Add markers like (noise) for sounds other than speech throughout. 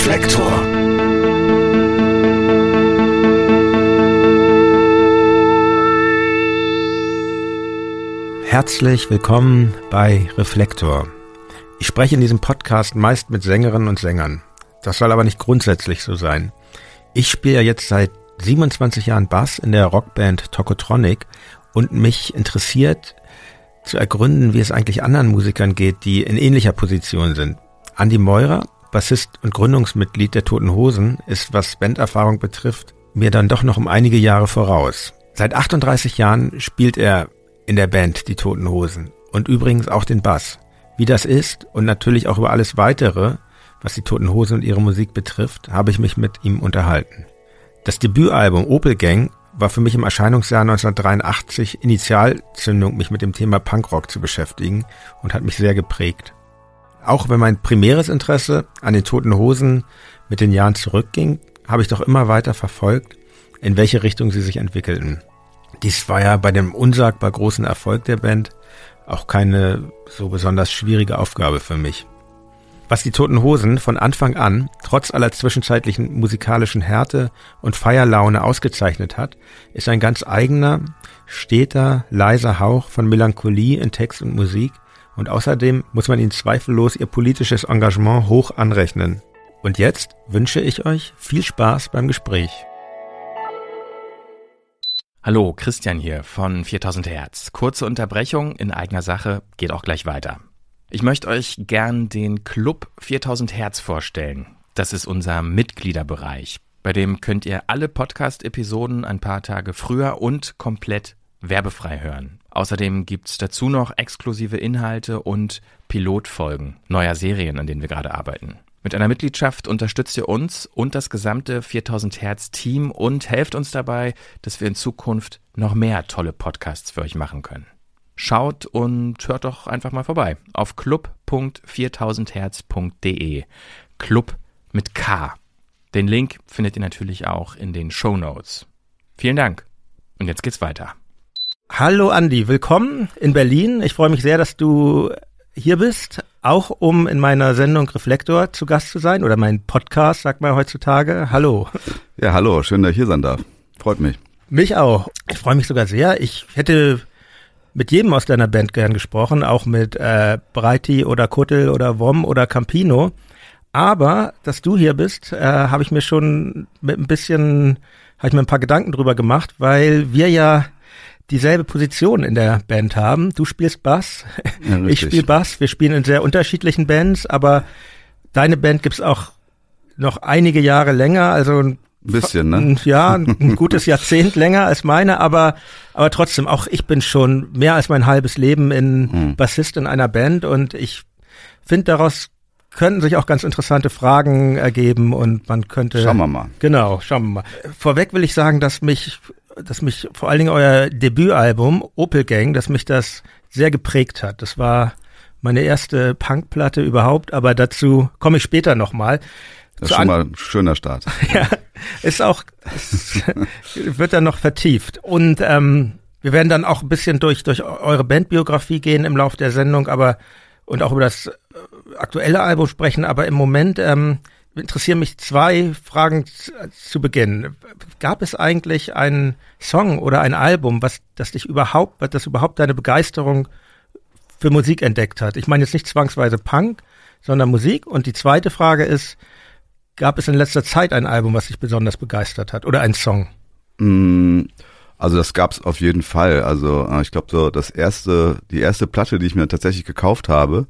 Reflektor. Herzlich willkommen bei Reflektor. Ich spreche in diesem Podcast meist mit Sängerinnen und Sängern. Das soll aber nicht grundsätzlich so sein. Ich spiele ja jetzt seit 27 Jahren Bass in der Rockband Tokotronic und mich interessiert zu ergründen, wie es eigentlich anderen Musikern geht, die in ähnlicher Position sind. Andy Meurer, Bassist und Gründungsmitglied der Toten Hosen, ist, was Banderfahrung betrifft, mir dann doch noch um einige Jahre voraus. Seit 38 Jahren spielt er in der Band Die Toten Hosen und übrigens auch den Bass. Wie das ist und natürlich auch über alles weitere, was die Toten Hosen und ihre Musik betrifft, habe ich mich mit ihm unterhalten. Das Debütalbum Opel Gang war für mich im Erscheinungsjahr 1983 Initialzündung, mich mit dem Thema Punkrock zu beschäftigen und hat mich sehr geprägt. Auch wenn mein primäres Interesse an den toten Hosen mit den Jahren zurückging, habe ich doch immer weiter verfolgt, in welche Richtung sie sich entwickelten. Dies war ja bei dem unsagbar großen Erfolg der Band auch keine so besonders schwierige Aufgabe für mich. Was die Toten Hosen von Anfang an, trotz aller zwischenzeitlichen musikalischen Härte und Feierlaune ausgezeichnet hat, ist ein ganz eigener, steter, leiser Hauch von Melancholie in Text und Musik und außerdem muss man ihnen zweifellos ihr politisches Engagement hoch anrechnen. Und jetzt wünsche ich euch viel Spaß beim Gespräch. Hallo, Christian hier von 4000 Hertz. Kurze Unterbrechung in eigener Sache, geht auch gleich weiter. Ich möchte euch gern den Club 4000 Hertz vorstellen. Das ist unser Mitgliederbereich. Bei dem könnt ihr alle Podcast-Episoden ein paar Tage früher und komplett werbefrei hören. Außerdem gibt's dazu noch exklusive Inhalte und Pilotfolgen neuer Serien, an denen wir gerade arbeiten. Mit einer Mitgliedschaft unterstützt ihr uns und das gesamte 4000 Hertz Team und helft uns dabei, dass wir in Zukunft noch mehr tolle Podcasts für euch machen können. Schaut und hört doch einfach mal vorbei auf club.4000herz.de. Club mit K. Den Link findet ihr natürlich auch in den Show Notes. Vielen Dank. Und jetzt geht's weiter. Hallo Andi, willkommen in Berlin. Ich freue mich sehr, dass du hier bist, auch um in meiner Sendung Reflektor zu Gast zu sein oder mein Podcast, sagt man heutzutage. Hallo. Ja, hallo, schön, dass ich hier sein darf. Freut mich. Mich auch. Ich freue mich sogar sehr. Ich hätte mit jedem aus deiner Band gern gesprochen, auch mit äh, Breiti oder Kuttel oder Wom oder Campino. Aber dass du hier bist, äh, habe ich mir schon mit ein bisschen, habe ich mir ein paar Gedanken drüber gemacht, weil wir ja dieselbe Position in der Band haben. Du spielst Bass, (laughs) ja, ich spiele Bass. Wir spielen in sehr unterschiedlichen Bands, aber deine Band gibt's auch noch einige Jahre länger, also ein bisschen, ne? Ja, ein gutes Jahrzehnt länger als meine, aber, aber trotzdem, auch ich bin schon mehr als mein halbes Leben in hm. Bassist in einer Band und ich finde daraus könnten sich auch ganz interessante Fragen ergeben und man könnte. Schauen wir mal. Genau, schauen wir mal. Vorweg will ich sagen, dass mich, dass mich vor allen Dingen euer Debütalbum Opel Gang, dass mich das sehr geprägt hat. Das war meine erste Punkplatte überhaupt, aber dazu komme ich später nochmal. Das ist schon mal ein schöner Start. (laughs) ja, ist auch, ist, (laughs) wird dann noch vertieft. Und ähm, wir werden dann auch ein bisschen durch, durch eure Bandbiografie gehen im Laufe der Sendung, aber und auch über das äh, aktuelle Album sprechen, aber im Moment ähm, interessieren mich zwei Fragen zu Beginn. Gab es eigentlich einen Song oder ein Album, was das dich überhaupt, das überhaupt deine Begeisterung für Musik entdeckt hat? Ich meine jetzt nicht zwangsweise Punk, sondern Musik. Und die zweite Frage ist, Gab es in letzter Zeit ein Album, was dich besonders begeistert hat oder ein Song? Mm, also das gab es auf jeden Fall. Also äh, ich glaube so das erste, die erste Platte, die ich mir tatsächlich gekauft habe,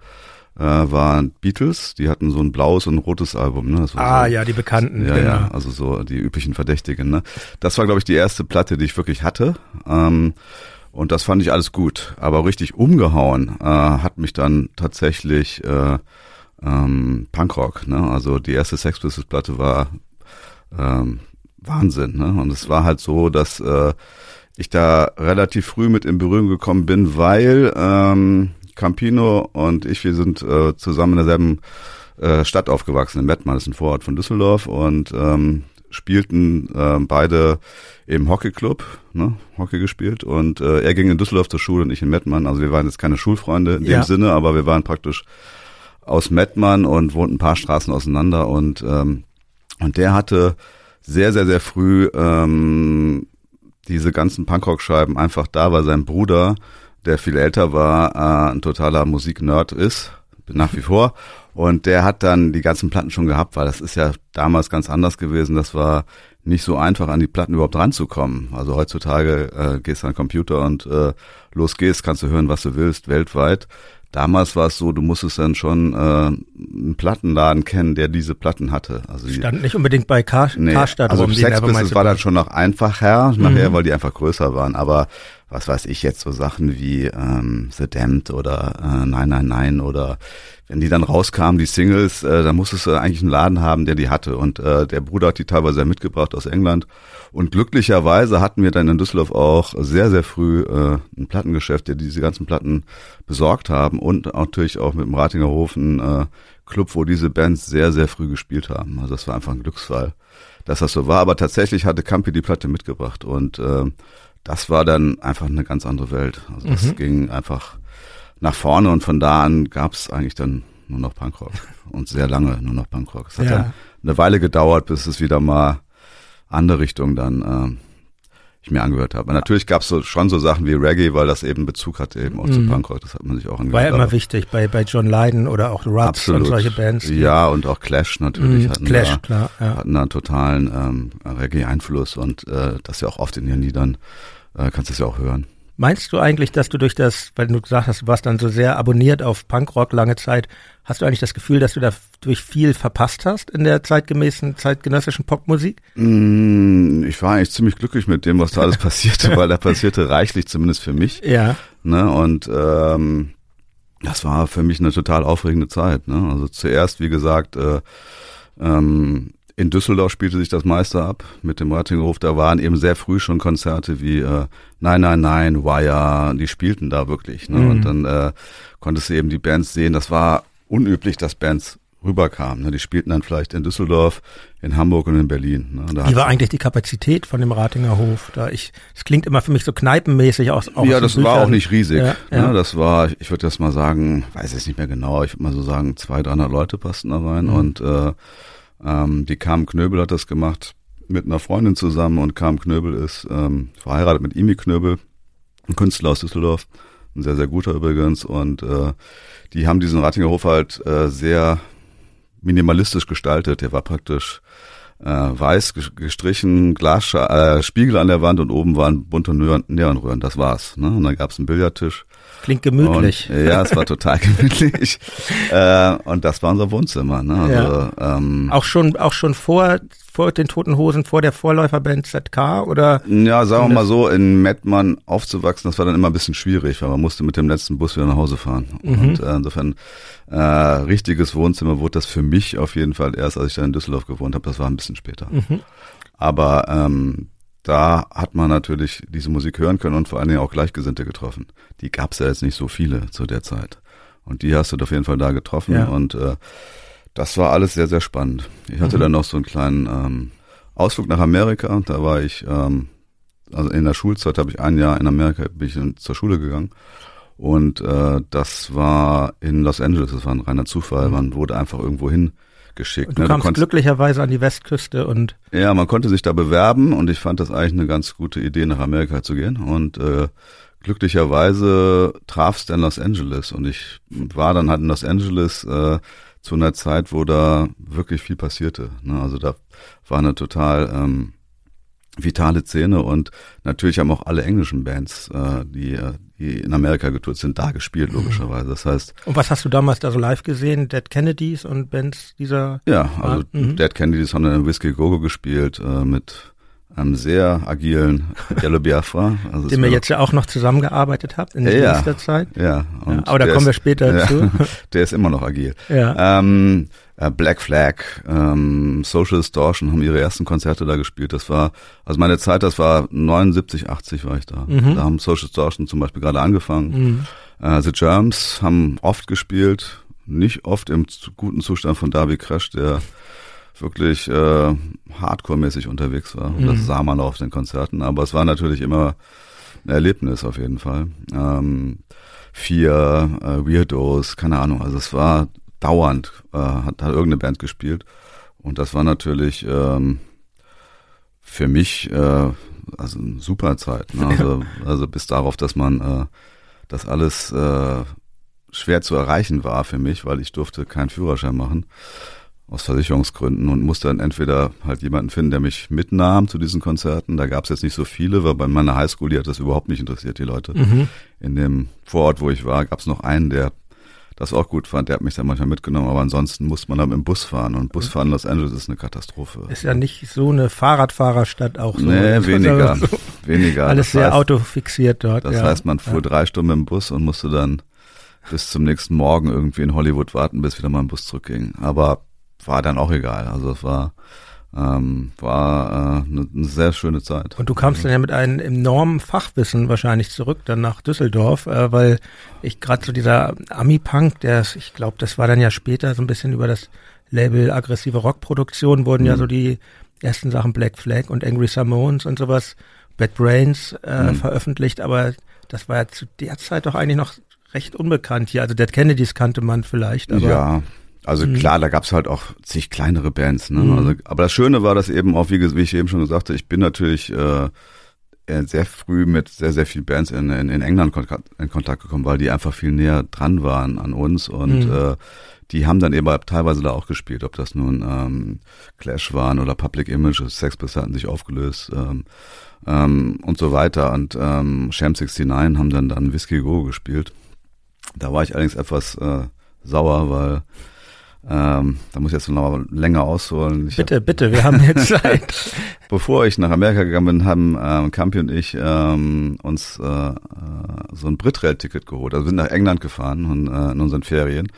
äh, waren Beatles. Die hatten so ein blaues und ein rotes Album. Ne? ah so, ja, die bekannten. Ja, genau. ja, also so die üblichen Verdächtigen. Ne? Das war glaube ich die erste Platte, die ich wirklich hatte. Ähm, und das fand ich alles gut. Aber richtig umgehauen äh, hat mich dann tatsächlich äh, ähm, Punkrock. Ne? Also die erste Sex Pistols Platte war ähm, Wahnsinn. Ne? Und es war halt so, dass äh, ich da relativ früh mit in Berührung gekommen bin, weil ähm, Campino und ich, wir sind äh, zusammen in derselben äh, Stadt aufgewachsen, in Mettmann, das ist ein Vorort von Düsseldorf und ähm, spielten äh, beide im Hockeyclub, ne, Hockey gespielt und äh, er ging in Düsseldorf zur Schule und ich in Mettmann. Also wir waren jetzt keine Schulfreunde in dem ja. Sinne, aber wir waren praktisch aus Mettmann und wohnt ein paar Straßen auseinander und ähm, und der hatte sehr sehr sehr früh ähm, diese ganzen Punkrock-Scheiben einfach da, weil sein Bruder, der viel älter war, äh, ein totaler Musiknerd ist, nach wie vor. Und der hat dann die ganzen Platten schon gehabt, weil das ist ja damals ganz anders gewesen. Das war nicht so einfach, an die Platten überhaupt ranzukommen. Also heutzutage äh, gehst du an den Computer und äh, los gehst, kannst du hören, was du willst, weltweit. Damals war es so, du musstest dann schon äh, einen Plattenladen kennen, der diese Platten hatte. Also die, Stand nicht unbedingt bei Kar nee, Karstadt also rum. Sex Pistols war dann schon noch einfacher nachher, mhm. weil die einfach größer waren. Aber was weiß ich jetzt, so Sachen wie ähm, The Damned oder äh, Nein, Nein, Nein oder wenn die dann rauskamen, die Singles, äh, dann musstest du eigentlich einen Laden haben, der die hatte. Und äh, der Bruder hat die teilweise mitgebracht aus England. Und glücklicherweise hatten wir dann in Düsseldorf auch sehr, sehr früh äh, ein Plattengeschäft, der diese ganzen Platten besorgt haben. Und natürlich auch mit dem Ratinger Hofen äh, Club, wo diese Bands sehr, sehr früh gespielt haben. Also das war einfach ein Glücksfall, dass das so war. Aber tatsächlich hatte Campi die Platte mitgebracht. Und äh, das war dann einfach eine ganz andere Welt. Also das mhm. ging einfach nach vorne und von da an gab es eigentlich dann nur noch Punkrock und sehr lange nur noch Punkrock. Es hat ja. dann eine Weile gedauert, bis es wieder mal andere Richtung dann äh, ich mir angehört habe. natürlich gab es so, schon so Sachen wie Reggae, weil das eben Bezug hatte eben auch mhm. zu Punkrock. Das hat man sich auch angehört. War ja immer wichtig bei bei John Lydon oder auch Ruts Absolut. und solche Bands. Ja und auch Clash natürlich mhm, hatten Clash, da, klar, ja. hatten da einen totalen ähm, Reggae-Einfluss und äh, das ja auch oft in ihren Liedern äh, kannst du es ja auch hören. Meinst du eigentlich, dass du durch das, weil du gesagt hast, du warst dann so sehr abonniert auf Punkrock lange Zeit, hast du eigentlich das Gefühl, dass du da durch viel verpasst hast in der zeitgemäßen, zeitgenössischen Popmusik? Mm, ich war eigentlich ziemlich glücklich mit dem, was da alles (laughs) passierte, weil da passierte reichlich, zumindest für mich. Ja. Ne? Und ähm, das war für mich eine total aufregende Zeit. Ne? Also zuerst, wie gesagt, äh, ähm, in Düsseldorf spielte sich das meiste ab mit dem Rattingerhof. Da waren eben sehr früh schon Konzerte wie äh, Nein, Nein, Nein, Wire, die spielten da wirklich. Ne? Mhm. Und dann äh, konntest du eben die Bands sehen. Das war unüblich, dass Bands rüberkamen. Ne? Die spielten dann vielleicht in Düsseldorf, in Hamburg und in Berlin. Ne? Da Wie war eigentlich die Kapazität von dem Ratinger Hof? Da ich, das klingt immer für mich so kneipenmäßig aus. aus ja, das Büchern. war auch nicht riesig. Ja, ja. Ne? Das war, ich würde das mal sagen, weiß es nicht mehr genau, ich würde mal so sagen, zwei, 300 Leute passten da rein mhm. und äh, ähm, die Carmen Knöbel hat das gemacht mit einer Freundin zusammen und Carmen Knöbel ist ähm, verheiratet mit Imi Knöbel, ein Künstler aus Düsseldorf, ein sehr, sehr guter übrigens und äh, die haben diesen Ratinger Hof halt äh, sehr minimalistisch gestaltet. Der war praktisch äh, weiß gestrichen, Glas, äh, Spiegel an der Wand und oben waren bunte Neonröhren. Das war's. Ne? Und dann gab's einen Billardtisch Klingt gemütlich. Und, ja, es war total (laughs) gemütlich. äh, und das war unser Wohnzimmer. Ne? Also, ja. ähm, auch schon, auch schon vor, vor den Toten Hosen, vor der Vorläuferband ZK oder? Ja, sagen wir mal so, in Mettmann aufzuwachsen, das war dann immer ein bisschen schwierig, weil man musste mit dem letzten Bus wieder nach Hause fahren. Mhm. Und äh, insofern äh, richtiges Wohnzimmer wurde das für mich auf jeden Fall erst, als ich dann in Düsseldorf gewohnt habe. Das war ein bisschen später. Mhm. Aber ähm, da hat man natürlich diese Musik hören können und vor allen Dingen auch Gleichgesinnte getroffen. Die gab es ja jetzt nicht so viele zu der Zeit. Und die hast du auf jeden Fall da getroffen ja. und äh, das war alles sehr, sehr spannend. Ich hatte mhm. dann noch so einen kleinen ähm, Ausflug nach Amerika. Da war ich, ähm, also in der Schulzeit habe ich ein Jahr in Amerika, bin ich zur Schule gegangen. Und äh, das war in Los Angeles, das war ein reiner Zufall. Mhm. Man wurde einfach irgendwo hin geschickt. Und du ne? kamst du glücklicherweise an die Westküste und ja, man konnte sich da bewerben und ich fand das eigentlich eine ganz gute Idee, nach Amerika zu gehen und äh, glücklicherweise traf es dann Los Angeles und ich war dann halt in Los Angeles äh, zu einer Zeit, wo da wirklich viel passierte. Ne? Also da war eine total ähm, vitale Szene und natürlich haben auch alle englischen Bands, äh, die, die in Amerika getourt sind, da gespielt, logischerweise. Das heißt. Und was hast du damals da so live gesehen? Dead Kennedys und Bands dieser? Ja, also mhm. Dead Kennedys haben dann Whiskey Gogo gespielt, äh, mit einem sehr agilen Yellow Biafra. Also Dem ihr jetzt ja auch noch zusammengearbeitet habt in ja, nächster Zeit. Ja, ja aber da kommen ist, wir später ja, zu. (laughs) Der ist immer noch agil. Ja. Ähm, äh, Black Flag, ähm, Social Distortion haben ihre ersten Konzerte da gespielt. Das war, also meine Zeit, das war 79, 80 war ich da. Mhm. Da haben Social Distortion zum Beispiel gerade angefangen. Mhm. Äh, The Germs haben oft gespielt, nicht oft im guten Zustand von Darby Crash, der wirklich äh, hardcore-mäßig unterwegs war. Mhm. das sah man auf den Konzerten. Aber es war natürlich immer ein Erlebnis auf jeden Fall. Ähm, vier äh, Weirdos, keine Ahnung. Also es war dauernd äh, hat, hat irgendeine Band gespielt. Und das war natürlich ähm, für mich äh, also eine super Zeit. Ne? Also, also bis darauf, dass man äh, das alles äh, schwer zu erreichen war für mich, weil ich durfte keinen Führerschein machen aus Versicherungsgründen und musste dann entweder halt jemanden finden, der mich mitnahm zu diesen Konzerten. Da gab es jetzt nicht so viele, weil bei meiner Highschool, die hat das überhaupt nicht interessiert, die Leute. Mhm. In dem Vorort, wo ich war, gab es noch einen, der das auch gut fand. Der hat mich dann manchmal mitgenommen, aber ansonsten muss man dann mit dem Bus fahren. Und Busfahren in Los Angeles ist eine Katastrophe. Ist ja nicht so eine Fahrradfahrerstadt auch so. Nee, weniger. so (laughs) (laughs) weniger. Alles das sehr heißt, autofixiert dort. Das ja. heißt, man fuhr ja. drei Stunden im Bus und musste dann bis zum nächsten Morgen irgendwie in Hollywood warten, bis wieder mal ein Bus zurückging. Aber war dann auch egal. Also es war ähm, war äh, eine, eine sehr schöne Zeit. Und du kamst dann ja mit einem enormen Fachwissen wahrscheinlich zurück dann nach Düsseldorf, äh, weil ich gerade so dieser Ami-Punk, der ich glaube, das war dann ja später so ein bisschen über das Label aggressive Rockproduktion wurden mhm. ja so die ersten Sachen Black Flag und Angry Samoans und sowas, Bad Brains äh, mhm. veröffentlicht, aber das war ja zu der Zeit doch eigentlich noch recht unbekannt hier. Also Dead Kennedys kannte man vielleicht, aber. Ja, also mhm. klar, da gab's halt auch zig kleinere Bands. Ne? Mhm. Also, aber das Schöne war, dass eben auch, wie, wie ich eben schon gesagt habe, ich bin natürlich äh, sehr früh mit sehr, sehr vielen Bands in, in, in England in Kontakt gekommen, weil die einfach viel näher dran waren an uns und mhm. äh, die haben dann eben teilweise da auch gespielt, ob das nun ähm, Clash waren oder Public Image, Sex Pistols hatten sich aufgelöst ähm, ähm, und so weiter. Und ähm, Sham 69 haben dann dann Whiskey Go gespielt. Da war ich allerdings etwas äh, sauer, weil ähm, da muss ich jetzt noch mal länger ausholen. Ich bitte, hab, bitte, wir haben jetzt (laughs) Zeit. Bevor ich nach Amerika gegangen bin, haben ähm, Campi und ich ähm, uns äh, äh so ein Britrail-Ticket geholt. Also wir sind nach England gefahren und, äh, in unseren Ferien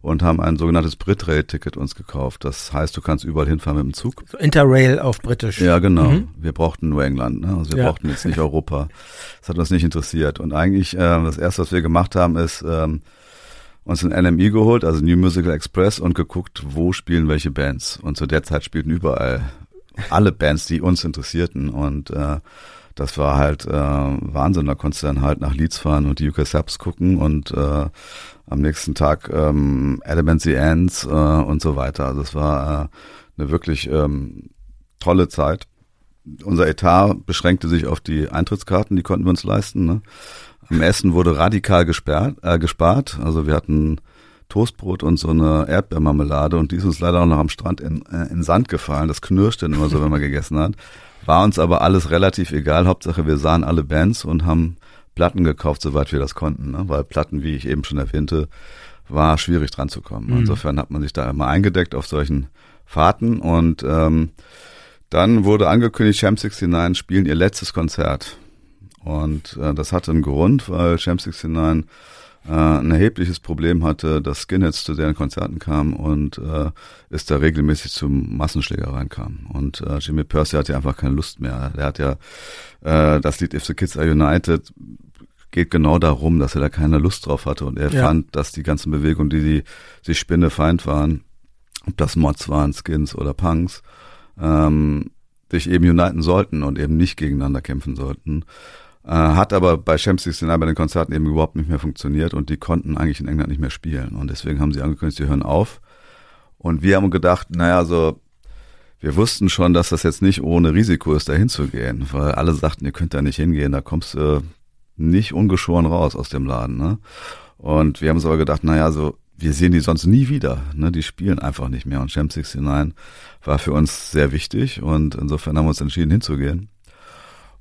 und haben ein sogenanntes Britrail-Ticket uns gekauft. Das heißt, du kannst überall hinfahren mit dem Zug. So Interrail auf Britisch. Ja, genau. Mhm. Wir brauchten nur England. Ne? Also wir ja. brauchten jetzt nicht Europa. Das hat uns nicht interessiert. Und eigentlich äh, das Erste, was wir gemacht haben, ist ähm, uns ein NME geholt, also New Musical Express, und geguckt, wo spielen welche Bands. Und zu der Zeit spielten überall alle Bands, die uns interessierten. Und äh, das war halt äh, Wahnsinn. Da konntest du dann halt nach Leeds fahren und die UK Subs gucken und äh, am nächsten Tag ähm, Element the Ends äh, und so weiter. Also es war äh, eine wirklich ähm, tolle Zeit. Unser Etat beschränkte sich auf die Eintrittskarten, die konnten wir uns leisten. Ne? Im Essen wurde radikal gesperrt, äh, gespart. Also wir hatten Toastbrot und so eine Erdbeermarmelade und die ist uns leider auch noch am Strand in, äh, in Sand gefallen. Das knirschte immer so, wenn man gegessen hat. War uns aber alles relativ egal. Hauptsache wir sahen alle Bands und haben Platten gekauft, soweit wir das konnten. Ne? Weil Platten, wie ich eben schon erwähnte, war schwierig dran zu kommen. Mhm. Insofern hat man sich da immer eingedeckt auf solchen Fahrten und ähm, dann wurde angekündigt, Champ 69 spielen ihr letztes Konzert. Und äh, das hatte einen Grund, weil Sham 69 äh, ein erhebliches Problem hatte, dass Skinheads zu deren Konzerten kamen und äh, es da regelmäßig zu Massenschlägereien kam. Und äh, Jimmy Percy hatte einfach keine Lust mehr. Der hat ja äh, das Lied If the Kids Are United geht genau darum, dass er da keine Lust drauf hatte und er ja. fand, dass die ganzen Bewegungen, die, die sich Spinnefeind waren, ob das Mods waren, Skins oder Punks, ähm, sich eben uniten sollten und eben nicht gegeneinander kämpfen sollten. Äh, hat aber bei Champs 69 bei den Konzerten eben überhaupt nicht mehr funktioniert und die konnten eigentlich in England nicht mehr spielen. Und deswegen haben sie angekündigt, sie hören auf. Und wir haben gedacht, naja, so, wir wussten schon, dass das jetzt nicht ohne Risiko ist, da hinzugehen, weil alle sagten, ihr könnt da nicht hingehen, da kommst du nicht ungeschoren raus aus dem Laden. Ne? Und wir haben uns aber gedacht, naja, so, wir sehen die sonst nie wieder. Ne? Die spielen einfach nicht mehr. Und Champ 69 war für uns sehr wichtig und insofern haben wir uns entschieden hinzugehen.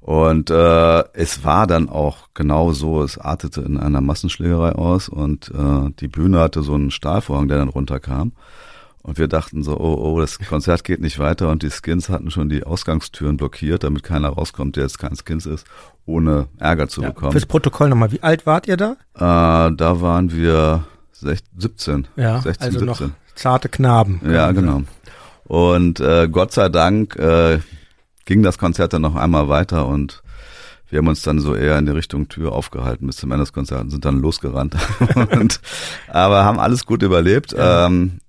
Und äh, es war dann auch genau so, es artete in einer Massenschlägerei aus und äh, die Bühne hatte so einen Stahlvorhang, der dann runterkam. Und wir dachten so, oh, oh, das Konzert geht nicht weiter und die Skins hatten schon die Ausgangstüren blockiert, damit keiner rauskommt, der jetzt kein Skins ist, ohne Ärger zu ja, bekommen. Fürs Protokoll nochmal, wie alt wart ihr da? Äh, da waren wir 16, 17. Ja, 16, also 17. noch zarte Knaben. Ja, genau. Und äh, Gott sei Dank, äh, ging das Konzert dann noch einmal weiter und wir haben uns dann so eher in die Richtung Tür aufgehalten bis zum Ende des Konzerts und sind dann losgerannt. (laughs) und, aber haben alles gut überlebt. Ja. Ähm,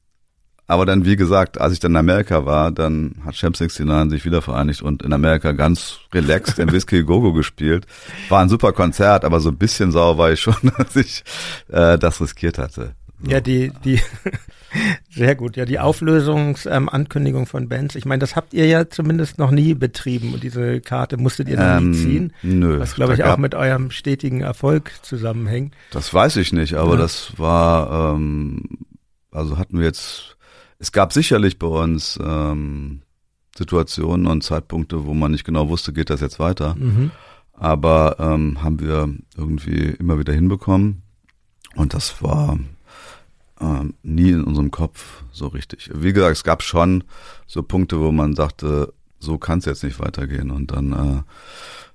aber dann, wie gesagt, als ich dann in Amerika war, dann hat Champ 69 sich wieder vereinigt und in Amerika ganz relaxed in Whiskey (laughs) Gogo gespielt. War ein super Konzert, aber so ein bisschen sauer war ich schon, (laughs) dass ich äh, das riskiert hatte. Ja, die, die, sehr gut. Ja, die Auflösungsankündigung ähm, von Bands. Ich meine, das habt ihr ja zumindest noch nie betrieben und diese Karte musstet ihr noch ähm, nie ziehen. Nö. Was, glaube ich, auch mit eurem stetigen Erfolg zusammenhängt. Das weiß ich nicht, aber ja. das war, ähm, also hatten wir jetzt, es gab sicherlich bei uns ähm, Situationen und Zeitpunkte, wo man nicht genau wusste, geht das jetzt weiter. Mhm. Aber ähm, haben wir irgendwie immer wieder hinbekommen. Und das war ähm, nie in unserem Kopf so richtig. Wie gesagt, es gab schon so Punkte, wo man sagte, so kann es jetzt nicht weitergehen. Und dann äh,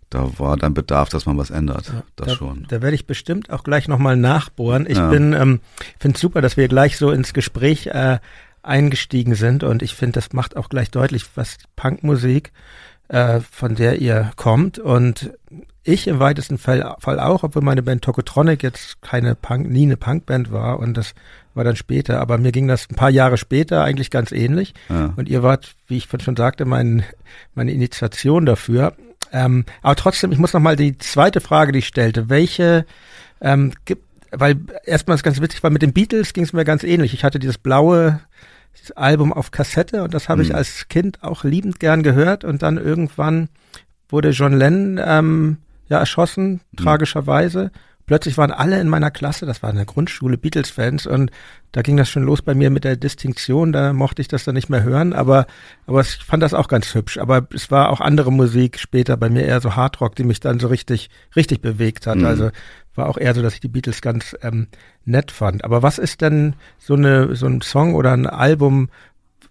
da war dann Bedarf, dass man was ändert. Ja, das da, schon. Da werde ich bestimmt auch gleich nochmal nachbohren. Ich ja. bin, ähm, finde es super, dass wir gleich so ins Gespräch äh, eingestiegen sind und ich finde, das macht auch gleich deutlich, was Punkmusik, äh, von der ihr kommt und ich im weitesten Fall, Fall auch, obwohl meine Band Tokotronic jetzt keine Punk, nie eine Punkband war und das war dann später, aber mir ging das ein paar Jahre später eigentlich ganz ähnlich ja. und ihr wart, wie ich schon sagte, mein, meine Initiation dafür. Ähm, aber trotzdem, ich muss noch mal die zweite Frage, die ich stellte, welche ähm, gibt, weil erstmal ist ganz witzig, weil mit den Beatles ging es mir ganz ähnlich. Ich hatte dieses blaue Album auf Kassette und das habe mhm. ich als Kind auch liebend gern gehört und dann irgendwann wurde John Lennon ähm, ja erschossen, mhm. tragischerweise. Plötzlich waren alle in meiner Klasse, das war eine Grundschule, Beatles-Fans und da ging das schon los bei mir mit der Distinktion, da mochte ich das dann nicht mehr hören, aber, aber ich fand das auch ganz hübsch. Aber es war auch andere Musik später bei mir eher so Hardrock, die mich dann so richtig, richtig bewegt hat. Mhm. Also war auch eher so, dass ich die Beatles ganz ähm, nett fand. Aber was ist denn so eine so ein Song oder ein Album,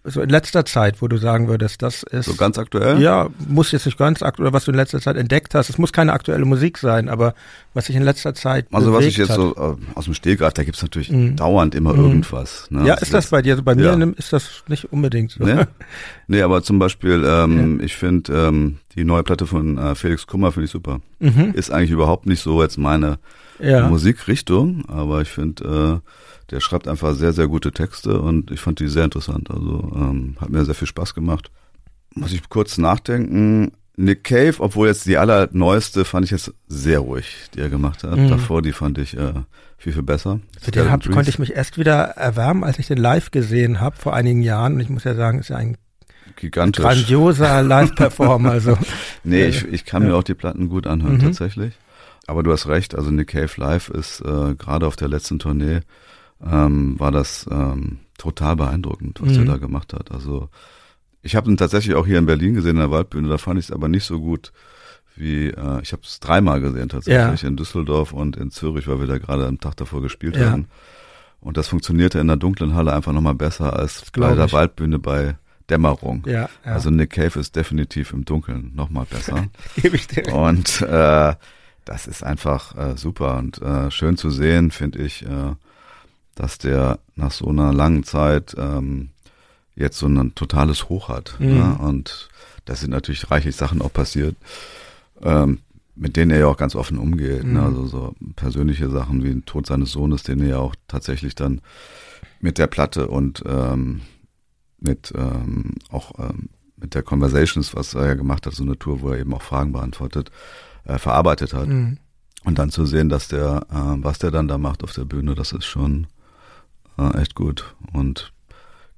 so in letzter Zeit, wo du sagen würdest, das ist. So ganz aktuell? Ja, muss jetzt nicht ganz aktuell, was du in letzter Zeit entdeckt hast. Es muss keine aktuelle Musik sein, aber was sich in letzter Zeit. Also was ich jetzt hat. so äh, aus dem Stehgreif, da gibt's natürlich mhm. dauernd immer mhm. irgendwas. Ne? Ja, ist das, das bei dir? Also bei mir ja. ist das nicht unbedingt so. Nee, (laughs) nee aber zum Beispiel, ähm, ja. ich finde ähm, die neue Platte von äh, Felix Kummer finde ich super. Mhm. Ist eigentlich überhaupt nicht so jetzt meine ja. Musikrichtung, aber ich finde, äh, der schreibt einfach sehr, sehr gute Texte und ich fand die sehr interessant. Also ähm, hat mir sehr viel Spaß gemacht. Muss ich kurz nachdenken. Nick Cave, obwohl jetzt die allerneueste fand ich jetzt sehr ruhig, die er gemacht hat. Mhm. Davor, die fand ich äh, viel, viel besser. Für den hab, konnte ich mich erst wieder erwärmen, als ich den live gesehen habe vor einigen Jahren. Und ich muss ja sagen, ist ja ein Gigantisch. grandioser (laughs) Live-Performer. Also. nee, ich, ich kann mir auch die Platten gut anhören, mhm. tatsächlich. Aber du hast recht, also Nick Cave Live ist äh, gerade auf der letzten Tournee ähm, war das ähm, total beeindruckend, was mhm. er da gemacht hat. Also ich habe ihn tatsächlich auch hier in Berlin gesehen in der Waldbühne, da fand ich es aber nicht so gut wie, äh, ich habe es dreimal gesehen tatsächlich, ja. in Düsseldorf und in Zürich, weil wir da gerade am Tag davor gespielt ja. haben. Und das funktionierte in der dunklen Halle einfach nochmal besser als bei der ich. Waldbühne bei Dämmerung. Ja, ja. Also Nick Cave ist definitiv im Dunkeln nochmal besser. (laughs) und äh, das ist einfach äh, super und äh, schön zu sehen, finde ich, äh, dass der nach so einer langen Zeit ähm, jetzt so ein totales Hoch hat. Mhm. Ne? Und da sind natürlich reichlich Sachen auch passiert, ähm, mit denen er ja auch ganz offen umgeht. Ne? Mhm. Ne? Also so persönliche Sachen wie ein Tod seines Sohnes, den er ja auch tatsächlich dann mit der Platte und ähm, mit ähm, auch ähm, mit der Conversations, was er ja gemacht hat, so eine Tour, wo er eben auch Fragen beantwortet, äh, verarbeitet hat. Mhm. Und dann zu sehen, dass der, äh, was der dann da macht auf der Bühne, das ist schon äh, echt gut. Und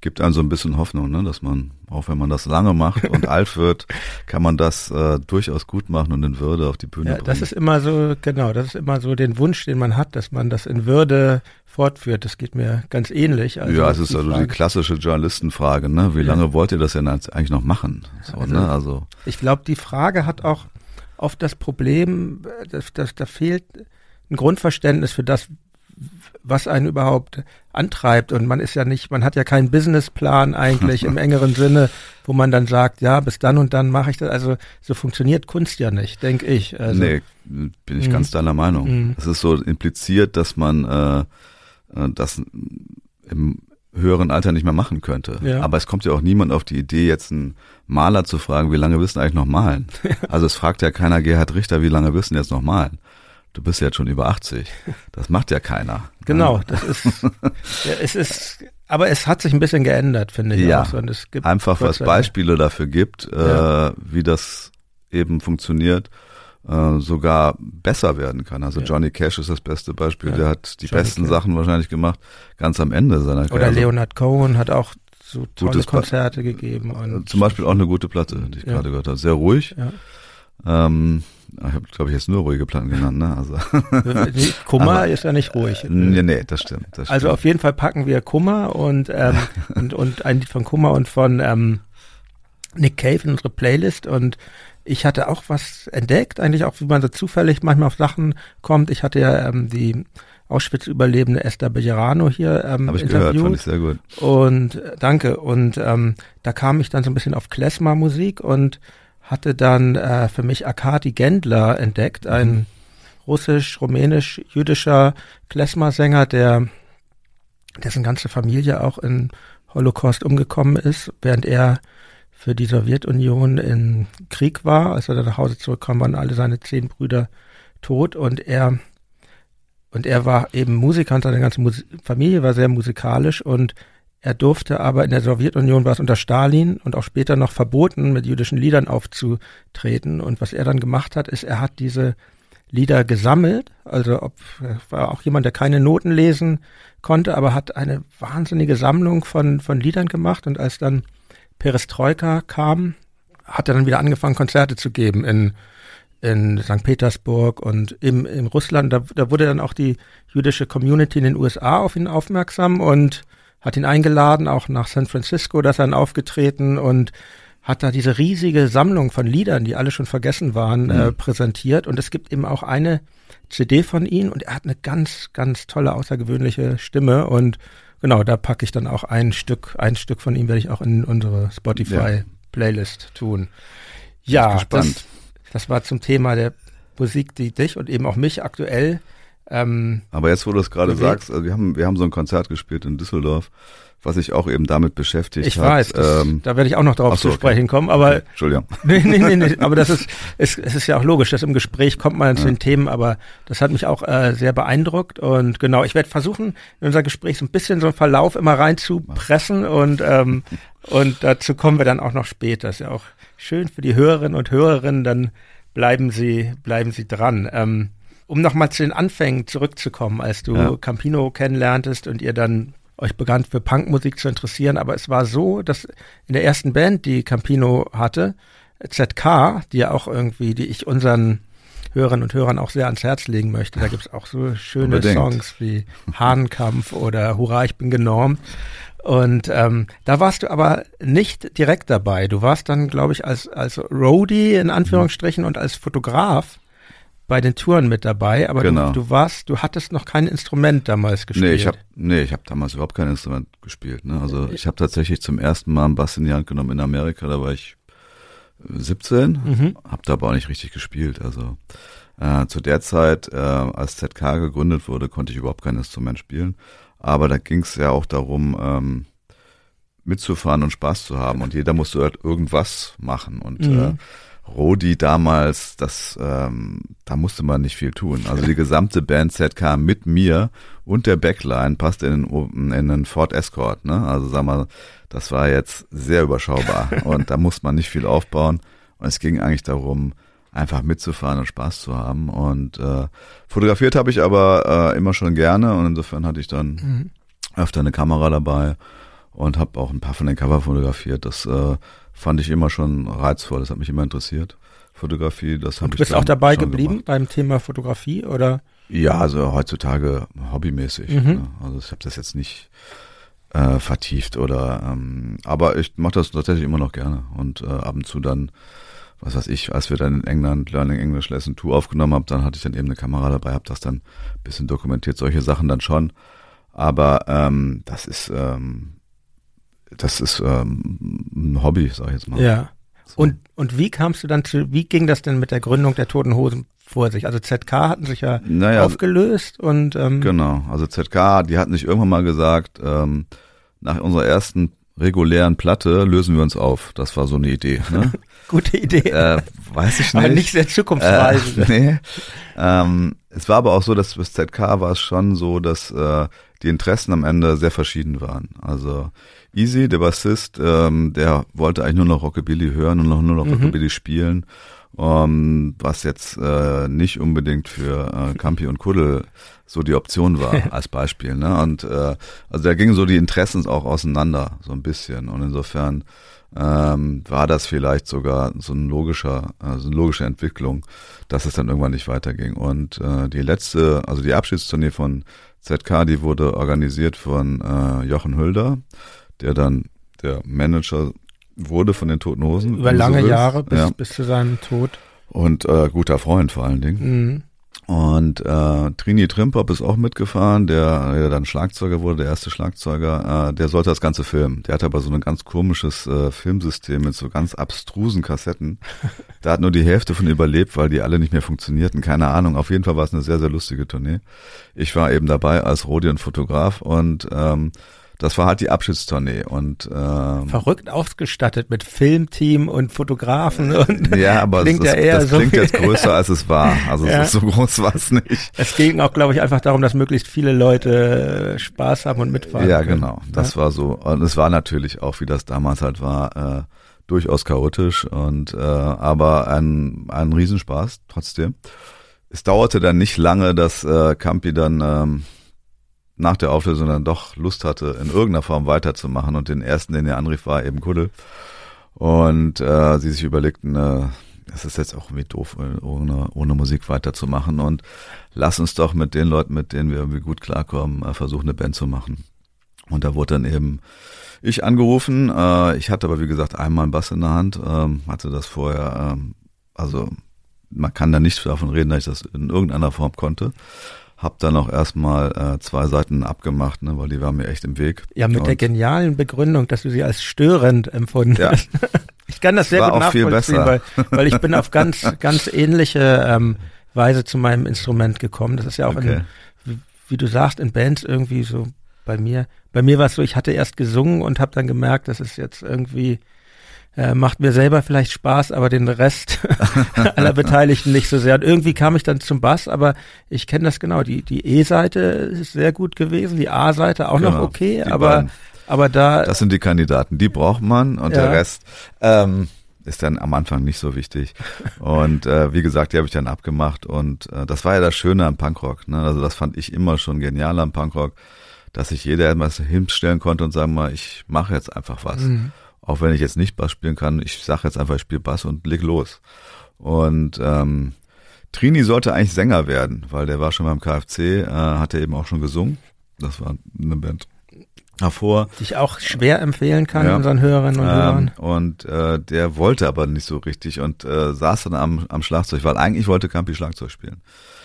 gibt einem so ein bisschen Hoffnung, ne, dass man, auch wenn man das lange macht und (laughs) alt wird, kann man das äh, durchaus gut machen und in Würde auf die Bühne ja, bringen. Das ist immer so, genau, das ist immer so den Wunsch, den man hat, dass man das in Würde fortführt. Das geht mir ganz ähnlich. Also ja, es ist also Frage. die klassische Journalistenfrage, ne? Wie lange ja. wollt ihr das denn eigentlich noch machen? So, also, ne? also ich glaube, die Frage hat auch oft das Problem, dass, dass da fehlt ein Grundverständnis für das, was einen überhaupt antreibt. Und man ist ja nicht, man hat ja keinen Businessplan eigentlich im (laughs) engeren Sinne, wo man dann sagt, ja, bis dann und dann mache ich das. Also so funktioniert Kunst ja nicht, denke ich. Also, nee, bin ich mhm. ganz deiner Meinung. Mhm. Es ist so impliziert, dass man äh, äh, das im höheren Alter nicht mehr machen könnte. Ja. Aber es kommt ja auch niemand auf die Idee, jetzt einen Maler zu fragen, wie lange willst du eigentlich noch malen? (laughs) Also es fragt ja keiner Gerhard Richter, wie lange willst du jetzt noch malen? Du bist ja jetzt schon über 80. Das macht ja keiner. Genau, das ist, ja, es ist, aber es hat sich ein bisschen geändert, finde ich. Ja, auch. Und es gibt einfach was Beispiele dafür gibt, äh, ja. wie das eben funktioniert. äh, sogar besser werden kann. Also ja. Johnny Cash ist das beste Beispiel. Der hat die Johnny besten Cash. Sachen wahrscheinlich gemacht, ganz am Ende seiner Karriere. Oder Leonard Cohen hat auch so tolle Gutes Konzerte gegeben. Und Zum Beispiel auch eine gute Platte, die ich gerade gehört habe. Sehr ruhig. Ja. Ähm, ich habe, glaube ich, jetzt nur ruhige Platten genannt. Ne? Also Kummer Aber, ist ja nicht ruhig. Nee, nee, das stimmt, das stimmt. Also auf jeden Fall packen wir Kummer und, ähm, (laughs) und, und ein Lied von Kummer und von ähm, Nick Cave in unsere Playlist und ich hatte auch was entdeckt, eigentlich auch, wie man so zufällig manchmal auf Sachen kommt. Ich hatte ja ähm, die Auschwitz-Überlebende Esther Bejerano hier ähm, Hab ich interviewt. Gehört, fand ich sehr gut. Und äh, danke. Und ähm, da kam ich dann so ein bisschen auf Klezmer-Musik und hatte dann äh, für mich Arkadi Gendler entdeckt, ein mhm. russisch, rumänisch, jüdischer Klezmer-Sänger, der dessen ganze Familie auch in Holocaust umgekommen ist, während er für die Sowjetunion in Krieg war. Als er dann nach Hause zurückkam, waren alle seine zehn Brüder tot und er und er war eben Musiker und seine ganze Musik Familie war sehr musikalisch und er durfte aber in der Sowjetunion war es unter Stalin und auch später noch verboten, mit jüdischen Liedern aufzutreten. Und was er dann gemacht hat, ist, er hat diese Lieder gesammelt. Also ob war auch jemand, der keine Noten lesen konnte, aber hat eine wahnsinnige Sammlung von, von Liedern gemacht. Und als dann Perestroika kam, hat er dann wieder angefangen, Konzerte zu geben in, in St. Petersburg und im, in Russland. Da, da wurde dann auch die jüdische Community in den USA auf ihn aufmerksam und hat ihn eingeladen, auch nach San Francisco, dass er dann aufgetreten und hat da diese riesige Sammlung von Liedern, die alle schon vergessen waren, mhm. äh, präsentiert. Und es gibt eben auch eine CD von ihm und er hat eine ganz, ganz tolle, außergewöhnliche Stimme und genau, da packe ich dann auch ein Stück, ein Stück von ihm werde ich auch in unsere Spotify-Playlist tun. Ja, das, das war zum Thema der Musik, die dich und eben auch mich aktuell. Ähm, Aber jetzt, wo du es gerade sagst, also wir haben, wir haben so ein Konzert gespielt in Düsseldorf was sich auch eben damit beschäftigt ich hat. Ich weiß, das, ähm, da werde ich auch noch drauf so, zu sprechen okay. kommen, aber okay. Entschuldigung. (laughs) Nee, nee, nee, nee, aber das (laughs) ist es, es ist ja auch logisch, dass im Gespräch kommt man zu ja. den Themen, aber das hat mich auch äh, sehr beeindruckt und genau, ich werde versuchen, in unser Gespräch so ein bisschen so einen Verlauf immer reinzupressen und ähm, und dazu kommen wir dann auch noch später. Ist ja auch schön für die Hörerinnen und Hörerinnen, dann bleiben sie bleiben sie dran. Ähm, um nochmal zu den Anfängen zurückzukommen, als du ja. Campino kennenlerntest und ihr dann euch begann für Punkmusik zu interessieren, aber es war so, dass in der ersten Band, die Campino hatte, ZK, die ja auch irgendwie, die ich unseren Hörerinnen und Hörern auch sehr ans Herz legen möchte. Da gibt's auch so schöne Unbedingt. Songs wie Hahnkampf oder Hurra, ich bin genormt. Und ähm, da warst du aber nicht direkt dabei. Du warst dann, glaube ich, als, als Roadie in Anführungsstrichen und als Fotograf bei den Touren mit dabei, aber genau. du, du, warst, du hattest noch kein Instrument damals gespielt. Nee, ich habe nee, ich hab damals überhaupt kein Instrument gespielt. Ne? Also ich habe tatsächlich zum ersten Mal einen Bass in die Hand genommen in Amerika, da war ich 17, mhm. habe da aber auch nicht richtig gespielt. Also äh, zu der Zeit, äh, als ZK gegründet wurde, konnte ich überhaupt kein Instrument spielen. Aber da ging es ja auch darum, ähm, mitzufahren und Spaß zu haben. Und jeder musste halt irgendwas machen. Und mhm. äh, Rodi damals, das, ähm, da musste man nicht viel tun. Also die gesamte Bandset kam mit mir und der Backline passte in, in einen Ford Escort. Ne? Also sag mal, das war jetzt sehr überschaubar (laughs) und da muss man nicht viel aufbauen. Und es ging eigentlich darum, einfach mitzufahren und Spaß zu haben. Und äh, fotografiert habe ich aber äh, immer schon gerne und insofern hatte ich dann mhm. öfter eine Kamera dabei und habe auch ein paar von den Cover fotografiert. Das äh, fand ich immer schon reizvoll. Das hat mich immer interessiert. Fotografie, das habe ich. Du bist auch dabei geblieben gemacht. beim Thema Fotografie oder? Ja, also heutzutage hobbymäßig. Mhm. Ne? Also ich habe das jetzt nicht äh, vertieft oder ähm, aber ich mache das tatsächlich immer noch gerne und äh, ab und zu dann was weiß ich, als wir dann in England Learning English Lesson 2 aufgenommen haben, dann hatte ich dann eben eine Kamera dabei, habe das dann ein bisschen dokumentiert, solche Sachen dann schon. Aber ähm, das ist ähm, das ist ähm, ein Hobby, sag ich jetzt mal. Ja. So. Und, und wie kamst du dann zu, wie ging das denn mit der Gründung der Toten Hosen vor sich? Also ZK hatten sich ja naja, aufgelöst und ähm, Genau, also ZK, die hatten sich irgendwann mal gesagt, ähm, nach unserer ersten regulären Platte lösen wir uns auf. Das war so eine Idee. Ne? (laughs) Gute Idee. Äh, weiß ich nicht. Aber nicht sehr zukunftsweisend. Äh, (laughs) nee. Ähm, es war aber auch so, dass bis ZK war es schon so, dass äh, die Interessen am Ende sehr verschieden waren. Also Easy, der Bassist, ähm, der wollte eigentlich nur noch Rockabilly hören und noch nur noch mhm. Rockabilly spielen, ähm, was jetzt äh, nicht unbedingt für äh, Campi und Kuddel so die Option war (laughs) als Beispiel. Ne? Und äh, also da gingen so die Interessen auch auseinander so ein bisschen und insofern ähm, war das vielleicht sogar so ein logischer, also eine logische Entwicklung, dass es dann irgendwann nicht weiterging. Und äh, die letzte, also die Abschiedstournee von ZK, die wurde organisiert von äh, Jochen Hülder, der dann der Manager wurde von den Toten Hosen. Über lange so Jahre bis, ja. bis zu seinem Tod. Und äh, guter Freund vor allen Dingen. Mhm. Und äh, Trini Trimpop ist auch mitgefahren, der, der dann Schlagzeuger wurde, der erste Schlagzeuger. Äh, der sollte das ganze filmen. Der hatte aber so ein ganz komisches äh, Filmsystem mit so ganz abstrusen Kassetten. (laughs) Da hat nur die Hälfte von überlebt, weil die alle nicht mehr funktionierten. Keine Ahnung. Auf jeden Fall war es eine sehr, sehr lustige Tournee. Ich war eben dabei als Rodion-Fotograf und ähm, das war halt die Abschiedstournee und ähm, verrückt ausgestattet mit Filmteam und Fotografen und (laughs) ja, aber klingt es, ja eher das so klingt jetzt größer als es war. Also (laughs) ja. so groß war es nicht. Es ging auch, glaube ich, einfach darum, dass möglichst viele Leute äh, Spaß haben und mitfahren. Ja, können. genau. Das ja. war so und es war natürlich auch, wie das damals halt war. Äh, durchaus chaotisch und äh, aber ein ein Riesenspaß trotzdem. Es dauerte dann nicht lange, dass äh, Campi dann ähm, nach der Auflösung dann doch Lust hatte, in irgendeiner Form weiterzumachen. Und den ersten, den er anrief, war eben Kuddel. Und äh, sie sich überlegten, äh, es ist jetzt auch irgendwie doof, ohne, ohne Musik weiterzumachen. Und lass uns doch mit den Leuten, mit denen wir irgendwie gut klarkommen, äh, versuchen, eine Band zu machen. Und da wurde dann eben ich angerufen. Äh, ich hatte aber, wie gesagt, einmal einen Bass in der Hand, ähm, hatte das vorher, ähm, also man kann da nicht davon reden, dass ich das in irgendeiner Form konnte. Hab dann auch erstmal äh, zwei Seiten abgemacht, ne, weil die waren mir echt im Weg. Ja, mit und der genialen Begründung, dass du sie als störend empfunden ja. hast. (laughs) Ich kann das sehr gut nachvollziehen, weil, weil ich bin auf ganz, (laughs) ganz ähnliche ähm, Weise zu meinem Instrument gekommen. Das ist ja auch, okay. in, wie, wie du sagst, in Bands irgendwie so bei mir. Bei mir war es so, ich hatte erst gesungen und habe dann gemerkt, das ist jetzt irgendwie äh, macht mir selber vielleicht Spaß, aber den Rest (laughs) aller Beteiligten nicht so sehr. Und irgendwie kam ich dann zum Bass, aber ich kenne das genau. Die, die E-Seite ist sehr gut gewesen, die A-Seite auch genau, noch okay, aber, aber da. Das sind die Kandidaten, die braucht man und ja. der Rest, ähm, ist dann am Anfang nicht so wichtig. Und äh, wie gesagt, die habe ich dann abgemacht und äh, das war ja das Schöne am Punkrock. Ne? Also das fand ich immer schon genial am Punkrock, dass sich jeder etwas hinstellen konnte und sagen mal, ich mache jetzt einfach was. Mhm auch wenn ich jetzt nicht Bass spielen kann, ich sage jetzt einfach, ich spiele Bass und leg los. Und ähm, Trini sollte eigentlich Sänger werden, weil der war schon beim KFC, äh, hat er eben auch schon gesungen. Das war eine Band hervor. Die ich auch schwer empfehlen kann ja. unseren Hörerinnen und ähm, Hörern. Und äh, der wollte aber nicht so richtig und äh, saß dann am, am Schlagzeug, weil eigentlich wollte Campi Schlagzeug spielen.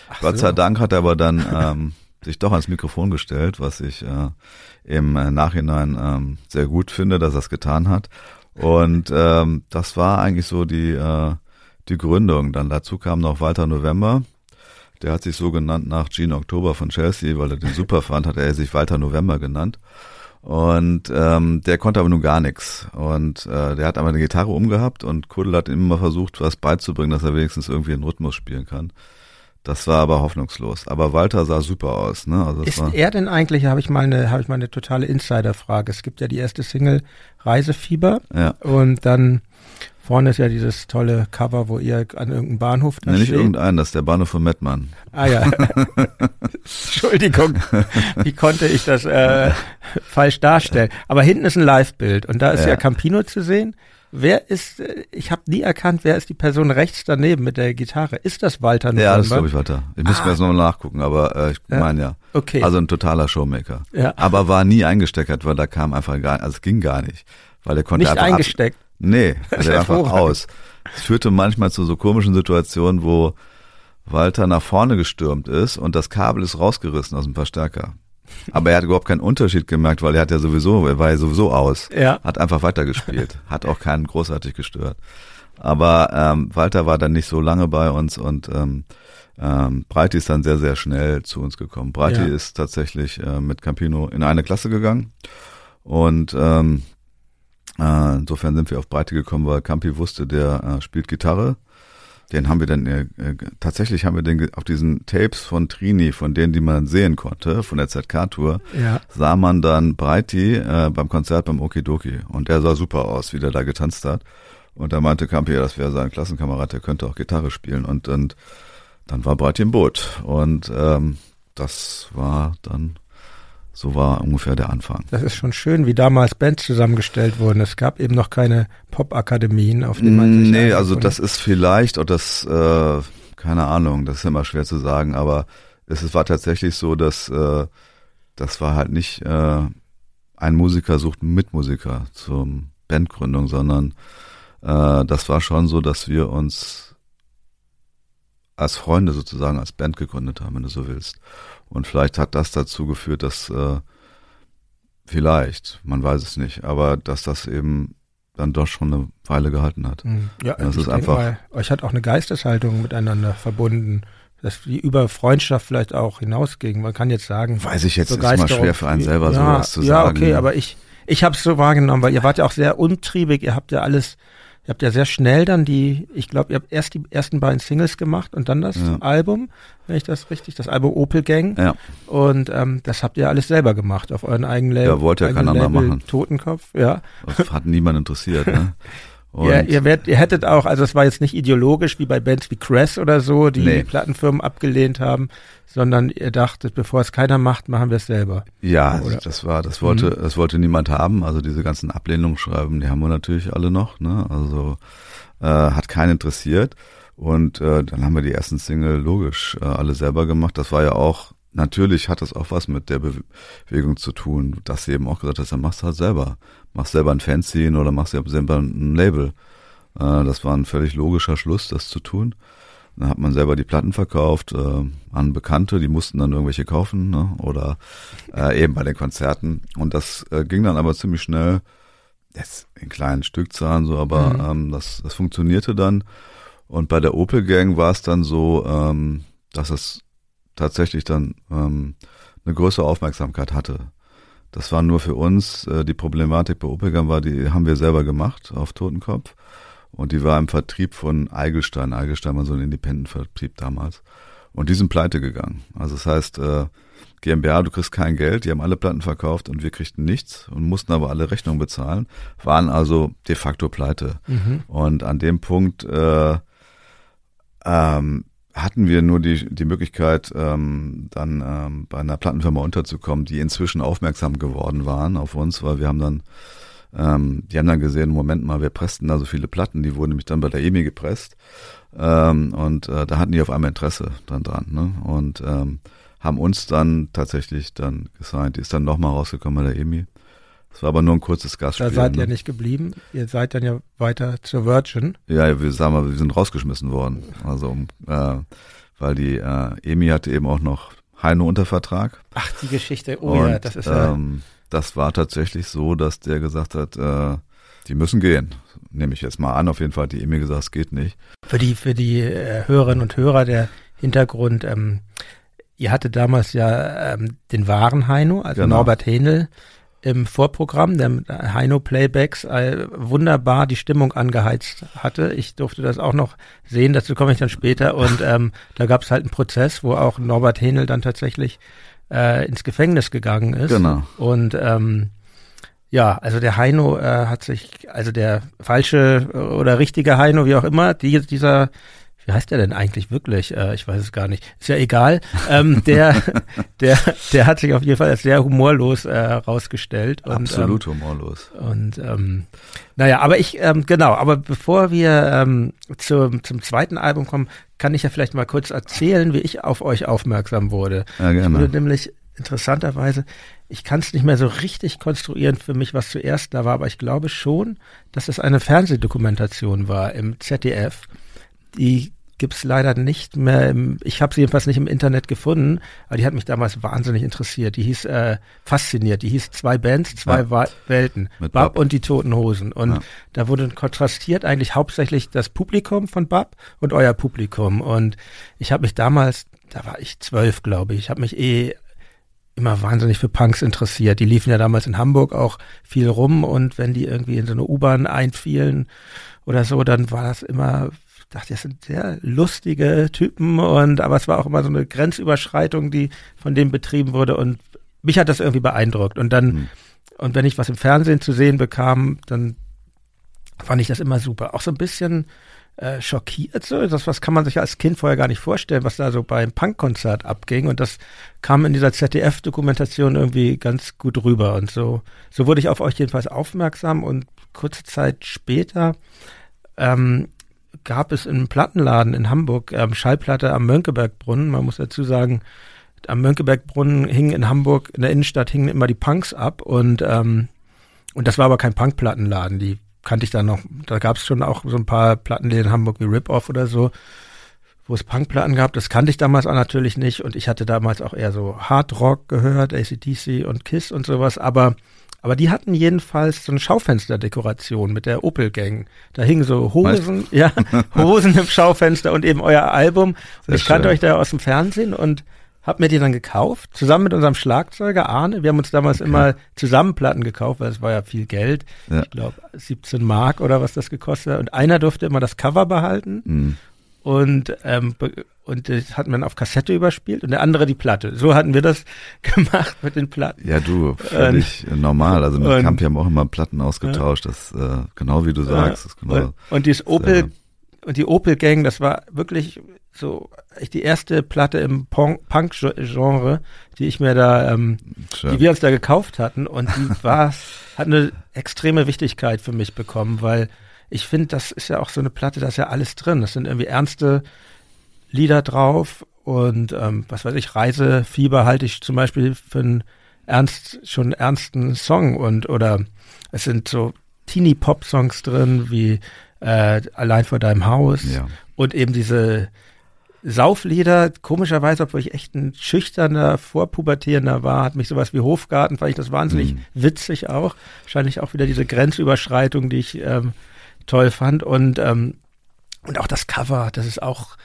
Ach Gott so. sei Dank hat er aber dann ähm, sich doch ans Mikrofon gestellt, was ich äh, im äh, Nachhinein ähm, sehr gut finde, dass er es getan hat. Und ähm, das war eigentlich so die, äh, die Gründung. Dann dazu kam noch Walter November. Der hat sich so genannt nach Gene Oktober von Chelsea, weil er den super fand, hat er sich Walter November genannt. Und ähm, der konnte aber nun gar nichts. Und äh, der hat aber eine Gitarre umgehabt und Kuddel hat immer versucht, was beizubringen, dass er wenigstens irgendwie einen Rhythmus spielen kann. Das war aber hoffnungslos. Aber Walter sah super aus. Ne? Also ist er denn eigentlich, habe ich mal eine, habe ich mal eine totale Insider-Frage. Es gibt ja die erste Single Reisefieber ja. und dann vorne ist ja dieses tolle Cover, wo ihr an irgendeinem Bahnhof da nee, nicht irgendein, das ist der Bahnhof von Mettmann. Ah ja. (laughs) Entschuldigung, wie konnte ich das äh, falsch darstellen? Aber hinten ist ein Live-Bild und da ist ja. ja Campino zu sehen. Wer ist, äh, ich habe nie erkannt, wer ist die Person rechts daneben mit der Gitarre? Ist das Walter November? Ja, das glaube ich Walter. Ich müsste ah. mir jetzt nochmal nachgucken, aber äh, ich ja. meine ja. Okay. Also ein totaler Showmaker. Ja. Aber war nie eingesteckert, weil da kam einfach gar, also es ging gar nicht. Weil er konnte nicht einfach eingesteckt. Ab, nee, (laughs) also er einfach aus. Es führte manchmal zu so komischen Situationen, wo Walter nach vorne gestürmt ist und das Kabel ist rausgerissen aus dem Verstärker. Aber er hat überhaupt keinen Unterschied gemerkt, weil er hat ja sowieso, er war ja sowieso aus. Ja. Hat einfach weitergespielt. (laughs) hat auch keinen großartig gestört. Aber ähm, Walter war dann nicht so lange bei uns und ähm, ähm, Breiti ist dann sehr, sehr schnell zu uns gekommen. Breiti ja. ist tatsächlich äh, mit Campino in eine Klasse gegangen. Und ähm, äh, insofern sind wir auf Breite gekommen, weil Campi wusste, der äh, spielt Gitarre Den haben wir dann, äh, äh tatsächlich haben wir den auf diesen Tapes von Trini, von denen, die man sehen konnte, von der ZK-Tour, ja. sah man dann Breiti äh, beim Konzert beim Okidoki. Und der sah super aus, wie der da getanzt hat. Und da meinte Campi, ja, das wäre sein Klassenkamerad, der könnte auch Gitarre spielen. Und, und dann war Breiti im Boot. Und ähm, das war dann so war ungefähr der Anfang. Das ist schon schön, wie damals Bands zusammengestellt wurden. Es gab eben noch keine Pop-Akademien, auf denen man sich Nee, also das ist vielleicht, oder das, äh, keine Ahnung, das ist immer schwer zu sagen, aber es, war tatsächlich so, dass äh, das war halt nicht äh, ein Musiker sucht Mitmusiker zum Bandgründung, sondern äh, das war schon so, dass wir uns als Freunde sozusagen als Band gegründet haben, wenn du so willst. Und vielleicht hat das dazu geführt, dass äh, vielleicht, man weiß es nicht, aber dass das eben dann doch schon eine Weile gehalten hat. Hm. Ja, das ist einfach. Mal, euch hat auch eine Geisteshaltung miteinander verbunden, dass die über Freundschaft vielleicht auch hinausging. Man kann jetzt sagen, weiß ich jetzt, ist immer schwer für einen selber ja, sowas zu ja, sagen. Ja, okay, aber ich ich habe es so wahrgenommen, weil ihr wart ja auch sehr untriebig. Ihr habt ja alles Ihr habt ja sehr schnell dann die, ich glaube, ihr habt erst die ersten beiden Singles gemacht und dann das ja. Album, wenn ich das richtig, das Album Opel Gang. Ja. Und ähm, das habt ihr alles selber gemacht auf euren eigenen Label. Ja, wollte ja keiner machen. Totenkopf, ja. Das hat niemand interessiert, ne? (laughs) Ja, ihr, werdet, ihr hättet auch, also es war jetzt nicht ideologisch wie bei Bands wie Cress oder so, die nee. Plattenfirmen abgelehnt haben, sondern ihr dachtet, bevor es keiner macht, machen wir es selber. Ja, oder? das war, das wollte, mhm. das wollte niemand haben. Also diese ganzen Ablehnungsschreiben, die haben wir natürlich alle noch. Ne? Also äh, hat keinen interessiert. Und äh, dann haben wir die ersten Single logisch äh, alle selber gemacht. Das war ja auch natürlich hat das auch was mit der Bewegung zu tun, dass sie eben auch gesagt hat, dann machst du halt selber. Machst selber ein Fanzine oder machst selber ein Label. Äh, das war ein völlig logischer Schluss, das zu tun. Dann hat man selber die Platten verkauft äh, an Bekannte, die mussten dann irgendwelche kaufen ne? oder äh, eben bei den Konzerten. Und das äh, ging dann aber ziemlich schnell, jetzt in kleinen Stückzahlen so, aber mhm. ähm, das, das funktionierte dann. Und bei der Opel Gang war es dann so, ähm, dass es tatsächlich dann ähm, eine größere Aufmerksamkeit hatte. Das war nur für uns, äh, die Problematik bei Opelgam war, die haben wir selber gemacht auf Totenkopf. Und die war im Vertrieb von Eigelstein. Eigelstein war so ein Independent-Vertrieb damals. Und die sind pleite gegangen. Also das heißt, äh, GmbH, du kriegst kein Geld, die haben alle Platten verkauft und wir kriegten nichts und mussten aber alle Rechnungen bezahlen, waren also de facto pleite. Mhm. Und an dem Punkt äh, ähm, hatten wir nur die, die Möglichkeit, ähm, dann ähm, bei einer Plattenfirma unterzukommen, die inzwischen aufmerksam geworden waren auf uns, weil wir haben dann, ähm, die haben dann gesehen, Moment mal, wir pressten da so viele Platten, die wurden nämlich dann bei der EMI gepresst ähm, und äh, da hatten die auf einmal Interesse dann dran ne? und ähm, haben uns dann tatsächlich dann gesigned. Die ist dann nochmal rausgekommen bei der EMI es war aber nur ein kurzes Gastspiel. Da seid ne? ihr nicht geblieben. Ihr seid dann ja weiter zur Virgin. Ja, wir sagen mal, wir sind rausgeschmissen worden. Also, äh, weil die äh, Emi hatte eben auch noch Heino unter Vertrag. Ach, die Geschichte. Oh Und, ja, das ist ja. Ähm, das war tatsächlich so, dass der gesagt hat, äh, die müssen gehen. Nehme ich jetzt mal an. Auf jeden Fall hat die Emi gesagt, es geht nicht. Für die, für die äh, Hörerinnen und Hörer der Hintergrund, ähm, ihr hatte damals ja ähm, den wahren Heino, also genau. Norbert Hähnel, im Vorprogramm, der mit Heino Playbacks äh, wunderbar die Stimmung angeheizt hatte. Ich durfte das auch noch sehen, dazu komme ich dann später. Und (laughs) ähm, da gab es halt einen Prozess, wo auch Norbert Henel dann tatsächlich äh, ins Gefängnis gegangen ist. Genau. Und ähm, ja, also der Heino äh, hat sich, also der falsche oder richtige Heino, wie auch immer, die, dieser wie heißt der denn eigentlich wirklich? Äh, ich weiß es gar nicht. Ist ja egal. Ähm, der, (laughs) der, der hat sich auf jeden Fall als sehr humorlos äh, rausgestellt. Und, Absolut ähm, humorlos. Und ähm, naja, aber ich, ähm, genau, aber bevor wir ähm, zum, zum zweiten Album kommen, kann ich ja vielleicht mal kurz erzählen, wie ich auf euch aufmerksam wurde. Ja, gerne. Ich wurde nämlich interessanterweise, ich kann es nicht mehr so richtig konstruieren für mich, was zuerst da war, aber ich glaube schon, dass es eine Fernsehdokumentation war im ZDF. Die gibt's leider nicht mehr. Im, ich habe sie jedenfalls nicht im Internet gefunden, aber die hat mich damals wahnsinnig interessiert. Die hieß äh, fasziniert. Die hieß zwei Bands, zwei ja. Welten, Mit Bab, und die Toten Hosen. Und ja. da wurde kontrastiert eigentlich hauptsächlich das Publikum von Bab und euer Publikum. Und ich habe mich damals, da war ich zwölf, glaube ich, ich habe mich eh immer wahnsinnig für Punks interessiert. Die liefen ja damals in Hamburg auch viel rum und wenn die irgendwie in so eine U-Bahn einfielen oder so, dann war das immer dachte, das sind sehr lustige Typen und aber es war auch immer so eine Grenzüberschreitung, die von dem betrieben wurde und mich hat das irgendwie beeindruckt und dann mhm. und wenn ich was im Fernsehen zu sehen bekam, dann fand ich das immer super. Auch so ein bisschen äh, schockiert. So, das was kann man sich als Kind vorher gar nicht vorstellen, was da so beim Punkkonzert abging. Und das kam in dieser ZDF-Dokumentation irgendwie ganz gut rüber. Und so, so wurde ich auf euch jedenfalls aufmerksam. Und kurze Zeit später ähm, gab es im Plattenladen in Hamburg ähm, Schallplatte am Mönckebergbrunnen. Man muss dazu sagen, am Mönckebergbrunnen hingen in Hamburg, in der Innenstadt hingen immer die Punks ab und ähm, und das war aber kein Punkplattenladen. Die kannte ich dann noch, da gab es schon auch so ein paar Plattenläden in Hamburg wie Rip-Off oder so, wo es Punkplatten gab. Das kannte ich damals auch natürlich nicht und ich hatte damals auch eher so Hard Rock gehört, ACDC und Kiss und sowas, aber aber die hatten jedenfalls so eine Schaufensterdekoration mit der Opel Gang. Da hingen so Hosen, (laughs) ja, (laughs) Hosen im Schaufenster und eben euer Album. Und ich kannte schön. euch da aus dem Fernsehen und hab mir die dann gekauft, zusammen mit unserem Schlagzeuger Arne. Wir haben uns damals okay. immer zusammen Platten gekauft, weil es war ja viel Geld. Ja. Ich glaube 17 Mark oder was das gekostet hat. Und einer durfte immer das Cover behalten. Mhm. Und, ähm, und das hat man auf Kassette überspielt und der andere die Platte. So hatten wir das (laughs) gemacht mit den Platten. Ja, du, völlig und, normal. Also mit und, Campi haben wir auch immer Platten ausgetauscht. Das, äh, genau wie du sagst. Das genau, und, und dieses Opel, und die Opel Gang, das war wirklich so echt die erste Platte im Punk-Genre, die ich mir da, ähm, die wir uns da gekauft hatten und die war, (laughs) hat eine extreme Wichtigkeit für mich bekommen, weil ich finde, das ist ja auch so eine Platte, da ist ja alles drin. Das sind irgendwie ernste Lieder drauf und ähm, was weiß ich, Reisefieber halte ich zum Beispiel für einen ernst, schon ernsten Song und oder es sind so Teenie-Pop-Songs drin wie äh, Allein vor deinem Haus ja. und eben diese Sauflieder, komischerweise, obwohl ich echt ein schüchterner, vorpubertierender war, hat mich sowas wie Hofgarten, fand ich das wahnsinnig mm. witzig auch. Wahrscheinlich auch wieder diese Grenzüberschreitung, die ich ähm, toll fand. Und, ähm, und auch das Cover, das ist auch,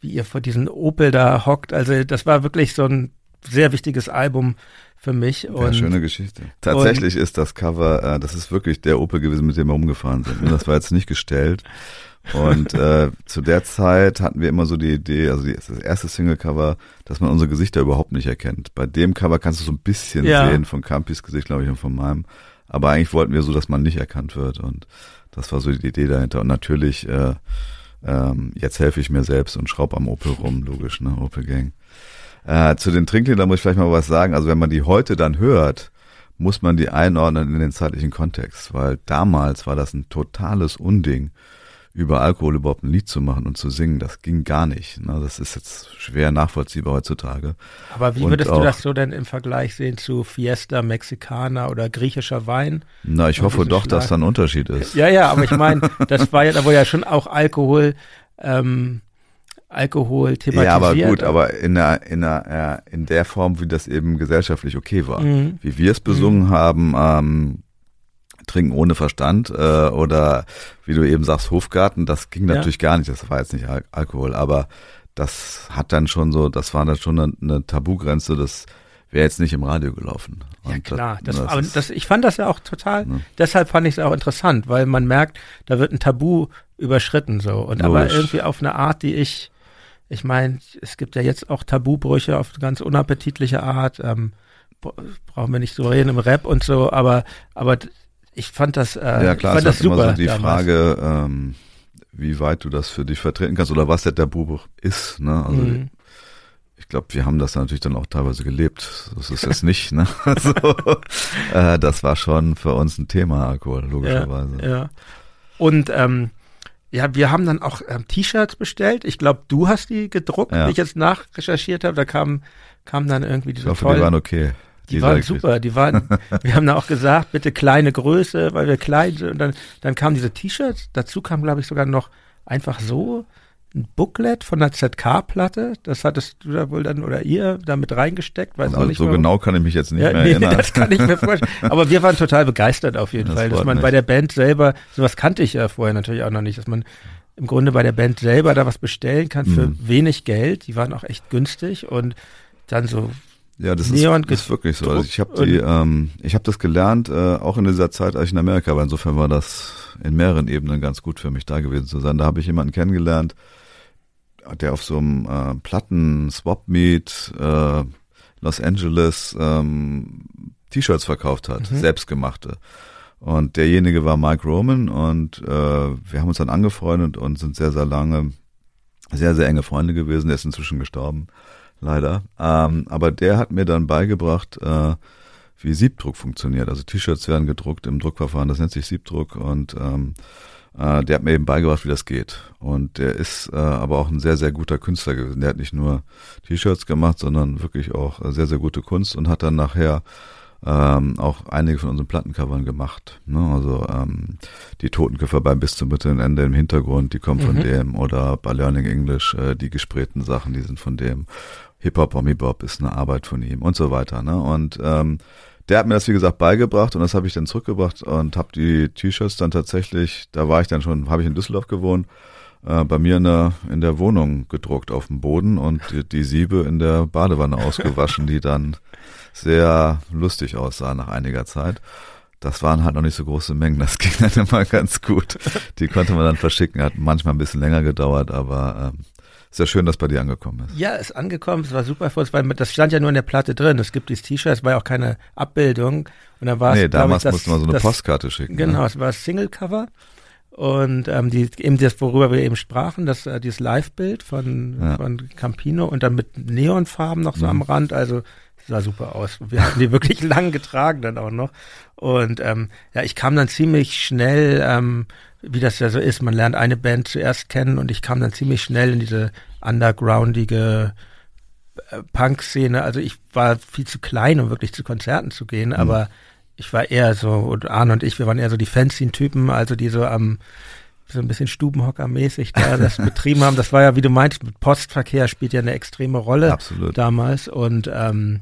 wie ihr vor diesen Opel da hockt. Also das war wirklich so ein sehr wichtiges Album für mich. Und, ja, schöne Geschichte. Tatsächlich ist das Cover, äh, das ist wirklich der Opel gewesen, mit dem wir umgefahren sind. Das war jetzt nicht gestellt. Und äh, zu der Zeit hatten wir immer so die Idee, also die, das erste Singlecover, dass man unsere Gesichter überhaupt nicht erkennt. Bei dem Cover kannst du so ein bisschen ja. sehen, von Campis Gesicht, glaube ich, und von meinem. Aber eigentlich wollten wir so, dass man nicht erkannt wird. Und das war so die Idee dahinter. Und natürlich, äh, ähm, jetzt helfe ich mir selbst und schraub am Opel rum, logisch, ne, Opel Gang. Äh, zu den Trinkliedern muss ich vielleicht mal was sagen. Also wenn man die heute dann hört, muss man die einordnen in den zeitlichen Kontext, weil damals war das ein totales Unding über Alkohol überhaupt ein Lied zu machen und zu singen, das ging gar nicht. Ne? Das ist jetzt schwer nachvollziehbar heutzutage. Aber wie würdest auch, du das so denn im Vergleich sehen zu Fiesta Mexicana oder griechischer Wein? Na, ich hoffe doch, dass da ein Unterschied ist. Ja, ja, aber ich (laughs) meine, das war ja, da wurde ja schon auch Alkohol, ähm, Alkohol thematisiert. Ja, aber gut, aber in der, in der, in der Form, wie das eben gesellschaftlich okay war. Mhm. Wie wir es besungen mhm. haben, ähm, Trinken ohne Verstand äh, oder wie du eben sagst, Hofgarten, das ging natürlich ja. gar nicht, das war jetzt nicht Al Alkohol, aber das hat dann schon so, das war dann schon eine, eine Tabugrenze, das wäre jetzt nicht im Radio gelaufen. Und ja klar, das, das, aber das, ich fand das ja auch total, ne? deshalb fand ich es auch interessant, weil man merkt, da wird ein Tabu überschritten so und Logisch. aber irgendwie auf eine Art, die ich, ich meine, es gibt ja jetzt auch Tabubrüche auf ganz unappetitliche Art, ähm, brauchen wir nicht so reden im Rap und so, aber aber ich fand das, äh, ja, klar, fand das super. Immer so die damals. Frage, ähm, wie weit du das für dich vertreten kannst oder was der Tabubuch ist. Ne? Also mhm. ich glaube, wir haben das natürlich dann auch teilweise gelebt. Das ist es nicht. Ne? (laughs) Also, äh, das war schon für uns ein Thema, Alkohol, logischerweise. Ja, ja. Und ähm, ja, wir haben dann auch ähm, T-Shirts bestellt. Ich glaube, du hast die gedruckt, ja. wie ich jetzt nachrecherchiert habe. Da kam, kam dann irgendwie diese Ich hoffe, tollen, die waren okay. Die, die waren super, die waren, (laughs) wir haben da auch gesagt, bitte kleine Größe, weil wir klein sind. Und dann, dann kamen diese T-Shirts, dazu kam, glaube ich, sogar noch einfach so ein Booklet von der ZK-Platte. Das hattest du da wohl dann oder ihr da mit reingesteckt, weiß also auch nicht. So mehr. genau kann ich mich jetzt nicht ja, mehr nee, erinnern. (laughs) Das kann ich mir (laughs) vorstellen. Aber wir waren total begeistert auf jeden das Fall, dass man nicht. bei der Band selber, sowas kannte ich ja vorher natürlich auch noch nicht, dass man im Grunde bei der Band selber da was bestellen kann für mhm. wenig Geld. Die waren auch echt günstig und dann so Ja, das ist, ist wirklich so. Also ich habe die, ähm, ich habe das gelernt, äh, auch in dieser Zeit, als ich in Amerika war. Insofern war das in mehreren Ebenen ganz gut für mich da gewesen zu sein. Da habe ich jemanden kennengelernt, der auf so einem äh, Platten Swap Meet äh, Los Angeles ähm, T-Shirts verkauft hat, mhm. selbstgemachte. Und derjenige war Mike Roman und äh, wir haben uns dann angefreundet und sind sehr, sehr lange sehr, sehr enge Freunde gewesen. Der ist inzwischen gestorben leider. Ähm, aber der hat mir dann beigebracht, äh, wie Siebdruck funktioniert. Also T-Shirts werden gedruckt im Druckverfahren, das nennt sich Siebdruck und ähm, äh, der hat mir eben beigebracht, wie das geht. Und der ist äh, aber auch ein sehr, sehr guter Künstler gewesen. Der hat nicht nur T-Shirts gemacht, sondern wirklich auch sehr, sehr gute Kunst und hat dann nachher ähm, auch einige von unseren Plattencovern gemacht. Ne? Also ähm, die Totenköpfe beim bis zum bitteren Ende im Hintergrund, die kommen von mhm. dem. Oder bei Learning English, äh, die gesprähten Sachen, die sind von dem. Hip-Hop, Bob ist eine Arbeit von ihm und so weiter. Ne? Und ähm, der hat mir das, wie gesagt, beigebracht und das habe ich dann zurückgebracht und habe die T-Shirts dann tatsächlich, da war ich dann schon, habe ich in Düsseldorf gewohnt, äh, bei mir in der, in der Wohnung gedruckt auf dem Boden und die, die Siebe in der Badewanne ausgewaschen, die dann sehr lustig aussah nach einiger Zeit. Das waren halt noch nicht so große Mengen, das (laughs) ging dann immer ganz gut. Die konnte man dann verschicken, hat manchmal ein bisschen länger gedauert, aber ähm, sehr schön, dass bei dir angekommen ist. Ja, ist angekommen, es war super für uns, weil das stand ja nur in der Platte drin. Es gibt dieses T-Shirt, es war ja auch keine Abbildung. Und dann war nee, damals ich, das, musste man so eine das, Postkarte schicken. Genau, ne? es war Single-Cover. Und ähm, die, eben das, worüber wir eben sprachen, das äh, dieses Live-Bild von, ja. von Campino und dann mit Neonfarben noch so mhm. am Rand. Also sah super aus. Wir hatten die wirklich (laughs) lang getragen dann auch noch. Und ähm, ja, ich kam dann ziemlich schnell, ähm, wie das ja so ist, man lernt eine Band zuerst kennen und ich kam dann ziemlich schnell in diese undergroundige äh, Punk-Szene. Also ich war viel zu klein, um wirklich zu Konzerten zu gehen, mhm. aber ich war eher so, und Arne und ich, wir waren eher so die Fanzine-Typen, also die so am so ein bisschen Stubenhocker-mäßig da (laughs) das betrieben haben. Das war ja, wie du meinst, mit Postverkehr spielt ja eine extreme Rolle Absolut. damals. Und ähm,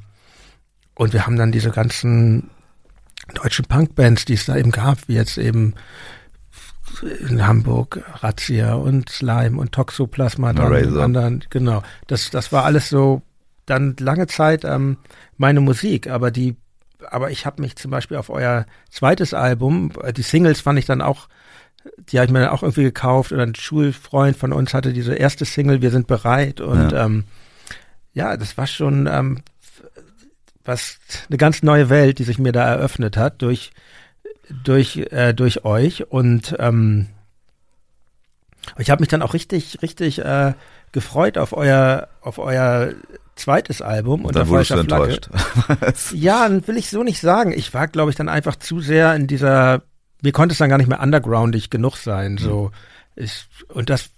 und wir haben dann diese ganzen deutschen Punkbands, die es da eben gab, wie jetzt eben in Hamburg Razzia und Slime und Toxoplasma dann und anderen, genau. Das, das war alles so dann lange Zeit ähm, meine Musik, aber die, aber ich habe mich zum Beispiel auf euer zweites Album, äh, die Singles fand ich dann auch, die habe ich mir dann auch irgendwie gekauft und ein Schulfreund von uns hatte diese erste Single, Wir sind bereit und ja, ähm, ja das war schon ähm, was eine ganz neue Welt, die sich mir da eröffnet hat durch durch äh, durch euch und ähm, ich habe mich dann auch richtig richtig äh, gefreut auf euer auf euer zweites Album und da wurdest du enttäuscht. (laughs) ja, will ich so nicht sagen. Ich war, glaube ich, dann einfach zu sehr in dieser. Mir konnte es dann gar nicht mehr undergroundig genug sein. So, mhm. ich, und das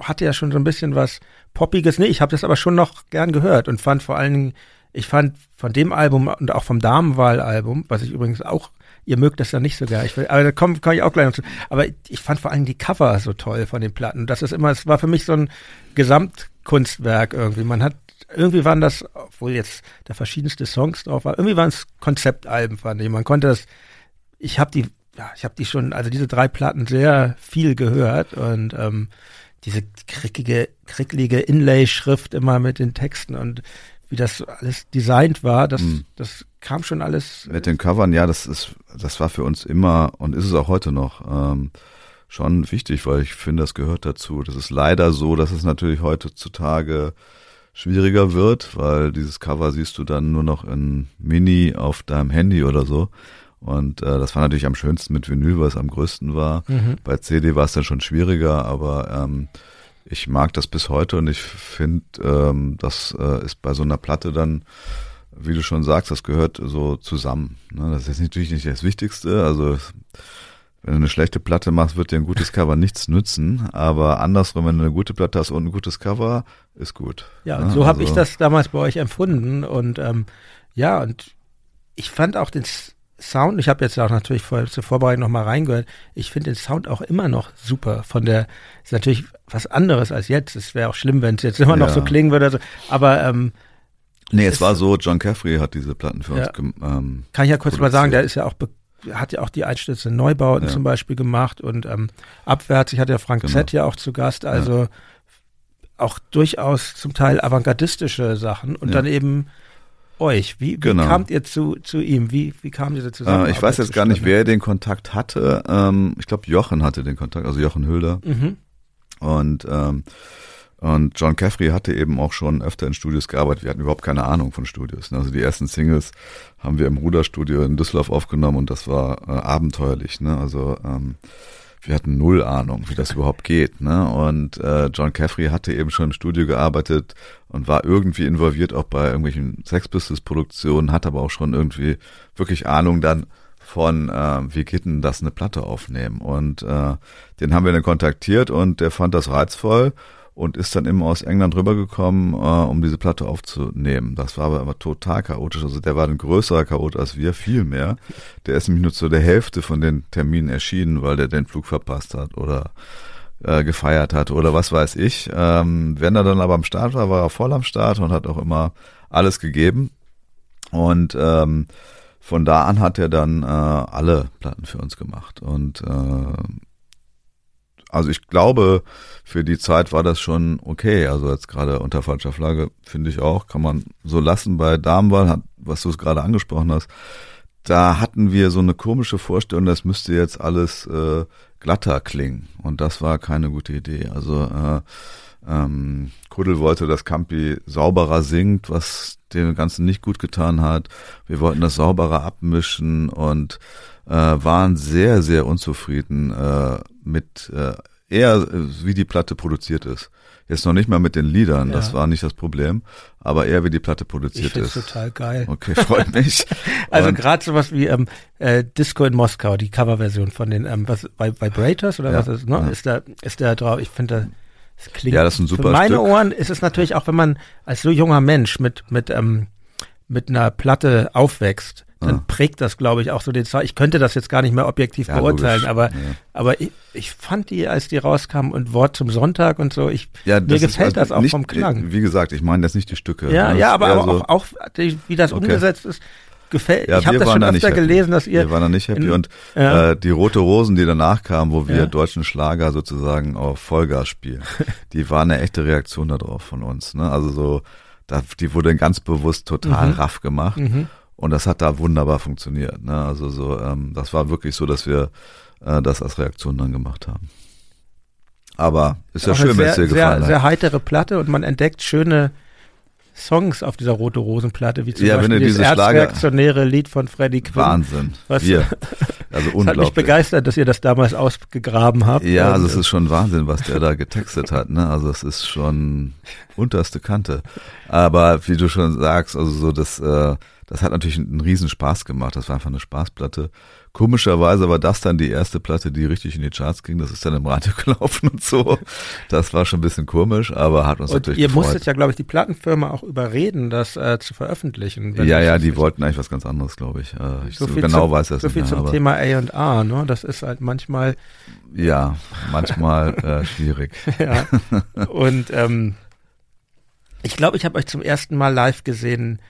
hatte ja schon so ein bisschen was poppiges. Nee, ich habe das aber schon noch gern gehört und fand vor allen Dingen ich fand von dem Album und auch vom Damenwahlalbum, was ich übrigens auch, ihr mögt das ja nicht so gar, ich will, aber da komme komm ich auch gleich noch zu. Aber ich fand vor allem die Cover so toll von den Platten. Das ist immer, es war für mich so ein Gesamtkunstwerk irgendwie. Man hat, irgendwie waren das, obwohl jetzt da verschiedenste Songs drauf waren, irgendwie waren es Konzeptalben, fand ich. Man konnte das, ich habe die, ja, ich habe die schon, also diese drei Platten sehr viel gehört und ähm, diese krickige, kricklige Inlay-Schrift immer mit den Texten und wie das alles designt war, das, mhm. das kam schon alles. Mit den Covern, ja, das ist, das war für uns immer und ist es auch heute noch ähm, schon wichtig, weil ich finde, das gehört dazu. Das ist leider so, dass es natürlich heutzutage schwieriger wird, weil dieses Cover siehst du dann nur noch in Mini auf deinem Handy oder so. Und äh, das war natürlich am schönsten mit Vinyl, weil es am größten war. Mhm. Bei CD war es dann schon schwieriger, aber ähm, ich mag das bis heute und ich finde, ähm, das äh, ist bei so einer Platte dann, wie du schon sagst, das gehört so zusammen. Ne? Das ist natürlich nicht das Wichtigste. Also wenn du eine schlechte Platte machst, wird dir ein gutes Cover nichts nützen. Aber andersrum, wenn du eine gute Platte hast und ein gutes Cover, ist gut. Ja, ne? so habe ich also das damals bei euch empfunden. Und ähm, ja, und ich fand auch den Sound, ich habe jetzt auch natürlich vor, zur Vorbereitung nochmal reingehört, ich finde den Sound auch immer noch super. Von der, ist natürlich was anderes als jetzt. Es wäre auch schlimm, wenn es jetzt immer ja. noch so klingen würde. Also, aber ähm, Nee, es, es war so, John Caffrey hat diese Platten für ja, uns ähm, Kann ich ja kurz produziert. mal sagen, der ist ja auch hat ja auch die Einstürze Neubauten ja. zum Beispiel gemacht und ähm, abwärts, ich hatte ja Frank genau. Z ja auch zu Gast, also auch durchaus zum Teil avantgardistische Sachen und dann eben euch. Wie, wie Genau. kamt ihr zu, zu ihm? Wie, wie kam diese Äh, Zusammenarbeit? ich weiß jetzt gar nicht, wer den Kontakt hatte. Ähm, ich glaube, Jochen hatte den Kontakt, also Jochen Hülder. Mhm. Und, ähm, und John Caffrey hatte eben auch schon öfter in Studios gearbeitet. Wir hatten überhaupt keine Ahnung von Studios. ne? Also die ersten Singles haben wir im Ruderstudio in Düsseldorf aufgenommen und das war äh, abenteuerlich. Ne? Also ähm, wir hatten null Ahnung, wie das überhaupt geht. Ne? Und äh, John Caffrey hatte eben schon im Studio gearbeitet und war irgendwie involviert auch bei irgendwelchen Sex Pistols Produktionen, hat aber auch schon irgendwie wirklich Ahnung dann von, äh, wie denn das eine Platte aufnehmen? Und äh, den haben wir dann kontaktiert und der fand das reizvoll und ist dann immer aus England rübergekommen, äh, um diese Platte aufzunehmen. Das war aber immer total chaotisch. Also der war ein größerer Chaot als wir, viel mehr. Der ist nämlich nur zu der Hälfte von den Terminen erschienen, weil der den Flug verpasst hat oder äh, gefeiert hat oder was weiß ich. Ähm, wenn er dann aber am Start war, war er voll am Start und hat auch immer alles gegeben. Und ähm, von da an hat er dann äh, alle Platten für uns gemacht. Und äh, also ich glaube, für die Zeit war das schon okay. Also jetzt gerade unter falscher Flagge finde ich auch, kann man so lassen. Bei Damenwahl, hat, was du es gerade angesprochen hast, da hatten wir so eine komische Vorstellung, das müsste jetzt alles äh, glatter klingen. Und das war keine gute Idee. Also äh, ähm, Kuddel wollte, dass Campi sauberer singt, was dem Ganzen nicht gut getan hat. Wir wollten das sauberer abmischen und äh, waren sehr, sehr unzufrieden äh, mit äh, eher, äh, wie die Platte produziert ist. Jetzt noch nicht mal mit den Liedern, Ja. das war nicht das Problem, aber eher wie die Platte Ich produziert es ist. total geil. Okay, freut mich. (laughs) Also gerade sowas wie ähm, äh, Disco in Moskau, die Coverversion von den ähm, was, Vi- Vibrators oder Ja, was ist, ne? ja. Ist da ist da drauf. Ich finde, das klingt. Ja, das ist ein super Für meine Stück. Ohren ist es natürlich auch, wenn man als so junger Mensch mit mit ähm, mit einer Platte aufwächst, dann Ja. prägt das, glaube ich, auch so den Zeit. Ich könnte das jetzt gar nicht mehr objektiv Ja, beurteilen, logisch. aber Ja. aber ich, ich fand die, als die rauskamen und Wort zum Sonntag und so, ich Ja, mir das gefällt also das auch nicht, vom Klang. Wie gesagt, ich meine jetzt nicht die Stücke. Ja, ne? ja, Das aber, aber so- auch, auch die, wie das Okay. umgesetzt ist, gefällt. Ja, ich habe das schon da öfter gelesen, dass ihr Wir waren da nicht happy in- und Ja. äh, die Rote Rosen, die danach kamen, wo wir Ja. deutschen Schlager sozusagen auf Vollgas spielen, (laughs) die war eine echte Reaktion darauf von uns. Ne? Also so, da, die wurde ganz bewusst total Mhm. raff gemacht Mhm. Und das hat da wunderbar funktioniert. Ne? Also so, ähm, das war wirklich so, dass wir äh, das als Reaktion dann gemacht haben. Aber ist ja Auch schön, wenn es dir gefallen sehr, hat. sehr heitere Platte und man entdeckt schöne Songs auf dieser Rote Rosenplatte, wie zum Ja, Beispiel dieses erzreaktionäre Lied von Freddie Quinn. Wahnsinn. Was- Wir. (laughs) Also Das hat mich unglaublich. begeistert, dass ihr das damals ausgegraben habt. Ja, also es ist schon Wahnsinn, was der da getextet hat. Ne? Also es ist schon unterste Kante. Aber wie du schon sagst, also so das, äh, das hat natürlich einen riesen Spaß gemacht. Das war einfach eine Spaßplatte. Komischerweise war das dann die erste Platte, die richtig in die Charts ging. Das ist dann im Radio (laughs) gelaufen und so. Das war schon ein bisschen komisch, aber hat uns und natürlich ihr gefreut. musstet ja, glaube ich, die Plattenfirma auch überreden, das äh, zu veröffentlichen. ja, ja, die wollten eigentlich was ganz anderes, glaube ich. Äh, ich so, viel genau zum, weiß das So nicht viel mehr, zum aber Thema A&A, ne? Das ist halt manchmal ja, manchmal äh, schwierig. (laughs) ja. Und ähm, ich glaube, ich habe euch zum ersten Mal live gesehen.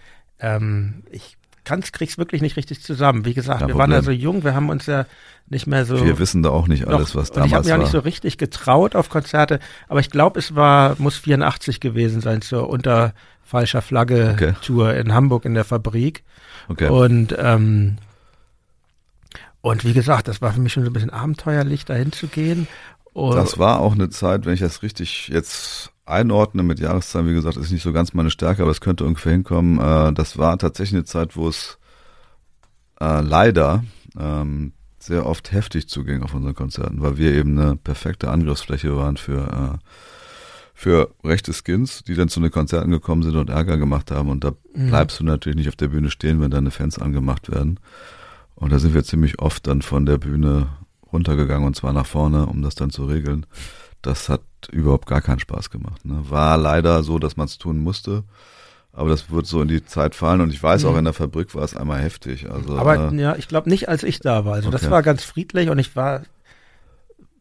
Ähm, ich kann's, krieg's wirklich nicht richtig zusammen. Wie gesagt, Kein wir waren ja so Problem. jung, wir haben uns ja nicht mehr so. Wir wissen da auch nicht alles, noch- was und ich habe damals mich auch war. nicht so richtig getraut auf Konzerte, aber ich glaube, es war, muss 84 gewesen sein zur unter falscher Flagge Okay. Tour in Hamburg in der Fabrik. okay. Und ähm, und wie gesagt, das war für mich schon so ein bisschen abenteuerlich, dahin zu gehen. Und Das war auch eine Zeit, wenn ich das richtig jetzt einordne mit Jahreszahlen, wie gesagt, ist nicht so ganz meine Stärke, aber es könnte ungefähr hinkommen. Äh, das war tatsächlich eine Zeit, wo es äh, leider ähm, sehr oft heftig zuging auf unseren Konzerten, weil wir eben eine perfekte Angriffsfläche waren für äh, für rechte Skins, die dann zu den Konzerten gekommen sind und Ärger gemacht haben. Und da Mhm. bleibst du natürlich nicht auf der Bühne stehen, wenn deine Fans angemacht werden. Und da sind wir ziemlich oft dann von der Bühne runtergegangen und zwar nach vorne, um das dann zu regeln. Das hat überhaupt gar keinen Spaß gemacht. Ne? War leider so, dass man es tun musste. Aber das wird so in die Zeit fallen und ich weiß auch, Mhm. in der Fabrik war es einmal heftig. Also, Aber äh, ja, ich glaube nicht, als ich da war. Also das Okay. war ganz friedlich und ich war,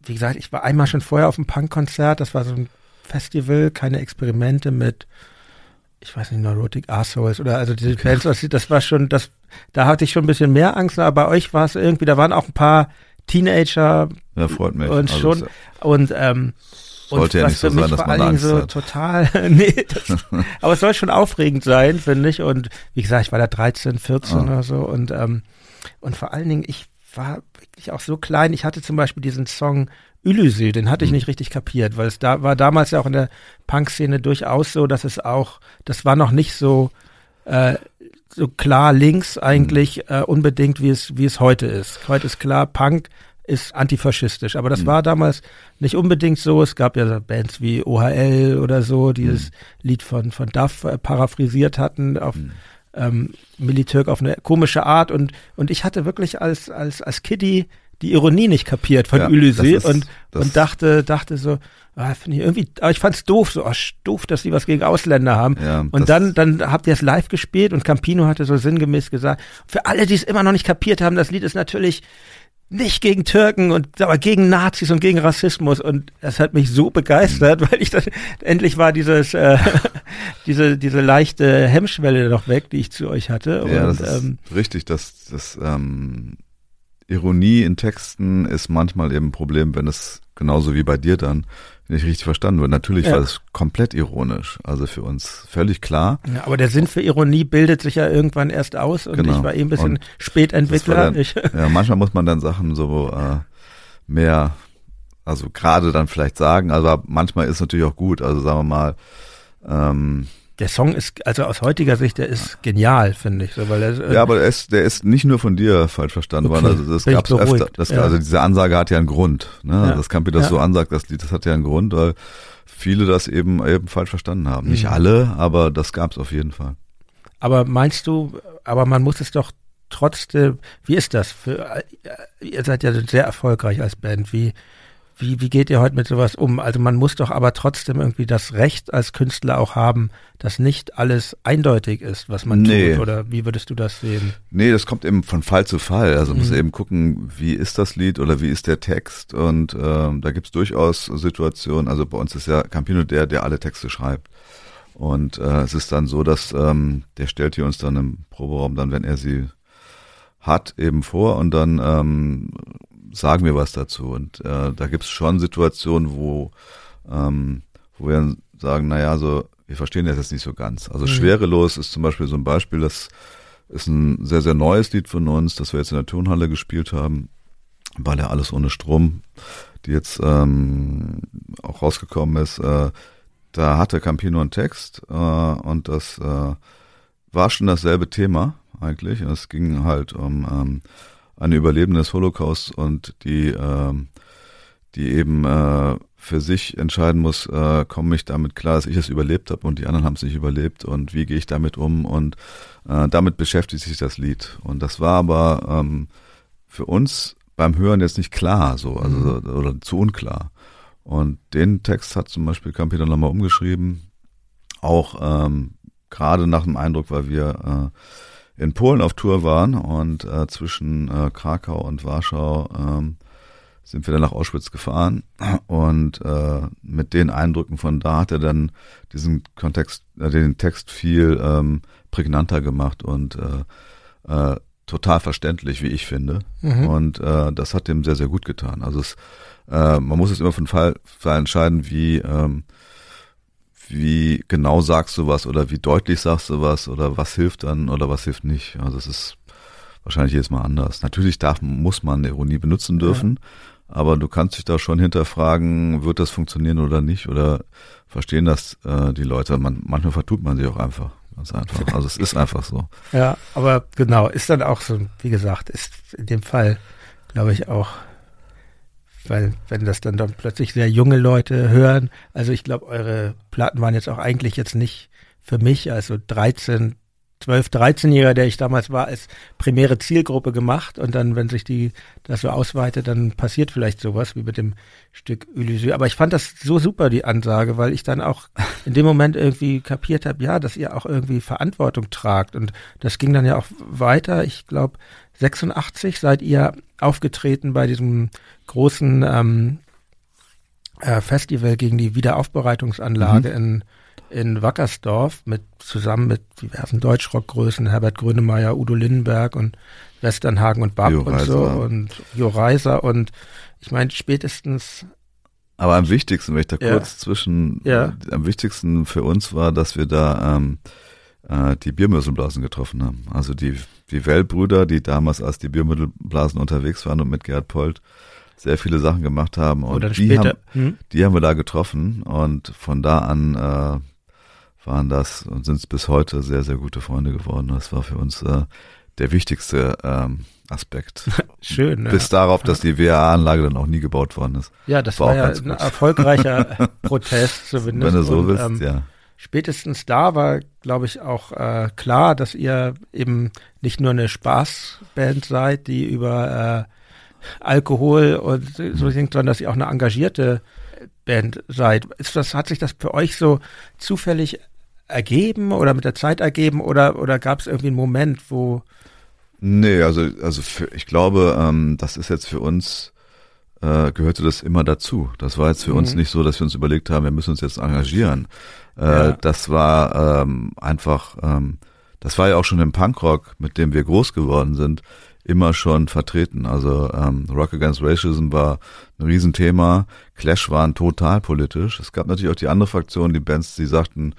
wie gesagt, ich war einmal schon vorher auf einem Punkkonzert. Das war so ein Festival, keine Experimente mit, ich weiß nicht, Neurotic Assholes oder also diese Bands, was sie- das war schon, das, da hatte ich schon ein bisschen mehr Angst, aber bei euch war es irgendwie, da waren auch ein paar Teenager ja, freut mich. und Also schon es- und ähm, sollte ja nicht so sein, dass man Angst so hat. total, (laughs) nee, das, (laughs) aber es soll schon aufregend sein, finde ich. Und wie gesagt, ich war da 13, 14 ah. oder so und ähm, und vor allen Dingen, ich war wirklich auch so klein. Ich hatte zum Beispiel diesen Song Ulysses, den hatte ich mhm. nicht richtig kapiert, weil es da war damals ja auch in der Punk-Szene durchaus so, dass es auch, das war noch nicht so äh, so klar links eigentlich mhm. äh, unbedingt, wie es wie es heute ist. Heute ist klar, Punk ist antifaschistisch, aber das mhm. war damals nicht unbedingt so. Es gab ja Bands wie OHL oder so, die mhm. das Lied von von Duff äh, paraphrasiert hatten auf mhm ähm, Militürk auf eine komische Art und und ich hatte wirklich als als als Kiddie die Ironie nicht kapiert von ja, Ulysses und und dachte dachte so ah, finde ich irgendwie aber ich fand's doof so ach, doof dass sie was gegen Ausländer haben ja, und dann dann habt ihr es live gespielt und Campino hatte so sinngemäß gesagt für alle die es immer noch nicht kapiert haben das Lied ist natürlich nicht gegen Türken und aber gegen Nazis und gegen Rassismus und das hat mich so begeistert, (laughs) weil ich dann endlich war dieses äh, (laughs) diese diese leichte Hemmschwelle noch weg, die ich zu euch hatte. Ja, und, das ähm, richtig, dass das ähm, Ironie in Texten ist manchmal eben ein Problem, wenn es genauso wie bei dir dann nicht richtig verstanden wird. Natürlich ja. war es komplett ironisch, also für uns völlig klar. Ja, aber der Sinn für Ironie bildet sich ja irgendwann erst aus und genau. ich war eh ein bisschen und Spätentwickler. Dann, (laughs) ja, manchmal muss man dann Sachen so äh, mehr, also gerade dann vielleicht sagen, also manchmal ist natürlich auch gut, also sagen wir mal, ähm, der Song ist, also aus heutiger Sicht, der ist genial, finde ich. So, weil er, äh ja, aber der ist, der ist nicht nur von dir falsch verstanden okay, worden. Also das gab's öfter. Das, ja. Also diese Ansage hat ja einen Grund. Ne? Ja. Das Campi das ja. so ansagt, das Lied, das hat ja einen Grund, weil viele das eben eben falsch verstanden haben. Mhm. Nicht alle, aber das gab's auf jeden Fall. Aber meinst du, aber man muss es doch trotzdem, wie ist das? Für, ihr seid ja sehr erfolgreich als Band. Wie, wie, wie geht ihr heute mit sowas um? Also man muss doch aber trotzdem irgendwie das Recht als Künstler auch haben, dass nicht alles eindeutig ist, was man nee. tut. Oder wie würdest du das sehen? Nee, das kommt eben von Fall zu Fall. Also mhm. muss eben gucken, wie ist das Lied oder wie ist der Text. Und ähm, da gibt's durchaus Situationen. Also bei uns ist ja Campino der, der alle Texte schreibt. Und äh, es ist dann so, dass ähm, der stellt hier uns dann im Proberaum dann, wenn er sie hat, eben vor und dann ähm, sagen wir was dazu. Und äh, da gibt es schon Situationen, wo, ähm, wo wir sagen, naja, so, wir verstehen das jetzt nicht so ganz. Also mhm. schwerelos ist zum Beispiel so ein Beispiel, das ist ein sehr, sehr neues Lied von uns, das wir jetzt in der Turnhalle gespielt haben, weil ja alles ohne Strom, die jetzt ähm, auch rausgekommen ist. Äh, da hatte Campino einen Text äh, und das äh, war schon dasselbe Thema eigentlich. Es ging halt um ähm, eine Überlebende des Holocaust und die, äh, die eben äh, für sich entscheiden muss, äh, komme ich damit klar, dass ich es überlebt habe und die anderen haben es nicht überlebt und wie gehe ich damit um und äh, damit beschäftigt sich das Lied. Und das war aber ähm, für uns beim Hören jetzt nicht klar, so, also mhm. oder zu unklar. Und den Text hat zum Beispiel Campi dann nochmal umgeschrieben, auch ähm, gerade nach dem Eindruck, weil wir äh, in Polen auf Tour waren und äh, zwischen äh, Krakau und Warschau ähm, sind wir dann nach Auschwitz gefahren und äh, mit den Eindrücken von da hat er dann diesen Kontext, äh, den Text viel ähm, prägnanter gemacht und äh, äh, total verständlich, wie ich finde. Mhm. Und äh, das hat dem sehr, sehr gut getan. Also es, äh, man muss es immer von Fall, Fall entscheiden, wie ähm, wie genau sagst du was oder wie deutlich sagst du was oder was hilft dann oder was hilft nicht. Also es ist wahrscheinlich jedes Mal anders. Natürlich darf, muss man Ironie benutzen dürfen, ja. aber du kannst dich da schon hinterfragen, wird das funktionieren oder nicht oder verstehen das äh, die Leute. Man, manchmal vertut man sich auch einfach. Ganz einfach. (laughs) Also es ist einfach so. Ja, aber genau, ist dann auch so, wie gesagt, ist in dem Fall, glaube ich, auch weil wenn das dann, dann plötzlich sehr junge Leute hören, also ich glaube, eure Platten waren jetzt auch eigentlich jetzt nicht für mich, also 13, 12, 13-Jähriger, der ich damals war, als primäre Zielgruppe gemacht und dann, wenn sich die das so ausweitet, dann passiert vielleicht sowas wie mit dem Stück Ulysses. Aber ich fand das so super, die Ansage, weil ich dann auch in dem Moment irgendwie kapiert habe, ja, dass ihr auch irgendwie Verantwortung tragt und das ging dann ja auch weiter. Ich glaube, 86 seid ihr aufgetreten bei diesem großen ähm, äh, Festival gegen die Wiederaufbereitungsanlage mhm. in, in Wackersdorf mit zusammen mit diversen Deutschrockgrößen, Herbert Grönemeyer, Udo Lindenberg und Westernhagen und Bab und so und Jo Reiser und ich meine spätestens Aber am wichtigsten, wenn ich da Ja. kurz zwischen, Ja. am wichtigsten für uns war, dass wir da ähm, äh, die Biermüsselblasen getroffen haben. Also die, die Wellbrüder, die damals als die Biermüsselblasen unterwegs waren und mit Gerhard Polt sehr viele Sachen gemacht haben. Und Oder die, später. haben, Hm? die haben wir da getroffen und von da an äh, waren das und sind es bis heute sehr, sehr gute Freunde geworden. Das war für uns äh, der wichtigste ähm, Aspekt. (laughs) Schön. Ne? Bis darauf, dass die WA-Anlage dann auch nie gebaut worden ist. ja, das war war, ja ein erfolgreicher (laughs) Protest zumindest. Wenn du so Und, willst, ähm, ja. Spätestens da war, glaube ich, auch äh, klar, dass ihr eben nicht nur eine Spaßband seid, die über äh, Alkohol und so singt, sondern dass ihr auch eine engagierte Band seid. Ist das, hat sich das für euch so zufällig ergeben oder mit der Zeit ergeben oder, oder gab es irgendwie einen Moment, wo Nee, also, also für, ich glaube, ähm, das ist jetzt für uns, äh, gehörte das immer dazu. Das war jetzt für uns Mhm. nicht so, dass wir uns überlegt haben, wir müssen uns jetzt engagieren. Äh, Ja. Das war ähm, einfach, ähm, das war ja auch schon im Punkrock, mit dem wir groß geworden sind, immer schon vertreten. Also ähm, Rock Against Racism war ein Riesenthema, Clash waren total politisch. Es gab natürlich auch die andere Fraktion, die Bands, die sagten,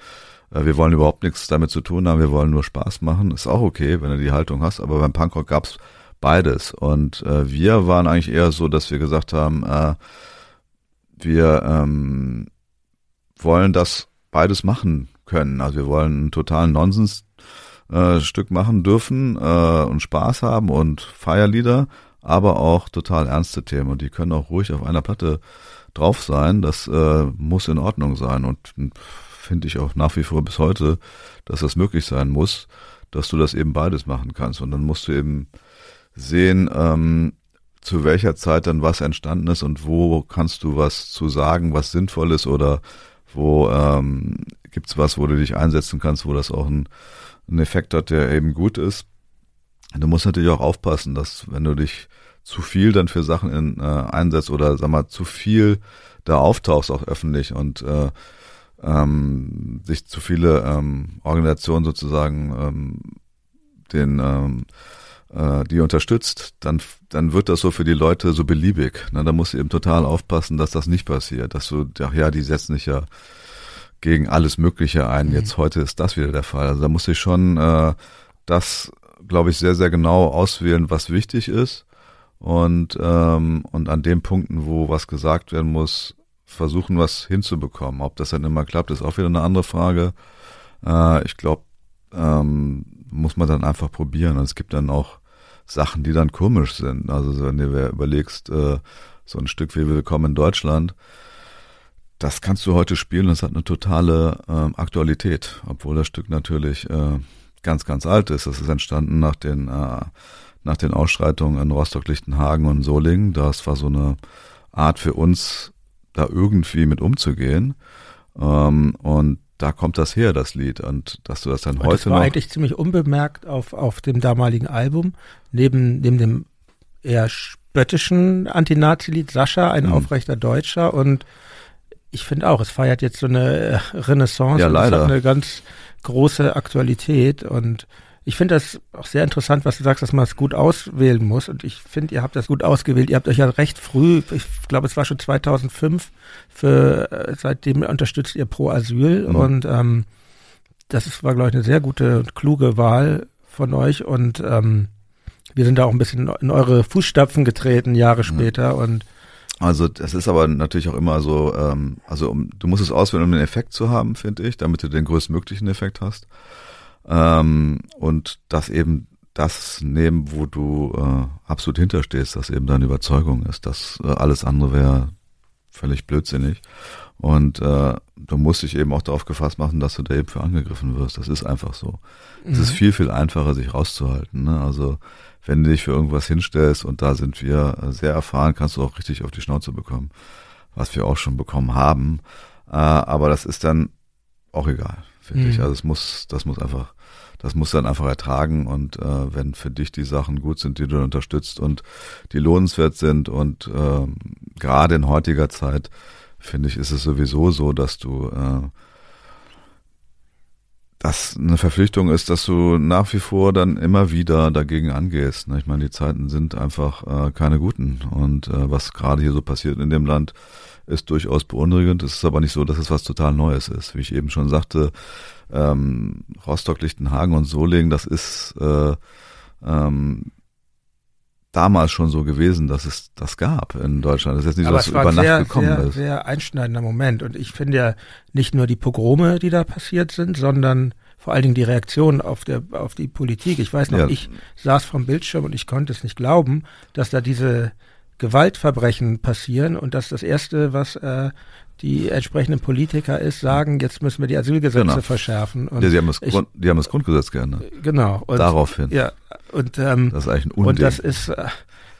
äh, wir wollen überhaupt nichts damit zu tun haben, wir wollen nur Spaß machen. Ist auch okay, wenn du die Haltung hast, aber beim Punkrock gab's beides. Und äh, wir waren eigentlich eher so, dass wir gesagt haben, äh, wir ähm, wollen das beides machen können. Also wir wollen einen totalen Nonsens äh, machen dürfen äh, und Spaß haben und Feierlieder, aber auch total ernste Themen. Und die können auch ruhig auf einer Platte drauf sein. Das äh, muss in Ordnung sein. Und finde ich auch nach wie vor bis heute, dass das möglich sein muss, dass du das eben beides machen kannst. Und dann musst du eben sehen, ähm, zu welcher Zeit dann was entstanden ist und wo kannst du was zu sagen, was sinnvoll ist oder wo ähm, gibt's was, wo du dich einsetzen kannst, wo das auch ein, einen Effekt hat, der eben gut ist. Du musst natürlich auch aufpassen, dass wenn du dich zu viel dann für Sachen in, äh, einsetzt oder sag mal zu viel da auftauchst auch öffentlich und äh, ähm, sich zu viele ähm, Organisationen sozusagen ähm, den ähm, äh, die unterstützt, dann dann wird das so für die Leute so beliebig. Na, da musst du eben total aufpassen, dass das nicht passiert, dass du ach ja, die setzen sich ja gegen alles Mögliche ein. Mhm. Jetzt heute ist das wieder der Fall. Also da muss ich schon äh, das, glaube ich, sehr sehr genau auswählen, was wichtig ist und ähm, und an den Punkten, wo was gesagt werden muss, versuchen, was hinzubekommen. Ob das dann immer klappt, ist auch wieder eine andere Frage. Äh, ich glaube, ähm, muss man dann einfach probieren. Und es gibt dann auch Sachen, die dann komisch sind. Also wenn du dir überlegst, äh, so ein Stück wie Willkommen in Deutschland, das kannst du heute spielen, das hat eine totale ähm, Aktualität, obwohl das Stück natürlich äh, ganz, ganz alt ist. Das ist entstanden nach den, äh, nach den Ausschreitungen in Rostock, Lichtenhagen und Solingen. Das war so eine Art für uns, da irgendwie mit umzugehen. Ähm, und da kommt das her, das Lied. Und dass du das dann Und heute das war noch. eigentlich ziemlich unbemerkt auf, auf dem damaligen Album. Neben, neben dem eher spöttischen Anti-Nazi-Lied Sascha, ein Mhm. aufrechter Deutscher. Und ich finde auch, es feiert jetzt so eine Renaissance. Ja, und Es leider. hat eine ganz große Aktualität. Und ich finde das auch sehr interessant, was du sagst, dass man es gut auswählen muss. Und ich finde, ihr habt das gut ausgewählt. Ihr habt euch ja recht früh, ich glaube, es war schon 2005, für, äh, seitdem unterstützt ihr Pro Asyl. Mhm. Und ähm, das ist, war, glaube ich, eine sehr gute und kluge Wahl von euch. Und ähm, wir sind da auch ein bisschen in eure Fußstapfen getreten, Jahre später. Und Also das ist aber natürlich auch immer so, ähm, also um, du musst es auswählen, um den Effekt zu haben, finde ich, damit du den größtmöglichen Effekt hast. Ähm, und das eben das nehmen, wo du äh, absolut hinterstehst, das eben deine Überzeugung ist. Das äh, alles andere wäre völlig blödsinnig. Und äh, du musst dich eben auch darauf gefasst machen, dass du da eben für angegriffen wirst. Das ist einfach so. Es ist viel, viel einfacher, sich rauszuhalten. Ne? Also wenn du dich für irgendwas hinstellst und da sind wir äh, sehr erfahren, kannst du auch richtig auf die Schnauze bekommen, was wir auch schon bekommen haben. Äh, aber das ist dann auch egal, finde Mhm. ich. Also es muss, das muss einfach, das muss dann einfach ertragen und äh, wenn für dich die Sachen gut sind, die du unterstützt und die lohnenswert sind und ähm, gerade in heutiger Zeit finde ich, ist es sowieso so, dass du äh, das eine Verpflichtung ist, dass du nach wie vor dann immer wieder dagegen angehst. Ne? Ich meine, die Zeiten sind einfach äh, keine guten. Und äh, was gerade hier so passiert in dem Land, ist durchaus beunruhigend. Es ist aber nicht so, dass es was total Neues ist. Wie ich eben schon sagte, ähm, Rostock, Lichtenhagen und Solingen, das ist äh, ähm, damals schon so gewesen, dass es das gab in Deutschland. Das ist jetzt nicht Aber so, dass es über Nacht sehr, gekommen sehr, ist. sehr einschneidender Moment. Und ich finde ja nicht nur die Pogrome, die da passiert sind, sondern vor allen Dingen die Reaktion auf, der, auf die Politik. Ich weiß noch, Ja. ich saß vom Bildschirm und ich konnte es nicht glauben, dass da diese Gewaltverbrechen passieren und dass das Erste, was äh, die entsprechenden Politiker ist, sagen, jetzt müssen wir die Asylgesetze Genau. verschärfen. Und Ja, sie haben das, ich, Grund, die haben das Grundgesetz geändert. genau. Und, Daraufhin. Ja, und ähm, Das ist eigentlich ein Unding. und das ist, äh,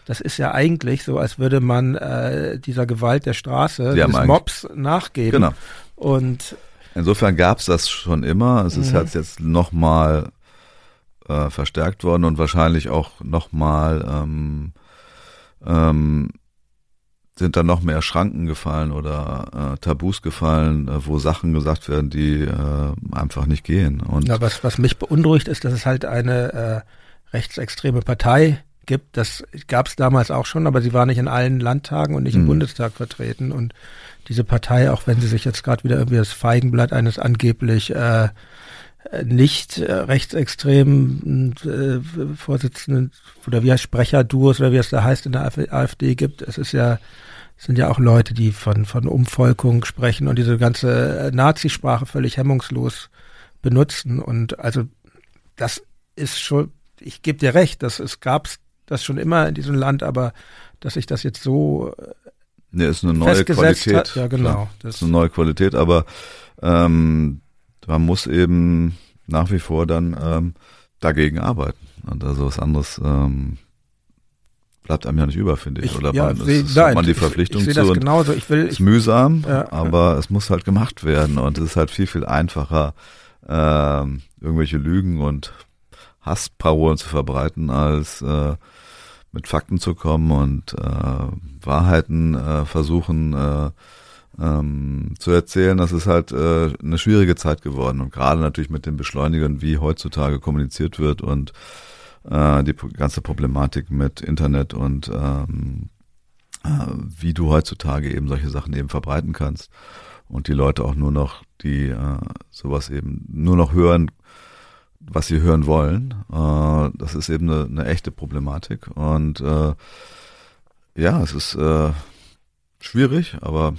das ist ja eigentlich so, als würde man äh, dieser Gewalt der Straße, Sie des Mobs nachgeben. Genau. Und Insofern gab es das schon immer. Es ist Mhm. halt jetzt nochmal äh, verstärkt worden und wahrscheinlich auch nochmal ähm, ähm, sind da noch mehr Schranken gefallen oder äh, Tabus gefallen, äh, wo Sachen gesagt werden, die äh, einfach nicht gehen. Und ja, was, was mich beunruhigt, ist, dass es halt eine äh, rechtsextreme Partei gibt. Das gab es damals auch schon, aber sie war nicht in allen Landtagen und nicht im Mhm. Bundestag vertreten. Und diese Partei, auch wenn sie sich jetzt gerade wieder irgendwie das Feigenblatt eines angeblich äh, nicht äh, rechtsextremen äh, Vorsitzenden oder wie heißt Sprecherduos oder wie es da heißt in der AfD gibt. Es ist ja es sind ja auch Leute, die von von Umvolkung sprechen und diese ganze äh, Nazisprache völlig hemmungslos benutzen und also das ist schon ich gebe dir recht, dass es gab's das schon immer in diesem Land, aber dass sich das jetzt so äh, ne, ist eine neue festgesetzt Qualität. hat, ja genau. Klar. Das, ist eine neue Qualität, aber ähm, man muss eben nach wie vor dann ähm, dagegen arbeiten. Und also was anderes ähm, bleibt einem ja nicht über, finde ich. ich, Oder ja, man, seh, es, nein, hat man die ich- Verpflichtung ich, ich zu genauso. Ich will, ist mühsam, Ja, aber es muss halt gemacht werden und es ist halt viel, viel einfacher, ähm, irgendwelche Lügen und Hassparolen zu verbreiten, als äh, mit Fakten zu kommen und äh, Wahrheiten äh, versuchen äh, ähm, zu erzählen. Das ist halt äh, eine schwierige Zeit geworden und gerade natürlich mit den Beschleunigern, wie heutzutage kommuniziert wird und äh, die ganze Problematik mit Internet und ähm, äh, wie du heutzutage eben solche Sachen eben verbreiten kannst und die Leute auch nur noch, die äh, sowas eben nur noch hören, was sie hören wollen. Äh, das ist eben eine, eine echte Problematik und äh, ja, es ist äh, schwierig, aber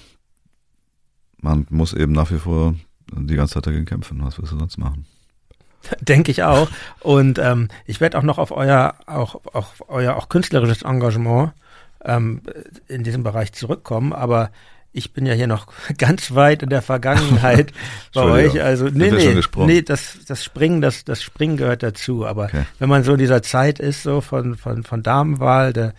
man muss eben nach wie vor die ganze Zeit dagegen kämpfen. Was willst du sonst machen? (laughs) denke ich auch. Und ähm, ich werde auch noch auf euer auch, auch euer auch künstlerisches Engagement ähm, in diesem Bereich zurückkommen, aber ich bin ja hier noch (laughs) ganz weit in der Vergangenheit (laughs) bei euch. Also nee, nee, nee, das, das Springen, das, das Springen gehört dazu. Aber Okay. wenn man so in dieser Zeit ist, so von, von, von Damenwahl, der,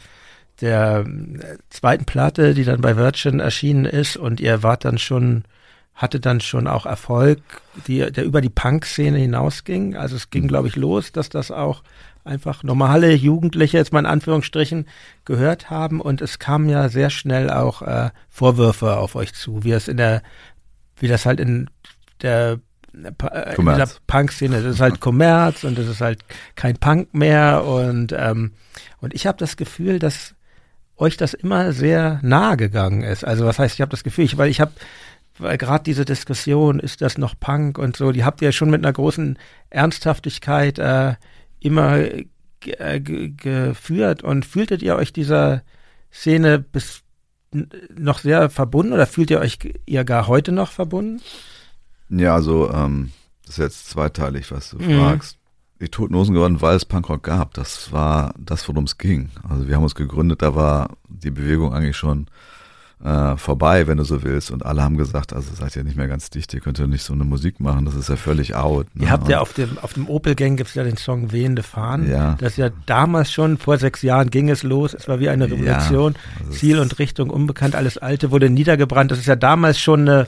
der äh, zweiten Platte, die dann bei Virgin erschienen ist und ihr wart dann schon, hatte dann schon auch Erfolg, die, der über die Punk-Szene hinausging. Also es ging, glaube ich, los, dass das auch einfach normale Jugendliche, jetzt mal in Anführungsstrichen, gehört haben. Und es kamen ja sehr schnell auch äh, Vorwürfe auf euch zu, wie es in der, wie das halt in der äh, in dieser Punk-Szene, das ist halt Kommerz und das ist halt kein Punk mehr. Und ähm, und ich habe das Gefühl, dass euch das immer sehr nahe gegangen ist. Also was heißt, ich habe das Gefühl, ich, weil ich habe weil gerade diese Diskussion, ist das noch Punk und so, die habt ihr schon mit einer großen Ernsthaftigkeit äh, immer äh, ge- geführt und fühltet ihr euch dieser Szene bis noch sehr verbunden oder fühlt ihr euch ihr gar heute noch verbunden? Ja, also ähm, das ist jetzt zweiteilig, was du Mhm. fragst. Die Toten Hosen geworden, weil es Punkrock gab. Das war das, worum es ging. Also wir haben uns gegründet, da war die Bewegung eigentlich schon äh, vorbei, wenn du so willst. Und alle haben gesagt, also seid ihr nicht mehr ganz dicht, ihr könnt ja nicht so eine Musik machen, das ist ja völlig out. Ne? Ihr habt ja auf dem, auf dem Opel-Gang gibt's ja den Song Wehende Fahnen. Ja. Das ist ja damals schon, vor sechs Jahren ging es los. Es war wie eine Ja, Revolution. also es- Ziel und Richtung unbekannt, alles Alte wurde niedergebrannt. Das ist ja damals schon eine,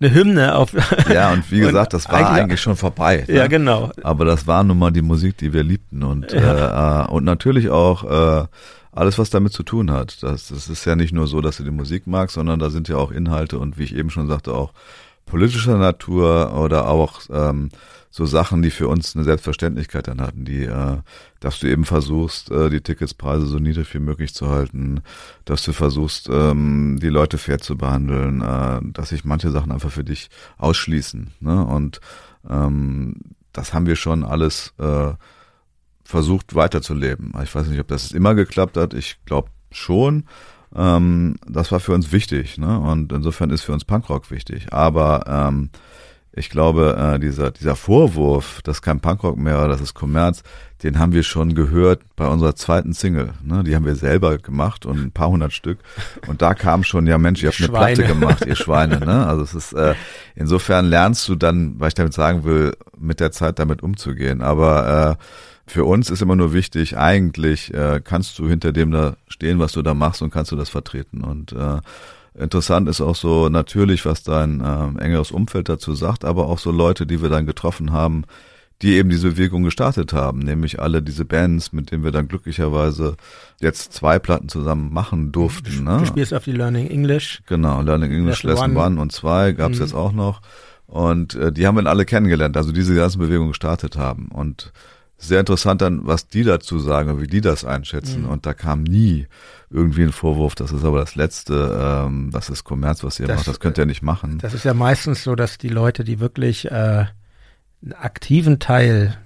eine Hymne auf. (laughs) ja, und wie Und gesagt, das war eigentlich- eigentlich, schon vorbei. ja, ne? genau. Aber das war nun mal die Musik, die wir liebten und äh, äh, und natürlich auch äh, alles, was damit zu tun hat. Das, das ist ja nicht nur so, dass du die Musik magst, sondern da sind ja auch Inhalte und wie ich eben schon sagte, auch politischer Natur oder auch ähm, so Sachen, die für uns eine Selbstverständlichkeit dann hatten, die, äh, dass du eben versuchst, äh, die Ticketspreise so niedrig wie möglich zu halten, dass du versuchst, ähm, die Leute fair zu behandeln, äh, dass sich manche Sachen einfach für dich ausschließen. Ne? Und ähm, das haben wir schon alles äh, versucht weiterzuleben. Ich weiß nicht, ob das immer geklappt hat. Ich glaube schon. Ähm, das war für uns wichtig. Ne? Und insofern ist für uns Punkrock wichtig. Aber ähm, ich glaube, äh, dieser, dieser Vorwurf, das ist kein Punkrock mehr, das ist Kommerz, den haben wir schon gehört bei unserer zweiten Single. Ne? Die haben wir selber gemacht und ein paar hundert Stück. Und da kam schon, ja Mensch, ihr habt eine Platte gemacht, ihr Schweine. Ne? Also es ist, äh, insofern lernst du dann, was ich damit sagen will, mit der Zeit damit umzugehen. Aber äh, für uns ist immer nur wichtig, eigentlich äh, kannst du hinter dem da stehen, was du da machst und kannst du das vertreten. Und äh, interessant ist auch so natürlich, was dein äh, engeres Umfeld dazu sagt, aber auch so Leute, die wir dann getroffen haben, die eben diese Bewegung gestartet haben, nämlich alle diese Bands, mit denen wir dann glücklicherweise jetzt zwei Platten zusammen machen durften. Du, ne? du spielst auf die Learning English. Genau, Learning English Lesson, Lesson One. und zwei gab's mhm. jetzt auch noch. Und äh, die haben wir dann alle kennengelernt, also diese ganzen Bewegungen gestartet haben. Und sehr interessant dann, was die dazu sagen, wie die das einschätzen. Mhm. Und da kam nie irgendwie ein Vorwurf, das ist aber das Letzte, ähm, das ist Kommerz, was ihr das, macht, das könnt ihr nicht machen. Das ist ja meistens so, dass die Leute, die wirklich äh, einen aktiven Teil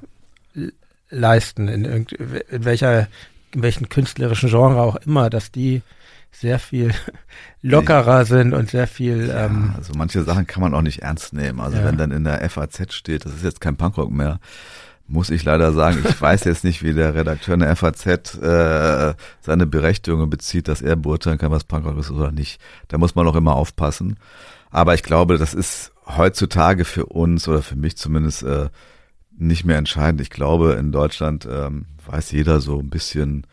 leisten, in, irgend, in welcher, in welchen künstlerischen Genre auch immer, dass die sehr viel (laughs) lockerer sind und sehr viel. Ja, ähm, also manche Sachen kann man auch nicht ernst nehmen. Also ja. wenn dann in der FAZ steht, das ist jetzt kein Punkrock mehr, muss ich leider sagen, ich weiß jetzt nicht, wie der Redakteur in der FAZ äh, seine Berechtigungen bezieht, dass er beurteilen kann, was Punkrock ist oder nicht. Da muss man auch immer aufpassen. Aber ich glaube, das ist heutzutage für uns oder für mich zumindest äh, nicht mehr entscheidend. Ich glaube, in Deutschland ähm, weiß jeder so ein bisschen,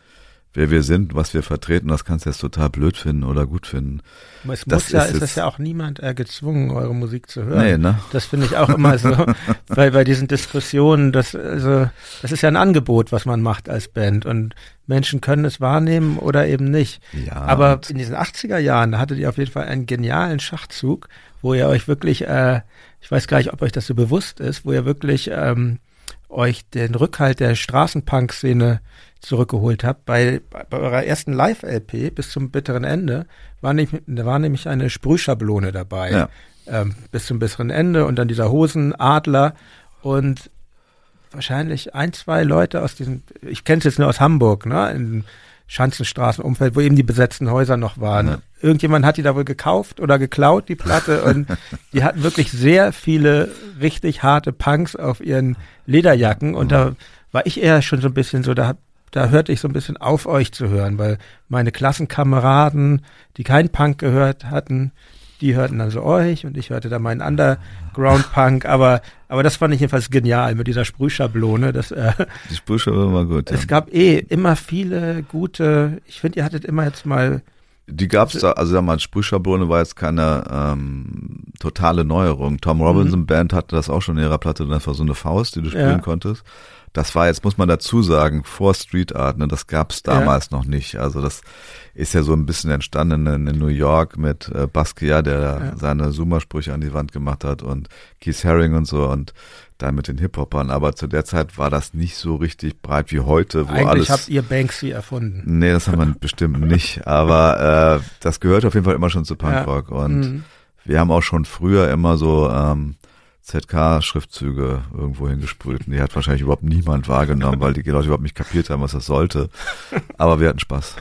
wer wir sind, was wir vertreten. Das kannst du jetzt total blöd finden oder gut finden. Es das muss ja, ist, ist das ja auch niemand äh, gezwungen, eure Musik zu hören. Nee, ne? Das finde ich auch immer so, (laughs) weil bei diesen Diskussionen, das, also, das ist ja ein Angebot, was man macht als Band und Menschen können es wahrnehmen oder eben nicht. Ja, Aber in diesen 80er Jahren, da hattet ihr auf jeden Fall einen genialen Schachzug, wo ihr euch wirklich, äh, ich weiß gar nicht, ob euch das so bewusst ist, wo ihr wirklich ähm, euch den Rückhalt der Straßenpunk-Szene zurückgeholt habt. Bei, bei eurer ersten Live-LP bis zum bitteren Ende war, nicht, da war nämlich eine Sprühschablone dabei. Ja. Ähm, bis zum bitteren Ende und dann dieser Hosenadler und wahrscheinlich ein, zwei Leute aus diesem, ich kenne es jetzt nur aus Hamburg, ne, in Schanzenstraßenumfeld, wo eben die besetzten Häuser noch waren. Ja. Irgendjemand hat die da wohl gekauft oder geklaut, die Platte, und (laughs) die hatten wirklich sehr viele richtig harte Punks auf ihren Lederjacken und da war ich eher schon so ein bisschen so, da da hörte ich so ein bisschen auf, euch zu hören, weil meine Klassenkameraden, die keinen Punk gehört hatten, die hörten also euch und ich hörte da meinen Underground-Punk, aber, aber das fand ich jedenfalls genial mit dieser Sprühschablone. Das, äh, Die Sprühschablone war gut, ja. Es gab eh immer viele gute, ich finde, ihr hattet immer jetzt mal die gab's da, also sag mal, Sprühschablone war jetzt keine ähm, totale Neuerung. Tom Robinson mhm. Band hatte das auch schon in ihrer Platte, das war so eine Faust, die du spielen ja. konntest. Das war jetzt, muss man dazu sagen, vor Street Art, ne? das gab's damals ja. noch nicht. Also das ist ja so ein bisschen entstanden in, in New York mit äh, Basquiat, der ja. seine Zoomer-Sprüche an die Wand gemacht hat und Keith Haring und so und dann mit den Hip-Hopern. Aber zu der Zeit war das nicht so richtig breit wie heute, wo Eigentlich alles. habt ihr Banksy erfunden. Nee, das haben wir (laughs) bestimmt nicht. Aber äh, das gehört auf jeden Fall immer schon zu Punkrock. Ja. Und mhm. wir haben auch schon früher immer so ähm, ZK-Schriftzüge irgendwo hingesprüht. Und die hat wahrscheinlich überhaupt niemand wahrgenommen, weil die Leute überhaupt nicht kapiert haben, was das sollte. (laughs) Aber wir hatten Spaß.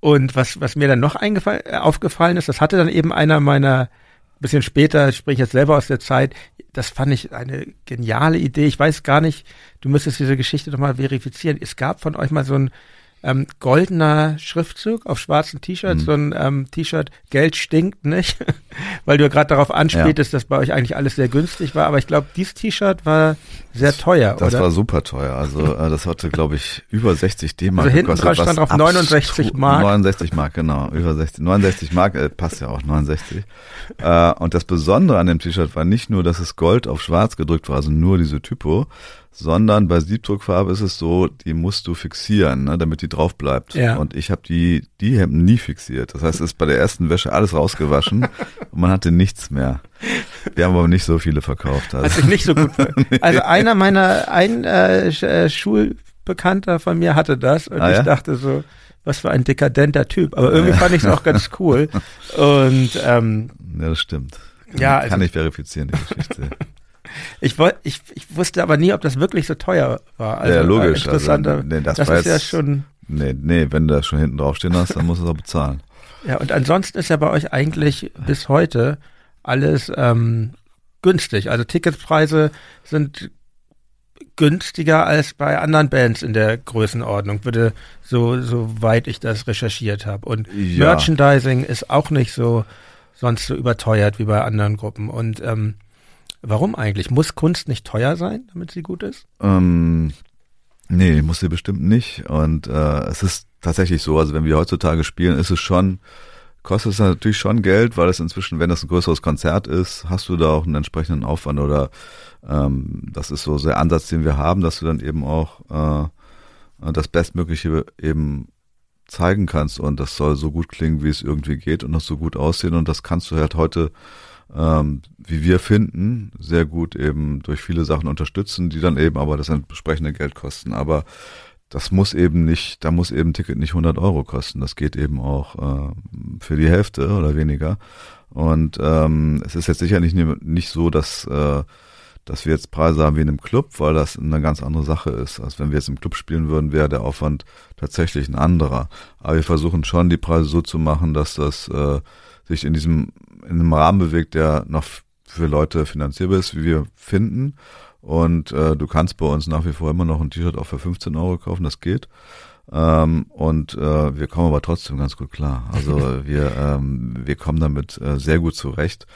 Und was, was mir dann noch eingefallen, äh, aufgefallen ist, das hatte dann eben einer meiner, bisschen später, ich jetzt selber aus der Zeit, das fand ich eine geniale Idee. Ich weiß gar nicht, du müsstest diese Geschichte doch mal verifizieren. Es gab von euch mal so ein ähm, goldener Schriftzug auf schwarzen T-Shirts, mhm. so ein ähm, T-Shirt, Geld stinkt nicht, (laughs) weil du ja gerade darauf anspieltest, ja. dass bei euch eigentlich alles sehr günstig war, aber ich glaube, dieses T-Shirt war sehr teuer, das, oder? war super teuer, also äh, das hatte, glaube ich, über 60 D-Mark Also hinten drauf stand drauf 69 Mark. 69 Mark, genau, über 60, 69 Mark, äh, passt ja auch, 69. äh, und das Besondere an dem T-Shirt war nicht nur, dass es Gold auf schwarz gedrückt war, also nur diese Typo, sondern bei Siebdruckfarbe ist es so, die musst du fixieren, ne, damit die drauf bleibt. Ja. Und ich habe die die Hemden nie fixiert. Das heißt, es ist bei der ersten Wäsche alles rausgewaschen (laughs) und man hatte nichts mehr. Wir haben aber nicht so viele verkauft. Also. Hat sich nicht so gut. (laughs) Also einer meiner, ein äh, äh, Schulbekannter von mir hatte das und ah, ich ja? dachte so, was für ein dekadenter Typ. Aber irgendwie fand ich es auch ganz cool. (laughs) Und ähm, ja, das stimmt. Ja, also, kann ich verifizieren die Geschichte. Ich, ich, ich wusste aber nie, ob das wirklich so teuer war. Also, ja, logisch. Interessanter. Also, nee, das, das ist ja schon. Nee, nee, wenn du das schon hinten draufstehen hast, dann musst du es auch bezahlen. (laughs) Ja, und ansonsten ist ja bei euch eigentlich bis heute alles ähm, günstig. Also Ticketpreise sind günstiger als bei anderen Bands in der Größenordnung, würde so soweit ich das recherchiert habe. Und ja. Merchandising ist auch nicht so sonst so überteuert wie bei anderen Gruppen. Und ähm, warum eigentlich? Muss Kunst nicht teuer sein, damit sie gut ist? Ähm, nee, muss sie bestimmt nicht. Und äh, es ist tatsächlich so, also wenn wir heutzutage spielen, ist es schon kostet es natürlich schon Geld, weil es inzwischen, wenn das ein größeres Konzert ist, hast du da auch einen entsprechenden Aufwand oder ähm, das ist so der Ansatz, den wir haben, dass du dann eben auch äh, das Bestmögliche eben zeigen kannst und das soll so gut klingen, wie es irgendwie geht und das so gut aussehen und das kannst du halt heute, ähm, wie wir finden, sehr gut eben durch viele Sachen unterstützen, die dann eben aber das entsprechende Geld kosten. Aber das muss eben nicht, da muss eben ein Ticket nicht 100 Euro kosten. Das geht eben auch äh, für die Hälfte oder weniger. Und ähm, es ist jetzt sicher nicht, so, dass, äh, dass wir jetzt Preise haben wie in einem Club, weil das eine ganz andere Sache ist. Also wenn wir jetzt im Club spielen würden, wäre der Aufwand tatsächlich ein anderer. Aber wir versuchen schon, die Preise so zu machen, dass das äh, sich in diesem in einem Rahmen bewegt, der noch für Leute finanzierbar ist, wie wir finden und äh, du kannst bei uns nach wie vor immer noch ein T-Shirt auch für 15 Euro kaufen, das geht. Ähm, und äh, wir kommen aber trotzdem ganz gut klar. Also (laughs) wir, ähm, wir kommen damit äh, sehr gut zurecht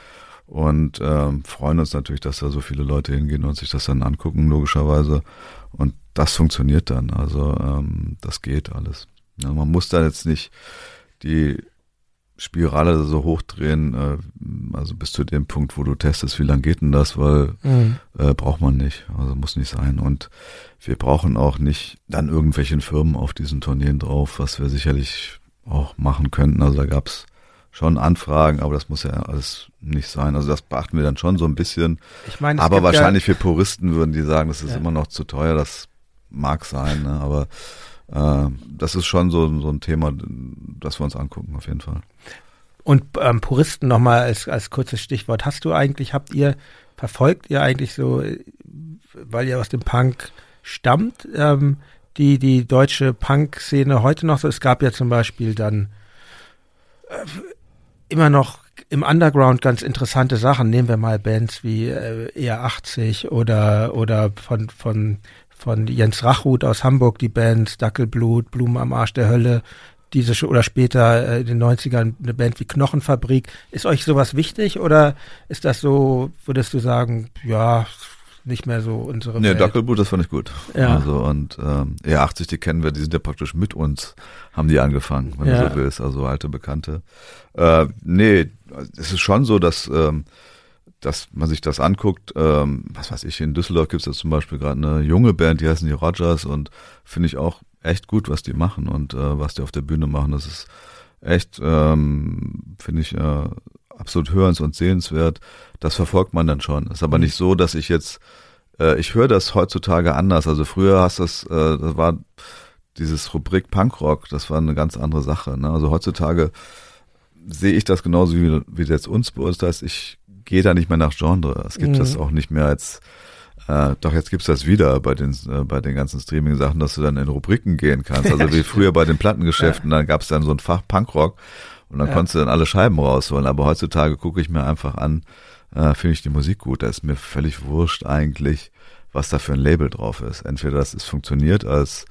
und ähm, freuen uns natürlich, dass da so viele Leute hingehen und sich das dann angucken, logischerweise. Und das funktioniert dann. Also ähm, das geht alles. Ja, man muss da jetzt nicht die Spirale so hochdrehen, äh, also bis zu dem Punkt, wo du testest, wie lang geht denn das, weil mhm. äh, braucht man nicht, also muss nicht sein. Und wir brauchen auch nicht dann irgendwelchen Firmen auf diesen Tourneen drauf, was wir sicherlich auch machen könnten. Also da gab's schon Anfragen, aber das muss ja alles nicht sein. Also das beachten wir dann schon so ein bisschen. Ich meine, aber wahrscheinlich ja für Puristen würden die sagen, das ist ja. immer noch zu teuer, das mag sein, ne? aber äh, das ist schon so, so ein Thema, das wir uns angucken, auf jeden Fall. Und ähm, Puristen nochmal als, als kurzes Stichwort. Hast du eigentlich, habt ihr, verfolgt ihr eigentlich so, weil ihr aus dem Punk stammt, ähm, die, die deutsche Punk-Szene heute noch so? Es gab ja zum Beispiel dann äh, immer noch im Underground ganz interessante Sachen. Nehmen wir mal Bands wie äh, ER80 oder, oder von, von von Jens Rachut aus Hamburg, die Band Dackelblut, Blumen am Arsch der Hölle, diese oder später äh, in den 90ern eine Band wie Knochenfabrik. Ist euch sowas wichtig oder ist das so, würdest du sagen, ja, nicht mehr so unsere Nee, Welt. Dackelblut, das fand ich gut. Ja. Also und ähm, ja, 80, die kennen wir, die sind ja praktisch mit uns, haben die angefangen, wenn ja. du so willst, also alte Bekannte. Äh, nee, es ist schon so, dass ähm, dass man sich das anguckt, ähm, was weiß ich, in Düsseldorf gibt es jetzt zum Beispiel gerade eine junge Band, die heißen die Rogers und finde ich auch echt gut, was die machen und äh, was die auf der Bühne machen. Das ist echt, ähm, finde ich, äh, absolut hörens- und sehenswert. Das verfolgt man dann schon. Ist aber nicht so, dass ich jetzt, äh, ich höre das heutzutage anders. Also früher hast das, äh, das war dieses Rubrik Punkrock, das war eine ganz andere Sache. Ne? Also heutzutage sehe ich das genauso wie, wie jetzt uns heißt, ich gehe da nicht mehr nach Genre. Es gibt mhm. das auch nicht mehr als äh, doch jetzt gibt's das wieder bei den äh, bei den ganzen Streaming-Sachen, dass du dann in Rubriken gehen kannst. Also (laughs) wie früher bei den Plattengeschäften, ja. dann gab's dann so ein Fach Punkrock und dann ja. konntest du dann alle Scheiben rausholen. Aber heutzutage gucke ich mir einfach an, äh, finde ich die Musik gut. Da ist mir völlig wurscht eigentlich, was da für ein Label drauf ist. Entweder das ist funktioniert als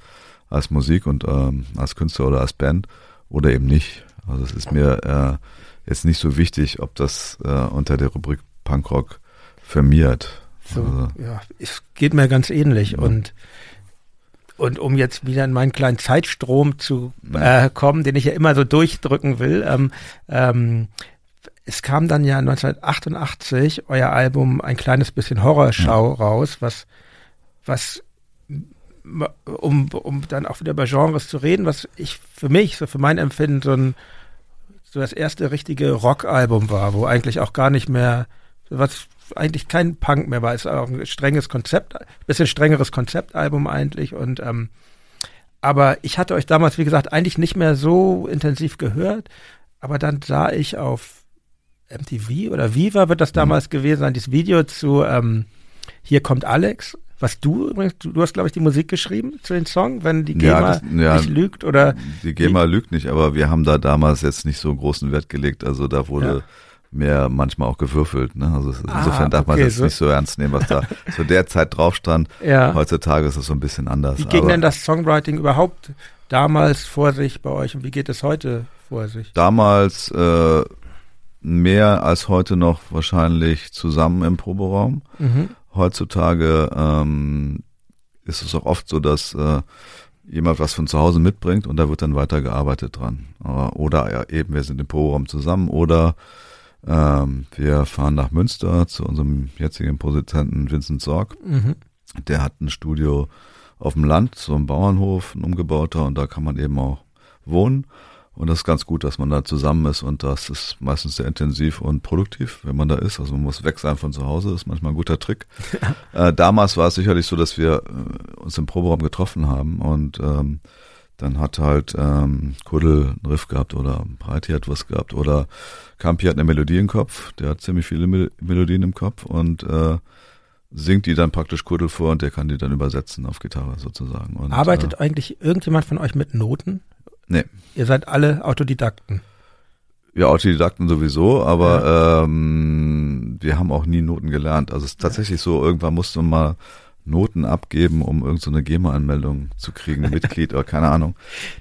als Musik und ähm, als Künstler oder als Band oder eben nicht. Also es ist mir äh, jetzt nicht so wichtig, ob das äh, unter der Rubrik Punkrock firmiert. So, also. ja, es geht mir ganz ähnlich ja. und und um jetzt wieder in meinen kleinen Zeitstrom zu äh, kommen, den ich ja immer so durchdrücken will, ähm, ähm, es kam dann ja 1988 euer Album ein kleines bisschen Horrorschau ja. raus, was was um, um dann auch wieder über Genres zu reden, was ich für mich, so für mein Empfinden, so ein so das erste richtige Rockalbum war, wo eigentlich auch gar nicht mehr was eigentlich kein Punk mehr war. Es war auch ein strenges Konzept, bisschen strengeres Konzeptalbum eigentlich und ähm, aber ich hatte euch damals, wie gesagt, eigentlich nicht mehr so intensiv gehört, aber dann sah ich auf MTV oder Viva wird das mhm. damals mhm. gewesen sein, dieses Video zu ähm, Hier kommt Alex was du übrigens, du, hast, glaube ich, die Musik geschrieben zu den Song, wenn die GEMA ja, das, ja, nicht lügt oder. Die GEMA die, lügt nicht, aber wir haben da damals jetzt nicht so großen Wert gelegt. Also da wurde ja. mehr manchmal auch gewürfelt. Ne? Also ah, insofern darf man das so. nicht so ernst nehmen, was da (laughs) zu der Zeit drauf stand. Ja. Heutzutage ist es so ein bisschen anders. Wie ging denn das Songwriting überhaupt damals vor sich bei euch und wie geht es heute vor sich? Damals äh, mehr als heute noch wahrscheinlich zusammen im Proberaum. Mhm heutzutage ähm, ist es auch oft so, dass äh, jemand was von zu Hause mitbringt und da wird dann weitergearbeitet dran. Oder ja, eben wir sind im Proberaum zusammen oder ähm, wir fahren nach Münster zu unserem jetzigen Produzenten Vincent Sorg. Mhm. Der hat ein Studio auf dem Land, so ein Bauernhof, ein umgebauter und da kann man eben auch wohnen. Und das ist ganz gut, dass man da zusammen ist und das ist meistens sehr intensiv und produktiv, wenn man da ist. Also man muss weg sein von zu Hause, ist manchmal ein guter Trick. Äh, damals war es sicherlich so, dass wir äh, uns im Proberaum getroffen haben und ähm, dann hat halt ähm, Kuddel einen Riff gehabt oder Breiti hat was gehabt oder Campi hat eine Melodie im Kopf, der hat ziemlich viele Mel Melodien im Kopf und äh, singt die dann praktisch Kuddel vor und der kann die dann übersetzen auf Gitarre sozusagen. Und, Arbeitet äh, eigentlich irgendjemand von euch mit Noten? Nee. Ihr seid alle Autodidakten. Ja, Autodidakten sowieso, aber ja. ähm, wir haben auch nie Noten gelernt. Also es ist tatsächlich so, irgendwann musste man mal Noten abgeben, um irgendeine so GEMA-Anmeldung zu kriegen, (laughs) Mitglied oder keine Ahnung.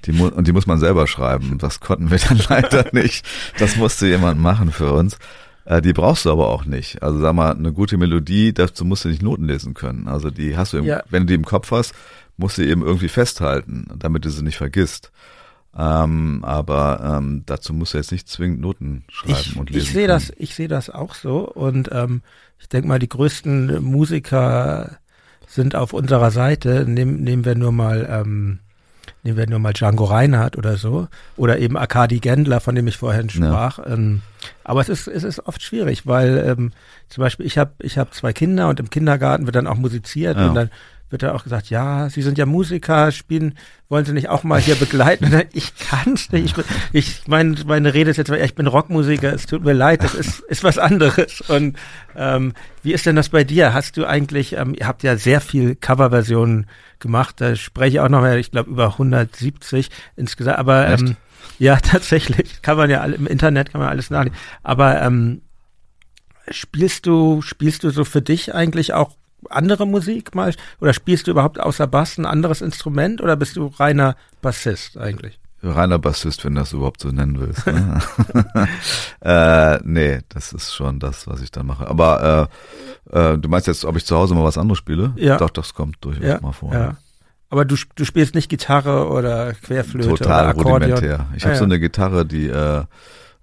Die mu und die muss man selber schreiben. Das konnten wir dann (laughs) leider nicht. Das musste jemand machen für uns. Äh, die brauchst du aber auch nicht. Also sag mal, eine gute Melodie, dazu musst du nicht Noten lesen können. Also die hast du, im, ja. wenn du die im Kopf hast, musst du eben irgendwie festhalten, damit du sie nicht vergisst. Ähm, aber ähm, dazu muss er jetzt nicht zwingend Noten schreiben ich, und lesen. Ich sehe das, ich sehe das auch so. Und ähm, ich denke mal, die größten Musiker sind auf unserer Seite. Nehm, nehmen wir nur mal, ähm, nehmen wir nur mal Django Reinhardt oder so. Oder eben Arkadi Gendler, von dem ich vorhin sprach. Ja. Ähm, aber es ist, es ist oft schwierig, weil ähm, zum Beispiel ich habe ich hab zwei Kinder und im Kindergarten wird dann auch musiziert ja. und dann wird da auch gesagt, ja, Sie sind ja Musiker, spielen, wollen Sie nicht auch mal hier begleiten? (laughs) ich kann's nicht. Ich, ich mein, meine Rede ist jetzt, ich bin Rockmusiker, es tut mir leid, das ist, ist was anderes. Und ähm, wie ist denn das bei dir? Hast du eigentlich, ähm, ihr habt ja sehr viel Coverversionen gemacht, da spreche ich auch noch mal, ich glaube, über 170 insgesamt, aber ähm, ja, (laughs) tatsächlich, kann man ja alle, im Internet kann man alles nachlesen. Aber ähm, spielst du, spielst du so für dich eigentlich auch andere Musik mal? Oder spielst du überhaupt außer Bass ein anderes Instrument oder bist du reiner Bassist eigentlich? Reiner Bassist, wenn du das überhaupt so nennen willst. Ne? (laughs) (laughs) äh, nee, das ist schon das, was ich dann mache. Aber äh, äh, du meinst jetzt, ob ich zu Hause mal was anderes spiele? Ja. Doch, das kommt durchaus ja, mal vor. Ja. Aber du, du spielst nicht Gitarre oder Querflöte Total oder Akkordeon? rudimentär. Ich ah, habe ja. so eine Gitarre, die äh,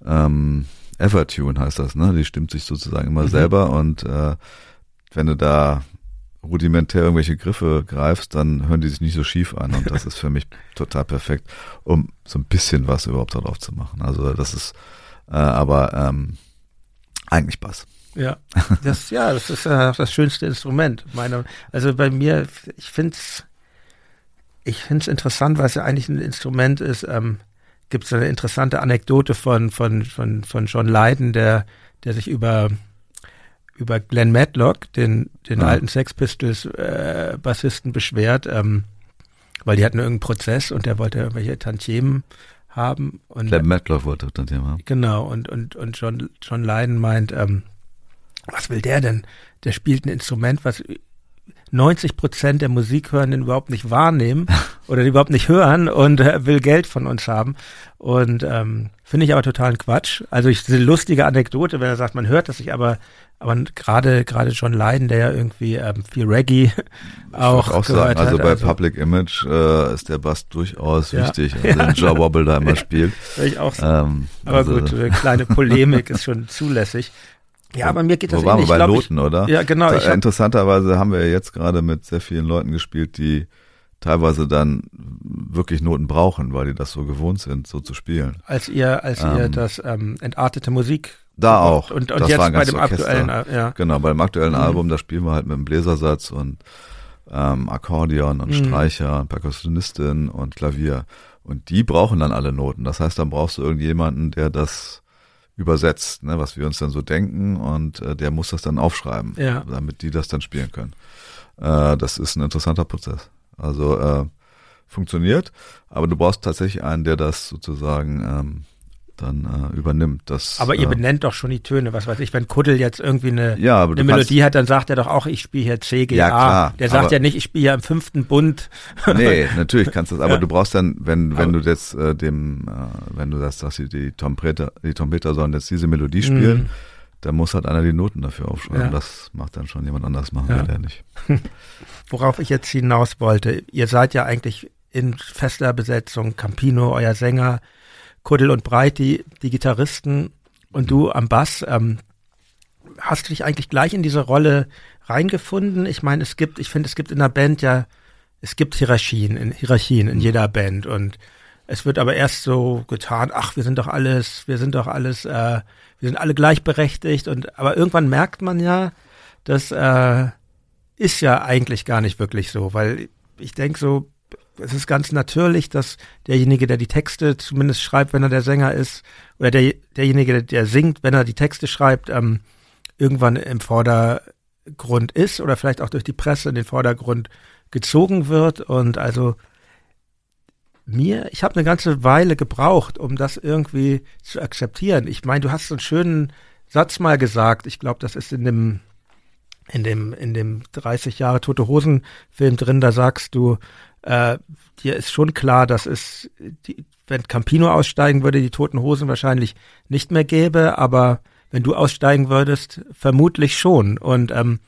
ähm, Evertune heißt das, ne? Die stimmt sich sozusagen immer mhm. selber und äh, wenn du da rudimentär irgendwelche Griffe greifst, dann hören die sich nicht so schief an und das (laughs) ist für mich total perfekt, um so ein bisschen was überhaupt darauf zu machen. Also das ist äh, aber ähm, eigentlich Bass. Ja, das ja, das ist ja das schönste Instrument. Meine, also bei mir, ich finde es, ich finde es interessant, weil es ja eigentlich ein Instrument ist. Ähm, Gibt es eine interessante Anekdote von von von von John Lydon, der der sich über über Glenn Matlock, den, den ja. alten Sex Pistols äh, Bassisten, beschwert, ähm, weil die hatten irgendeinen Prozess und der wollte irgendwelche Tantiemen haben. Und, Glenn Matlock wollte Tantiemen haben. Genau, und, und, und John, John Lydon meint, ähm, was will der denn? Der spielt ein Instrument, was 90 Prozent der Musikhörenden überhaupt nicht wahrnehmen (laughs) oder die überhaupt nicht hören und äh, will Geld von uns haben. Und ähm, finde ich aber totalen Quatsch. Also ich eine lustige Anekdote, wenn er sagt, man hört das nicht, aber aber gerade gerade John Lydon, der ja irgendwie ähm, viel Reggae (laughs) auch, auch sagen, also hat, bei also Public Image äh, ist der Bass durchaus ja. wichtig, (laughs) also ja. den Joe Wobble da immer spielt. ich auch sagen. Ähm, aber also gut, eine kleine Polemik ist schon zulässig. Ja, aber mir geht das Wo waren wir bei Loten, ich, oder? Ja, genau. Da, interessanterweise haben wir jetzt gerade mit sehr vielen Leuten gespielt, die teilweise dann wirklich Noten brauchen, weil die das so gewohnt sind, so zu spielen. Als ihr, als ähm, ihr das ähm, entartete Musik Da auch. Und, und das jetzt war bei dem ganzes aktuellen, Orchester. äh, ja. Genau, beim aktuellen Mhm. Album, da spielen wir halt mit dem Bläsersatz und ähm, Akkordeon und Mhm. Streicher und Perkussionistin und Klavier. Und die brauchen dann alle Noten. Das heißt, dann brauchst du irgendjemanden, der das übersetzt, ne, was wir uns dann so denken und äh, der muss das dann aufschreiben, Ja. damit die das dann spielen können. Äh, das ist ein interessanter Prozess. Also äh, funktioniert, aber du brauchst tatsächlich einen, der das sozusagen ähm, dann äh, übernimmt. Das, Aber ihr äh, benennt doch schon die Töne, was weiß ich, wenn Kuddel jetzt irgendwie eine, ja, eine Melodie hat, dann sagt er doch auch, ich spiele hier C, G, Ja, A. klar, Der sagt ja nicht, ich spiele hier im fünften Bund. Nee, (laughs) natürlich kannst du das, aber Ja. du brauchst dann, wenn, wenn Aber- du jetzt äh, dem, äh, wenn du das sagst, die, die Trompeter, die Trompeter sollen jetzt diese Melodie spielen, Mhm. dann muss halt einer die Noten dafür aufschreiben. Das macht dann schon jemand anders machen, Ja. der nicht. (laughs) Worauf ich jetzt hinaus wollte, ihr seid ja eigentlich in fester Besetzung, Campino, euer Sänger, Kuddel und Breit, die, die Gitarristen und du am Bass. Ähm, hast du dich eigentlich gleich in diese Rolle reingefunden? Ich meine, es gibt, ich finde, es gibt in der Band ja, es gibt Hierarchien, in, Hierarchien in jeder Band und es wird aber erst so getan, ach, wir sind doch alles, wir sind doch alles, äh, wir sind alle gleichberechtigt und aber irgendwann merkt man ja, dass äh, ist ja eigentlich gar nicht wirklich so, weil ich denke so, es ist ganz natürlich, dass derjenige, der die Texte zumindest schreibt, wenn er der Sänger ist, oder der, derjenige, der, singt, wenn er die Texte schreibt, ähm, irgendwann im Vordergrund ist oder vielleicht auch durch die Presse in den Vordergrund gezogen wird. Und also mir, ich habe eine ganze Weile gebraucht, um das irgendwie zu akzeptieren. Ich meine, du hast so einen schönen Satz mal gesagt. Ich glaube, das ist in dem in dem in dem 30 Jahre Tote Hosen Film drin. Da sagst du, äh, dir ist schon klar, dass es die, wenn Campino aussteigen würde, die Toten Hosen wahrscheinlich nicht mehr gäbe, aber wenn du aussteigen würdest, vermutlich schon. Und ähm,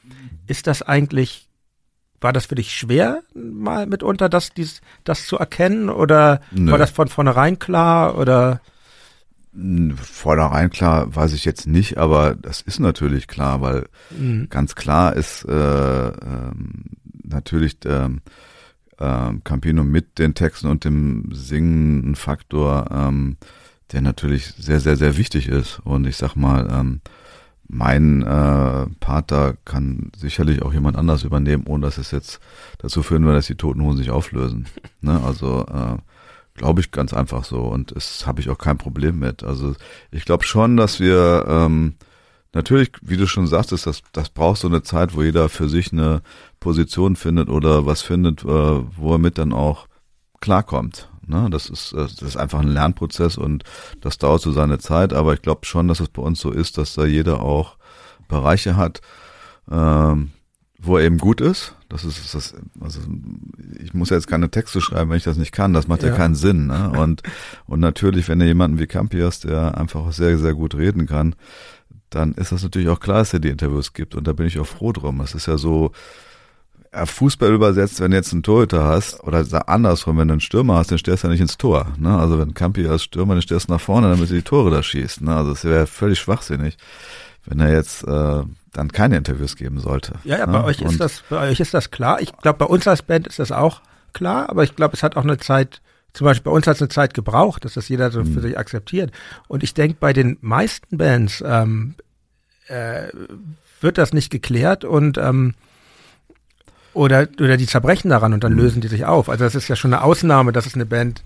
ist das eigentlich war das für dich schwer, mal mitunter das, dies, das zu erkennen? Oder Nö. war das von vornherein klar? Oder Vornherein klar, weiß ich jetzt nicht, aber das ist natürlich klar, weil mh, ganz klar ist äh, ähm, natürlich ähm, ähm, Campino mit den Texten und dem Singen ein Faktor, ähm, der natürlich sehr, sehr, sehr wichtig ist. Und ich sag mal, ähm, mein äh, Part da kann sicherlich auch jemand anders übernehmen, ohne dass es jetzt dazu führen würde, dass die Toten Hosen sich auflösen. (laughs) Ne? Also äh, glaube ich ganz einfach so und es habe ich auch kein Problem mit. Also ich glaube schon, dass wir ähm, natürlich, wie du schon sagtest, das, das braucht so eine Zeit, wo jeder für sich eine Position findet oder was findet, äh, wo er mit dann auch klarkommt. Ne? Das ist äh, das ist einfach ein Lernprozess und das dauert so seine Zeit, aber ich glaube schon, dass es bei uns so ist, dass da jeder auch Bereiche hat, ähm, wo er eben gut ist. Das ist das, also ich muss ja jetzt keine Texte schreiben, wenn ich das nicht kann. Das macht ja, Ja. keinen Sinn. Ne? Und und natürlich, wenn du jemanden wie Campi hast, der einfach sehr sehr gut reden kann, dann ist das natürlich auch klar, dass er die Interviews gibt. Und da bin ich auch froh drum. Das ist ja so Fußball übersetzt, wenn du jetzt einen Torhüter hast, oder andersrum, wenn du einen Stürmer hast, dann stellst du ja nicht ins Tor. Ne? Also wenn Campi als Stürmer, dann stellst du nach vorne, damit du die Tore da schießt. Ne? Also das wäre völlig schwachsinnig, wenn er jetzt äh, dann keine Interviews geben sollte. Ja, ja, ne? bei euch ist Und- das, bei euch ist das klar. Ich glaube, bei uns als Band ist das auch klar, aber ich glaube, es hat auch eine Zeit, zum Beispiel bei uns hat es eine Zeit gebraucht, dass das jeder so Mhm. für sich akzeptiert. Und ich denke, bei den meisten Bands ähm, äh, wird das nicht geklärt und ähm, oder, oder die zerbrechen daran und dann Mhm. lösen die sich auf. Also das ist ja schon eine Ausnahme, dass es eine Band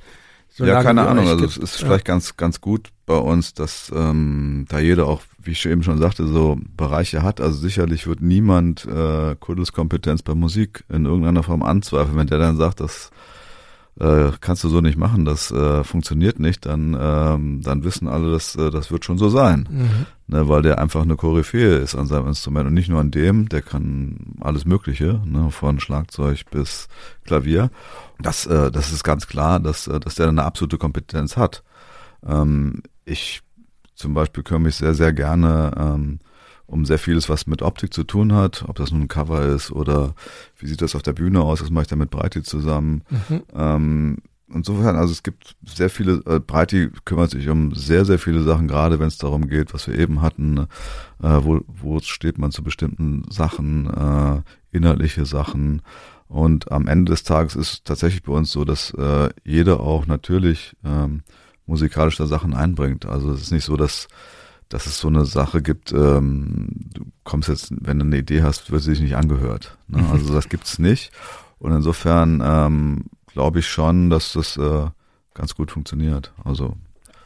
so ja, keine Ahnung. Also es ist Ja. vielleicht ganz, ganz gut bei uns, dass ähm, da jeder auch, wie ich eben schon sagte, so Bereiche hat. Also sicherlich wird niemand äh, Kuddels Kompetenz bei Musik in irgendeiner Form anzweifeln. Wenn der dann sagt, das äh, kannst du so nicht machen, das äh, funktioniert nicht, dann, ähm, dann wissen alle, dass äh, das wird schon so sein. Mhm. Ne, weil der einfach eine Koryphäe ist an seinem Instrument und nicht nur an dem, der kann alles Mögliche, ne, von Schlagzeug bis Klavier. Das, äh, das ist ganz klar, dass, äh, dass der eine absolute Kompetenz hat. Ähm, ich zum Beispiel kümmere mich sehr, sehr gerne ähm, um sehr vieles, was mit Optik zu tun hat, ob das nun ein Cover ist oder wie sieht das auf der Bühne aus, das mache ich dann mit Breiti zusammen. Mhm. Ähm, insofern, also es gibt sehr viele, äh, Breiti kümmert sich um sehr, sehr viele Sachen, gerade wenn es darum geht, was wir eben hatten, äh, wo, wo steht man zu bestimmten Sachen, äh, inhaltliche Sachen. Und am Ende des Tages ist es tatsächlich bei uns so, dass äh, jeder auch natürlich ähm, musikalische Sachen einbringt. Also es ist nicht so, dass dass es so eine Sache gibt, ähm, du kommst jetzt, wenn du eine Idee hast, wird sie sich nicht angehört. Ne? Mhm. Also das gibt's nicht. Und insofern ähm, glaube ich schon, dass das äh, ganz gut funktioniert. Also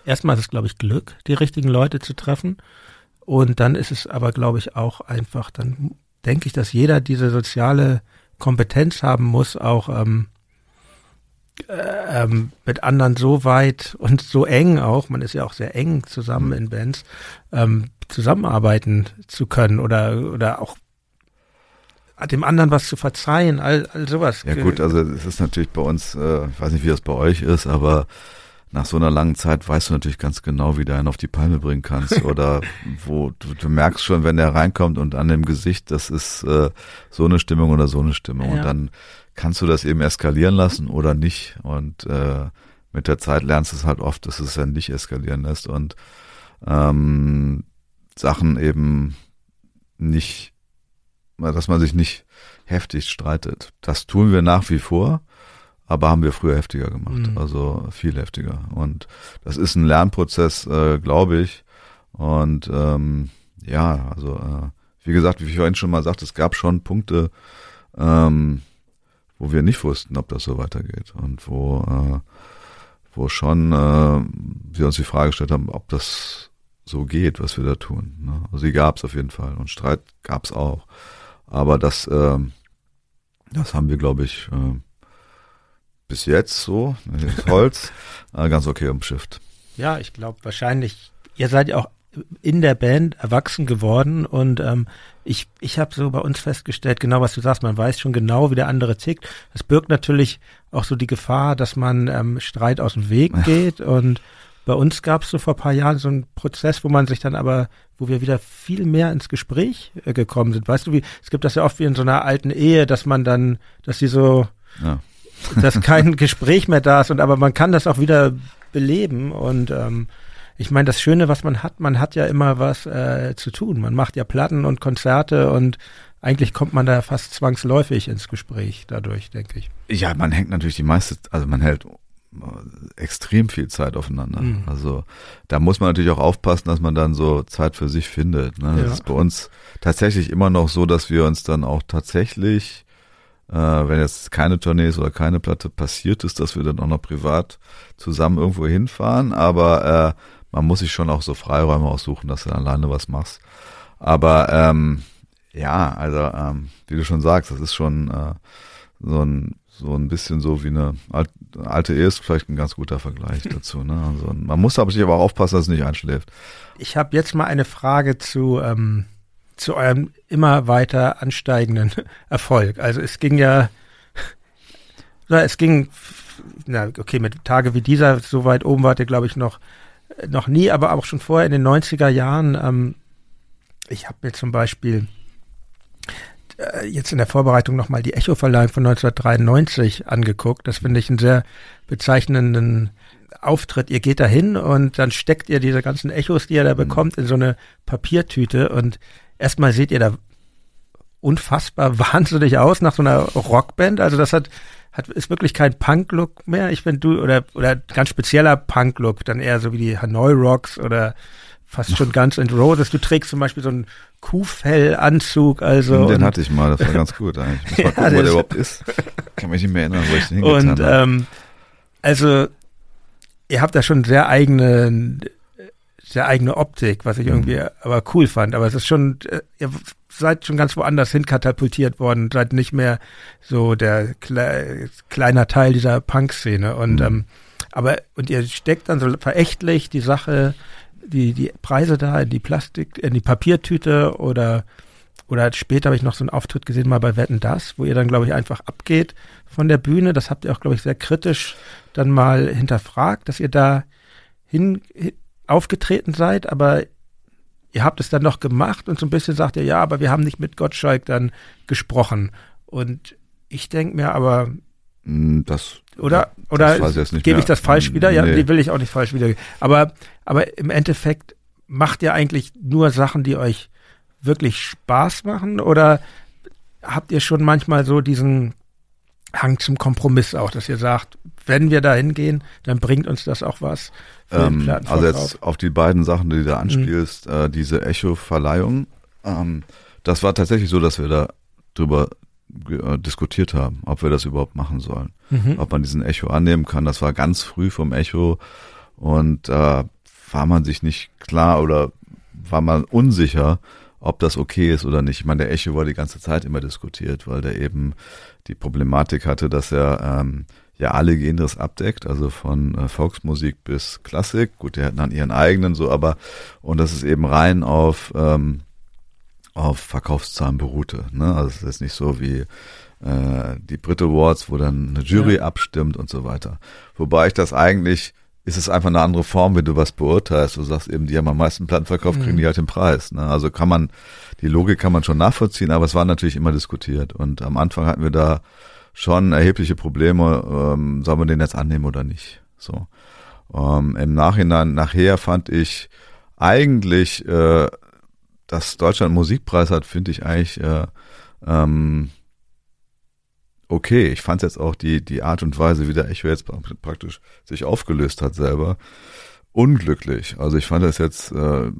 erstmal ist es, glaube ich, Glück, die richtigen Leute zu treffen. Und dann ist es aber, glaube ich, auch einfach, dann denke ich, dass jeder diese soziale Kompetenz haben muss, auch ähm, äh, ähm, mit anderen so weit und so eng auch, man ist ja auch sehr eng zusammen mhm. in Bands, ähm, zusammenarbeiten zu können oder, oder auch dem anderen was zu verzeihen, all, all sowas. Ja gut, also es ist natürlich bei uns, äh, ich weiß nicht, wie das bei euch ist, aber nach so einer langen Zeit weißt du natürlich ganz genau, wie du einen auf die Palme bringen kannst (laughs) oder wo du, du merkst schon, wenn der reinkommt und an dem Gesicht, das ist äh, so eine Stimmung oder so eine Stimmung ja. und dann kannst du das eben eskalieren lassen oder nicht und äh, mit der Zeit lernst du es halt oft, dass es ja nicht eskalieren lässt und ähm, Sachen eben nicht, dass man sich nicht heftig streitet. Das tun wir nach wie vor aber haben wir früher heftiger gemacht, mhm. also viel heftiger. Und das ist ein Lernprozess, äh, glaube ich. Und ähm, ja, also äh, wie gesagt, wie ich vorhin schon mal sagte, es gab schon Punkte, ähm, wo wir nicht wussten, ob das so weitergeht und wo äh, wo schon äh, wir uns die Frage gestellt haben, ob das so geht, was wir da tun. Ne? Also die gab es auf jeden Fall und Streit gab es auch, aber das äh, das haben wir, glaube ich, äh, bis jetzt so, Holz, (laughs) äh, ganz okay umschifft. Ja, ich glaube wahrscheinlich, ihr seid ja auch in der Band erwachsen geworden und ähm, ich, ich habe so bei uns festgestellt, genau was du sagst, man weiß schon genau, wie der andere tickt. Das birgt natürlich auch so die Gefahr, dass man ähm, Streit aus dem Weg geht und bei uns gab es so vor paar Jahren so einen Prozess, wo man sich dann aber, wo wir wieder viel mehr ins Gespräch äh, gekommen sind. Weißt du, wie es gibt das ja oft wie in so einer alten Ehe, dass man dann, dass sie so ja dass kein (laughs) Gespräch mehr da ist und aber man kann das auch wieder beleben und ähm, ich meine, das Schöne, was man hat, man hat ja immer was äh, zu tun. Man macht ja Platten und Konzerte und eigentlich kommt man da fast zwangsläufig ins Gespräch dadurch, denke ich. Ja, man hängt natürlich die meiste, also man hält extrem viel Zeit aufeinander. Mhm. Also da muss man natürlich auch aufpassen, dass man dann so Zeit für sich findet. Ne? Das ja. ist bei uns tatsächlich immer noch so, dass wir uns dann auch tatsächlich äh, wenn jetzt keine Tournees oder keine Platte passiert ist, dass wir dann auch noch privat zusammen irgendwo hinfahren. Aber äh, man muss sich schon auch so Freiräume aussuchen, dass du alleine was machst. Aber ähm, ja, also ähm, wie du schon sagst, das ist schon äh, so ein so ein bisschen so wie eine alte, Ehe ist vielleicht ein ganz guter Vergleich (laughs) dazu. Ne? Also man muss aber sich aber auch aufpassen, dass es nicht einschläft. Ich habe jetzt mal eine Frage zu ähm, zu eurem immer weiter ansteigenden (laughs) Erfolg. Also es ging ja, (laughs) es ging, na okay, mit Tage wie dieser, so weit oben wart ihr, glaube ich, noch, noch nie, aber auch schon vorher in den 90er Jahren. Ähm, ich habe mir zum Beispiel äh, jetzt in der Vorbereitung nochmal die Echo-Verleihung von 1993 angeguckt. Das finde ich einen sehr bezeichnenden Auftritt. Ihr geht da hin und dann steckt ihr diese ganzen Echos, die ihr da bekommt, in so eine Papiertüte und erstmal seht ihr da unfassbar (laughs) wahnsinnig aus nach so einer Rockband. Also das hat, hat ist wirklich kein Punk-Look mehr. Ich finde du oder oder ganz spezieller Punk-Look, dann eher so wie die Hanoi Rocks oder fast schon ganz in Roses. Du trägst zum Beispiel so einen Kuhfellanzug, also. Den hatte ich mal, das war ganz gut eigentlich. Ich muss (laughs) mal gucken, wo der überhaupt ist. Kann mich nicht mehr erinnern, wo ich den hingetan Und ähm, also ihr habt da schon sehr eigene sehr eigene Optik, was ich mhm. irgendwie aber cool fand. Aber es ist schon, äh, ihr seid schon ganz woanders hin katapultiert worden, seid nicht mehr so der Kle kleiner Teil dieser Punk-Szene. Und mhm. ähm, aber und ihr steckt dann so verächtlich die Sache, die die Preise da in die Plastik, in die Papiertüte oder oder später habe ich noch so einen Auftritt gesehen mal bei Wetten das, wo ihr dann glaube ich einfach abgeht von der Bühne. Das habt ihr auch glaube ich sehr kritisch dann mal hinterfragt, dass ihr da hin, aufgetreten seid, aber ihr habt es dann noch gemacht und so ein bisschen sagt ihr, ja, aber wir haben nicht mit Gottschalk dann gesprochen. Und ich denke mir aber, hm, das oder oder gebe ich das falsch wieder? Ja, nee. die will ich auch nicht falsch wieder. Aber aber im Endeffekt macht ihr eigentlich nur Sachen, die euch wirklich Spaß machen oder habt ihr schon manchmal so diesen Hang zum Kompromiss auch, dass ihr sagt, wenn wir da hingehen, dann bringt uns das auch was. Ähm, also jetzt auf die beiden Sachen, die du da anspielst, mhm. äh, diese Echo-Verleihung, ähm, das war tatsächlich so, dass wir da drüber äh, diskutiert haben, ob wir das überhaupt machen sollen. Mhm. Ob man diesen Echo annehmen kann. Das war ganz früh vom Echo und äh, war man sich nicht klar oder war man unsicher, ob das okay ist oder nicht. Ich meine, der Echo war die ganze Zeit immer diskutiert, weil der eben die Problematik hatte, dass er ähm, ja alle Genres abdeckt, also von äh, Volksmusik bis Klassik. Gut, die hatten dann ihren eigenen so, aber und das ist eben rein auf ähm, auf Verkaufszahlen beruhte. Ne? Also es ist nicht so wie äh, die Brit Awards, wo dann eine Jury ja. abstimmt und so weiter. Wobei ich das eigentlich ist es einfach eine andere Form, wenn du was beurteilst. Du sagst eben, die haben am meisten Platten verkauft, kriegen mhm. die halt den Preis. Ne? Also kann man, die Logik kann man schon nachvollziehen, aber es war natürlich immer diskutiert. Und am Anfang hatten wir da schon erhebliche Probleme, ähm, soll man den jetzt annehmen oder nicht. So. Ähm, Im Nachhinein, nachher fand ich eigentlich, äh, dass Deutschland Musikpreis hat, finde ich eigentlich äh, ähm, okay. Ich fand jetzt auch die, die Art und Weise, wie der Echo jetzt praktisch sich aufgelöst hat selber, unglücklich. Also ich fand das jetzt äh,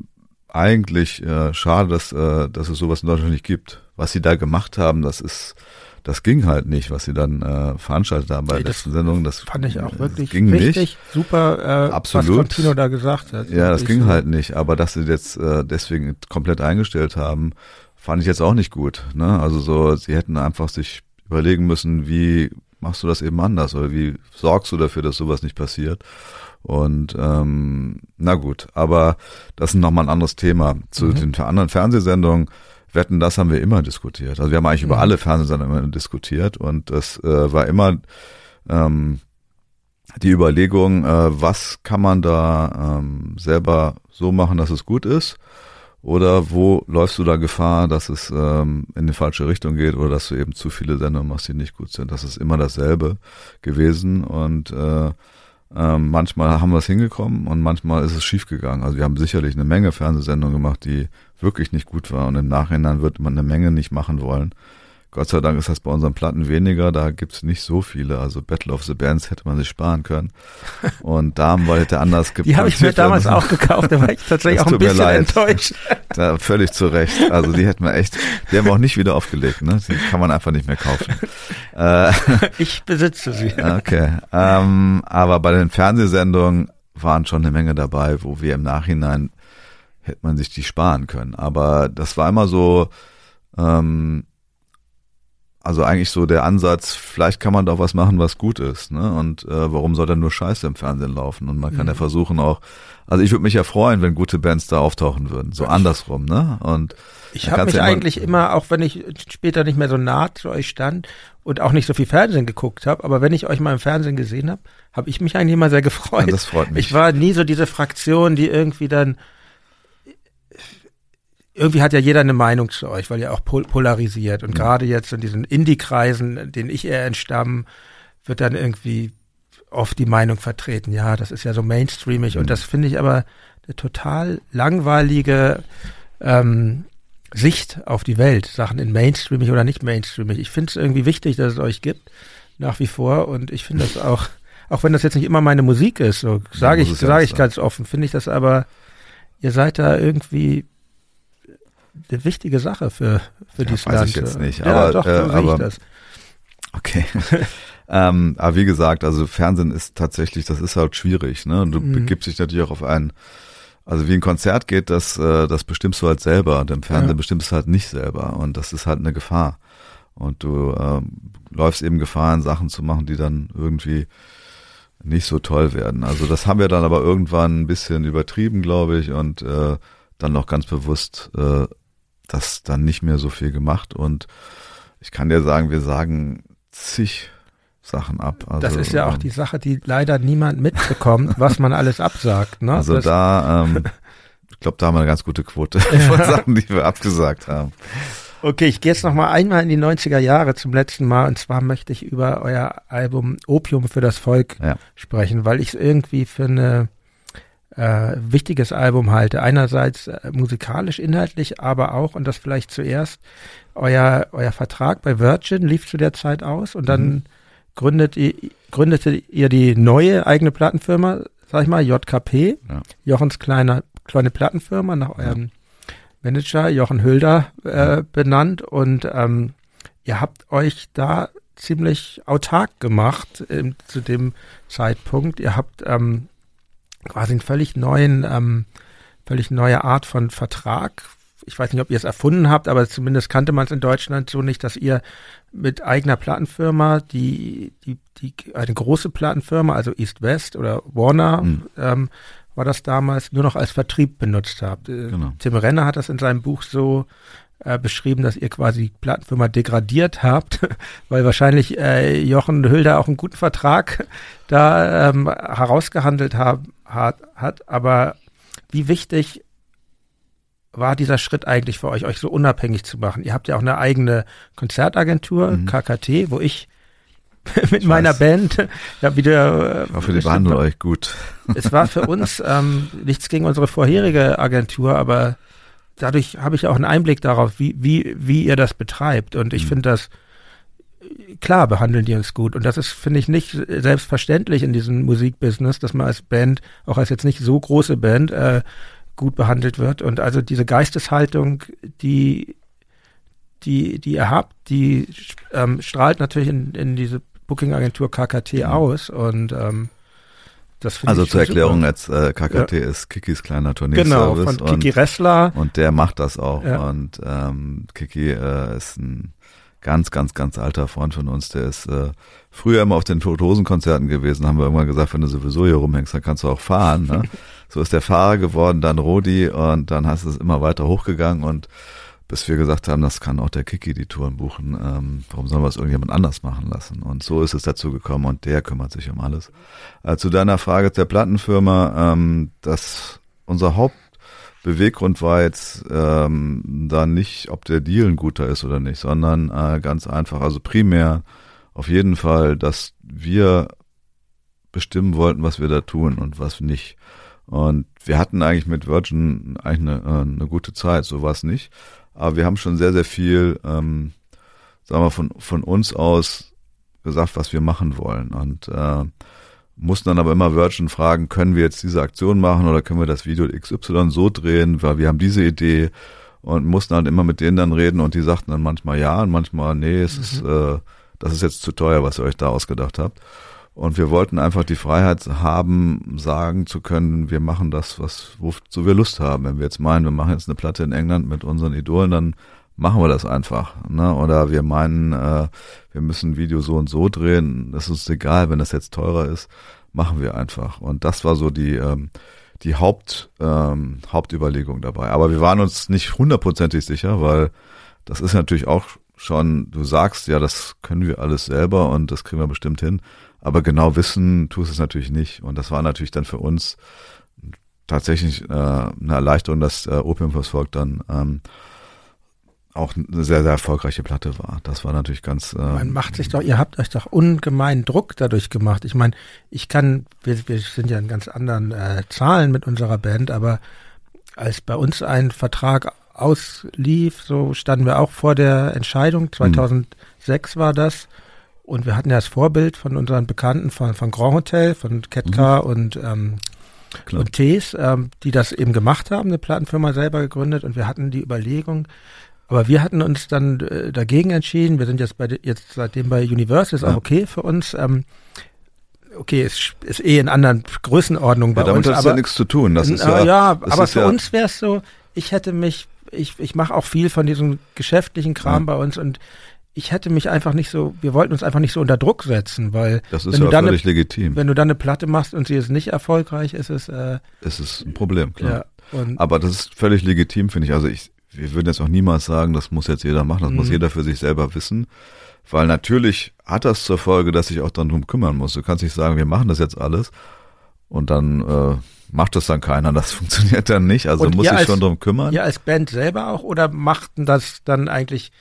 eigentlich äh, schade, dass, äh, dass es sowas in Deutschland nicht gibt. Was sie da gemacht haben, das ist, das ging halt nicht, was sie dann äh, veranstaltet haben bei der letzten Sendung. Das fand ich auch wirklich ging richtig nicht. super, äh, Absolut. was Contino da gesagt hat. Ja, das ging so. halt nicht. Aber dass sie jetzt äh, deswegen komplett eingestellt haben, fand ich jetzt auch nicht gut. Ne? Also so, sie hätten einfach sich überlegen müssen, wie machst du das eben anders oder wie sorgst du dafür, dass sowas nicht passiert. Und ähm, na gut, aber das ist nochmal ein anderes Thema. Zu mhm. den anderen Fernsehsendungen, Wetten, das haben wir immer diskutiert. Also wir haben eigentlich mhm. über alle Fernsehsendungen immer diskutiert und das äh, war immer ähm, die Überlegung, äh, was kann man da ähm, selber so machen, dass es gut ist oder wo läufst du da Gefahr, dass es ähm, in die falsche Richtung geht oder dass du eben zu viele Sendungen machst, die nicht gut sind? Das ist immer dasselbe gewesen und äh, ähm, manchmal haben wir es hingekommen und manchmal ist es schiefgegangen. Also wir haben sicherlich eine Menge Fernsehsendungen gemacht, die wirklich nicht gut waren und im Nachhinein wird man eine Menge nicht machen wollen. Gott sei Dank ist das bei unseren Platten weniger, da gibt's nicht so viele. Also Battle of the Bands hätte man sich sparen können. Und Damen hätte anders geplant. (laughs) Die habe ich mir damals auch gekauft, da war ich tatsächlich auch ein bisschen enttäuscht. (laughs) Da, völlig zu Recht. Also die hätten wir echt, die haben wir auch nicht wieder aufgelegt, ne? Die kann man einfach nicht mehr kaufen. (laughs) Äh, ich besitze sie. Okay. Ähm, aber bei den Fernsehsendungen waren schon eine Menge dabei, wo wir im Nachhinein hätte man sich die sparen können. Aber das war immer so, ähm, also eigentlich so der Ansatz, vielleicht kann man doch was machen, was gut ist, ne? Und äh, warum soll dann nur Scheiße im Fernsehen laufen? Und man kann mhm. ja versuchen auch, also ich würde mich ja freuen, wenn gute Bands da auftauchen würden, so andersrum, ne? Und ich habe mich ja eigentlich immer, auch wenn ich später nicht mehr so nah zu euch stand und auch nicht so viel Fernsehen geguckt habe, aber wenn ich euch mal im Fernsehen gesehen habe, habe ich mich eigentlich immer sehr (laughs) gefreut. Ja, das freut mich. Ich war nie so diese Fraktion, die irgendwie dann irgendwie hat ja jeder eine Meinung zu euch, weil ihr auch pol polarisiert. Und mhm. gerade jetzt in diesen Indie-Kreisen, denen ich eher entstamme, wird dann irgendwie oft die Meinung vertreten, ja, das ist ja so mainstreamig. Mhm. Und das finde ich aber eine total langweilige ähm, Sicht auf die Welt. Sachen in mainstreamig oder nicht mainstreamig. Ich finde es irgendwie wichtig, dass es euch gibt, nach wie vor. Und ich finde das auch, auch wenn das jetzt nicht immer meine Musik ist, so sage ich, sage ich ganz offen, finde ich das aber, ihr seid da irgendwie eine wichtige Sache für, für dieses weiß Land. ich jetzt nicht, ja, aber, doch, so äh, aber, das. Okay. (laughs) ähm, aber wie gesagt, also Fernsehen ist tatsächlich, das ist halt schwierig, ne? Und du mhm. begibst dich natürlich auch auf einen, also wie ein Konzert geht, das, äh, das bestimmst du halt selber. Und im Fernsehen ja. bestimmst du halt nicht selber. Und das ist halt eine Gefahr. Und du ähm, läufst eben Gefahr, Sachen zu machen, die dann irgendwie nicht so toll werden. Also das haben wir dann aber irgendwann ein bisschen übertrieben, glaube ich, und äh, dann noch ganz bewusst äh, das dann nicht mehr so viel gemacht und ich kann dir sagen, wir sagen zig Sachen ab. Also, das ist ja auch ähm, die Sache, die leider niemand mitbekommt, (laughs) was man alles absagt. Ne? Also das da, ähm, ich glaube, da haben wir eine ganz gute Quote (laughs) von Sachen, die wir abgesagt haben. Okay, ich gehe jetzt noch mal einmal in die 90er Jahre zum letzten Mal und zwar möchte ich über euer Album Opium für das Volk ja. sprechen, weil ich es irgendwie für eine äh, wichtiges Album halte. Einerseits äh, musikalisch, inhaltlich, aber auch, und das vielleicht zuerst, euer, euer Vertrag bei Virgin lief zu der Zeit aus und dann mhm. gründet ihr, gründete ihr die neue eigene Plattenfirma, sag ich mal, JKP, Ja. Jochens kleine, kleine Plattenfirma, nach eurem Manager Jochen Hülder äh, benannt und ähm, ihr habt euch da ziemlich autark gemacht ähm, zu dem Zeitpunkt. Ihr habt ähm, quasi einen völlig neuen, ähm, völlig neue Art von Vertrag. Ich weiß nicht, ob ihr es erfunden habt, aber zumindest kannte man es in Deutschland so nicht, dass ihr mit eigener Plattenfirma, die, die, die eine große Plattenfirma, also East West oder Warner, Mhm. ähm, war das damals, nur noch als Vertrieb benutzt habt. Äh, Genau. Tim Renner hat das in seinem Buch so äh, beschrieben, dass ihr quasi die Plattenfirma degradiert habt, (laughs) weil wahrscheinlich äh, Jochen Hülder auch einen guten Vertrag da ähm, herausgehandelt hab, hat, hat. Aber wie wichtig war dieser Schritt eigentlich für euch, euch so unabhängig zu machen? Ihr habt ja auch eine eigene Konzertagentur, Mhm. KKT, wo ich (laughs) mit Ich meiner weiß. Band ja wieder. Ich hoffe, die behandeln euch gut. Es war für (laughs) uns ähm, nichts gegen unsere vorherige Agentur, aber dadurch habe ich auch einen Einblick darauf, wie, wie, wie ihr das betreibt. Und ich Mhm. finde das, klar behandeln die uns gut. Und das ist, finde ich, nicht selbstverständlich in diesem Musikbusiness, dass man als Band, auch als jetzt nicht so große Band, äh, gut behandelt wird. Und also diese Geisteshaltung, die, die, die ihr habt, die ähm, strahlt natürlich in, in diese Booking-Agentur KKT aus. Und ähm, Also zur. Erklärung, jetzt äh, KKT ist Kikis kleiner Genau, Turnierservice von Kiki und, Ressler. und der macht das auch. Ja. Und ähm, Kiki äh, ist ein ganz, ganz, ganz alter Freund von uns. Der ist äh, früher immer auf den Toten-Hosen-Konzerten gewesen. Haben wir irgendwann gesagt, wenn du sowieso hier rumhängst, dann kannst du auch fahren. Ne? (laughs) so ist der Fahrer geworden, dann Rodi und dann hast du es immer weiter hochgegangen und bis wir gesagt haben, das kann auch der Kiki die Touren buchen. Ähm, warum sollen wir es irgendjemand anders machen lassen? Und so ist es dazu gekommen und der kümmert sich um alles. Äh, zu deiner Frage der Plattenfirma, ähm, dass unser Hauptbeweggrund war jetzt ähm, da nicht, ob der Deal ein guter ist oder nicht, sondern äh, ganz einfach, also primär auf jeden Fall, dass wir bestimmen wollten, was wir da tun und was nicht. Und wir hatten eigentlich mit Virgin eigentlich eine, äh, eine gute Zeit, so war es nicht. Aber wir haben schon sehr, sehr viel, ähm, sagen wir, von, von uns aus gesagt, was wir machen wollen. Und äh, mussten dann aber immer Virgin fragen, können wir jetzt diese Aktion machen oder können wir das Video XY so drehen, weil wir haben diese Idee und mussten halt immer mit denen dann reden und die sagten dann manchmal ja und manchmal nee, es ist, äh, das ist jetzt zu teuer, was ihr euch da ausgedacht habt. Und wir wollten einfach die Freiheit haben, sagen zu können, wir machen das, was wozu wir Lust haben. Wenn wir jetzt meinen, wir machen jetzt eine Platte in England mit unseren Idolen, dann machen wir das einfach. Ne? Oder wir meinen, äh, wir müssen ein Video so und so drehen, das ist uns egal, wenn das jetzt teurer ist, machen wir einfach. Und das war so die, ähm, die Haupt, ähm, Hauptüberlegung dabei. Aber wir waren uns nicht hundertprozentig sicher, weil das ist natürlich auch schon, du sagst, ja, das können wir alles selber und das kriegen wir bestimmt hin. Aber genau wissen tust es natürlich nicht. Und das war natürlich dann für uns tatsächlich äh, eine Erleichterung, dass äh, Opium fürs Volk dann ähm, auch eine sehr, sehr erfolgreiche Platte war. Das war natürlich ganz. Äh, Man macht sich doch, ihr habt euch doch ungemein Druck dadurch gemacht. Ich meine, ich kann, wir, wir sind ja in ganz anderen äh, Zahlen mit unserer Band, aber als bei uns ein Vertrag auslief, so standen wir auch vor der Entscheidung. 2006 war das. Und wir hatten ja das Vorbild von unseren Bekannten von, von Grand Hotel, von Ketka und, ähm, Klar. und Tees, ähm, die das eben gemacht haben, eine Plattenfirma selber gegründet. Und wir hatten die Überlegung, aber wir hatten uns dann äh, dagegen entschieden. Wir sind jetzt bei jetzt seitdem bei Universal, ist Ja. auch okay für uns. Ähm, okay, ist, ist eh in anderen Größenordnungen bei ja, damit uns. hat es aber ja nichts zu tun. Das ist ja, ja, das aber für ja, uns wäre es so, ich hätte mich, ich, ich mache auch viel von diesem geschäftlichen Kram Ja. bei uns und ich hätte mich einfach nicht so, wir wollten uns einfach nicht so unter Druck setzen, weil Das ist wenn ja du dann völlig eine, legitim. wenn du dann eine Platte machst und sie ist nicht erfolgreich, ist es äh, Es ist ein Problem, klar. ja Aber das ist völlig legitim, finde ich. Also ich, wir würden jetzt auch niemals sagen, das muss jetzt jeder machen, das muss Mhm. jeder für sich selber wissen. Weil natürlich hat das zur Folge, dass sich auch dann drum kümmern muss. Du kannst nicht sagen, wir machen das jetzt alles und dann äh, macht das dann keiner. Das (laughs) funktioniert dann nicht. Also Und muss sich als- schon drum kümmern. ihr als Band selber auch oder machten das dann eigentlich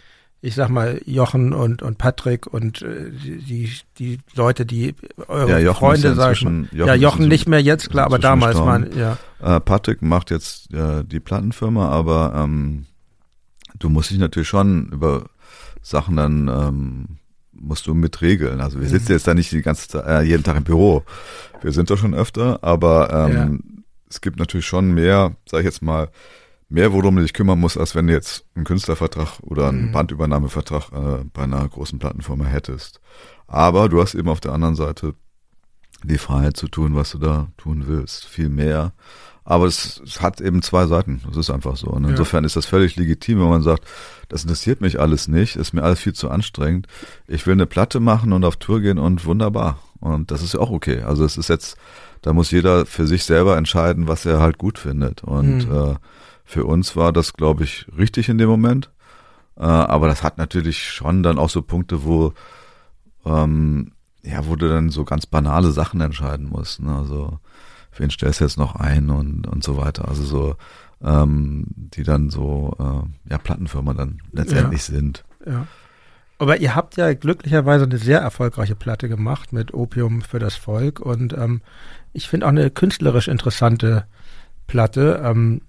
ich sag mal Jochen und und Patrick und äh, die die Leute, die eure Ja, Jochen Freunde ja sag ich inzwischen- mal. Jochen ja, Jochen nicht mehr jetzt klar, aber damals mal gestorben. ja. Äh, Patrick macht jetzt äh, die Plattenfirma, aber ähm, du musst dich natürlich schon über Sachen dann ähm, musst du mit regeln. Also wir mhm. sitzen jetzt da nicht die ganze äh, jeden Tag im Büro. Wir sind da schon öfter, aber ähm, ja. es gibt natürlich schon mehr, sag ich jetzt mal, mehr, worum du dich kümmern musst, als wenn du jetzt einen Künstlervertrag oder einen mhm. Bandübernahmevertrag äh, bei einer großen Plattenfirma hättest. Aber du hast eben auf der anderen Seite die Freiheit zu tun, was du da tun willst. Viel mehr. Aber es, es hat eben zwei Seiten. Das ist einfach so. Und insofern ja. ist das völlig legitim, wenn man sagt, das interessiert mich alles nicht, ist mir alles viel zu anstrengend. Ich will eine Platte machen und auf Tour gehen und wunderbar. Und das ist ja auch okay. Also es ist jetzt, da muss jeder für sich selber entscheiden, was er halt gut findet. Und mhm. äh, für uns war das, glaube ich, richtig in dem Moment. Äh, aber das hat natürlich schon dann auch so Punkte, wo, ähm, ja, wo du dann so ganz banale Sachen entscheiden musst. Ne? Also, wen stellst du jetzt noch ein und, und so weiter. Also so, ähm, die dann so, äh, ja, Plattenfirma dann letztendlich ja. sind. Ja. Aber ihr habt ja glücklicherweise eine sehr erfolgreiche Platte gemacht mit Opium für das Volk und ähm, ich finde auch eine künstlerisch interessante Platte. Ähm,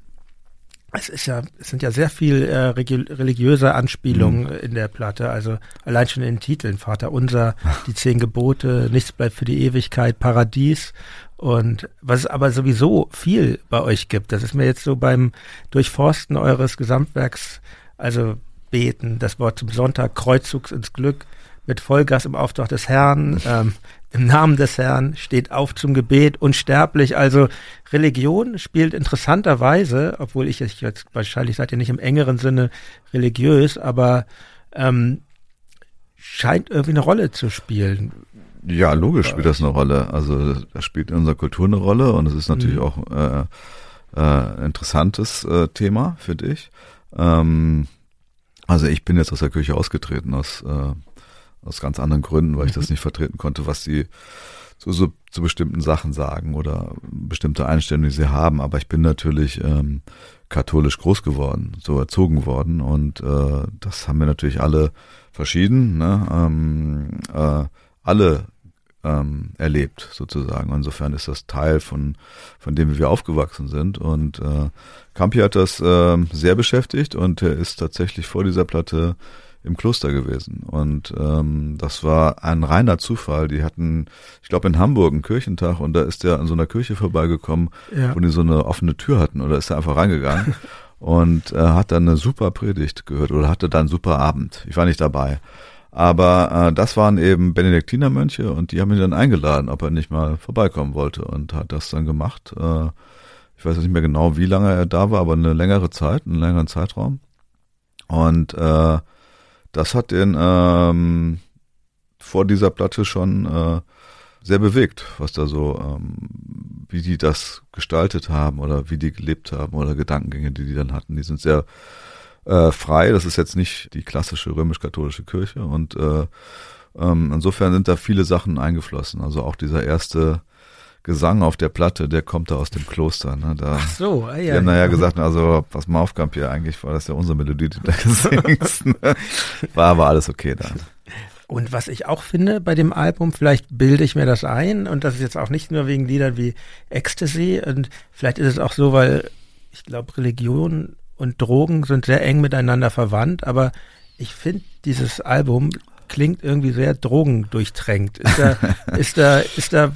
es ist ja, es sind ja sehr viel äh, religiöse Anspielungen mhm. in der Platte. Also allein schon in den Titeln: Vater Unser, (laughs) die zehn Gebote, nichts bleibt für die Ewigkeit, Paradies. Und was es aber sowieso viel bei euch gibt, das ist mir jetzt so beim Durchforsten eures Gesamtwerks, also beten, das Wort zum Sonntag, Kreuzzugs ins Glück, mit Vollgas im Auftrag des Herrn, (laughs) ähm, im Namen des Herrn, steht auf zum Gebet, unsterblich. Also Religion spielt interessanterweise, obwohl ich jetzt, wahrscheinlich seid ihr nicht im engeren Sinne religiös, aber ähm, scheint irgendwie eine Rolle zu spielen. Ja, logisch spielt das eine Rolle. Also das spielt in unserer Kultur eine Rolle und es ist natürlich mhm. auch äh, äh, interessantes äh, Thema für dich. Ähm, also ich bin jetzt aus der Kirche ausgetreten aus äh, aus ganz anderen Gründen, weil ich das mhm. nicht vertreten konnte, was sie so, so zu bestimmten Sachen sagen oder bestimmte Einstellungen, die sie haben. Aber ich bin natürlich ähm, katholisch groß geworden, so erzogen worden und äh, das haben wir natürlich alle verschieden, ne? ähm, äh, alle ähm, erlebt sozusagen. Insofern ist das Teil von von dem, wie wir aufgewachsen sind. Und äh, Campi hat das äh, sehr beschäftigt und er ist tatsächlich vor dieser Platte im Kloster gewesen. Und ähm, das war ein reiner Zufall. Die hatten, ich glaube, in Hamburg einen Kirchentag und da ist er an so einer Kirche vorbeigekommen, ja. wo die so eine offene Tür hatten oder ist er einfach reingegangen (laughs) und äh, hat dann eine super Predigt gehört oder hatte dann einen super Abend. Ich war nicht dabei. Aber äh, das waren eben Benediktinermönche und die haben ihn dann eingeladen, ob er nicht mal vorbeikommen wollte und hat das dann gemacht. Äh, ich weiß nicht mehr genau, wie lange er da war, aber eine längere Zeit, einen längeren Zeitraum. Und äh, das hat den ähm, vor dieser Platte schon äh, sehr bewegt, was da so, ähm, wie die das gestaltet haben oder wie die gelebt haben oder Gedankengänge, die die dann hatten. Die sind sehr äh, frei. Das ist jetzt nicht die klassische römisch-katholische Kirche und äh, ähm, insofern sind da viele Sachen eingeflossen. Also auch dieser erste Gesang auf der Platte, der kommt da aus dem Kloster. Ne? Da, Ach so, ah, ja. Die haben nachher gesagt, also pass mal auf, Kampier, eigentlich war das ja unsere Melodie, die du da (laughs) gesingst. Ne? War aber alles okay dann. Und was ich auch finde bei dem Album, vielleicht bilde ich mir das ein, und das ist jetzt auch nicht nur wegen Liedern wie Ecstasy, und vielleicht ist es auch so, weil ich glaube, Religion und Drogen sind sehr eng miteinander verwandt, aber ich finde, dieses Album klingt irgendwie sehr drogendurchtränkt. (laughs) Ist da, ist da, ist da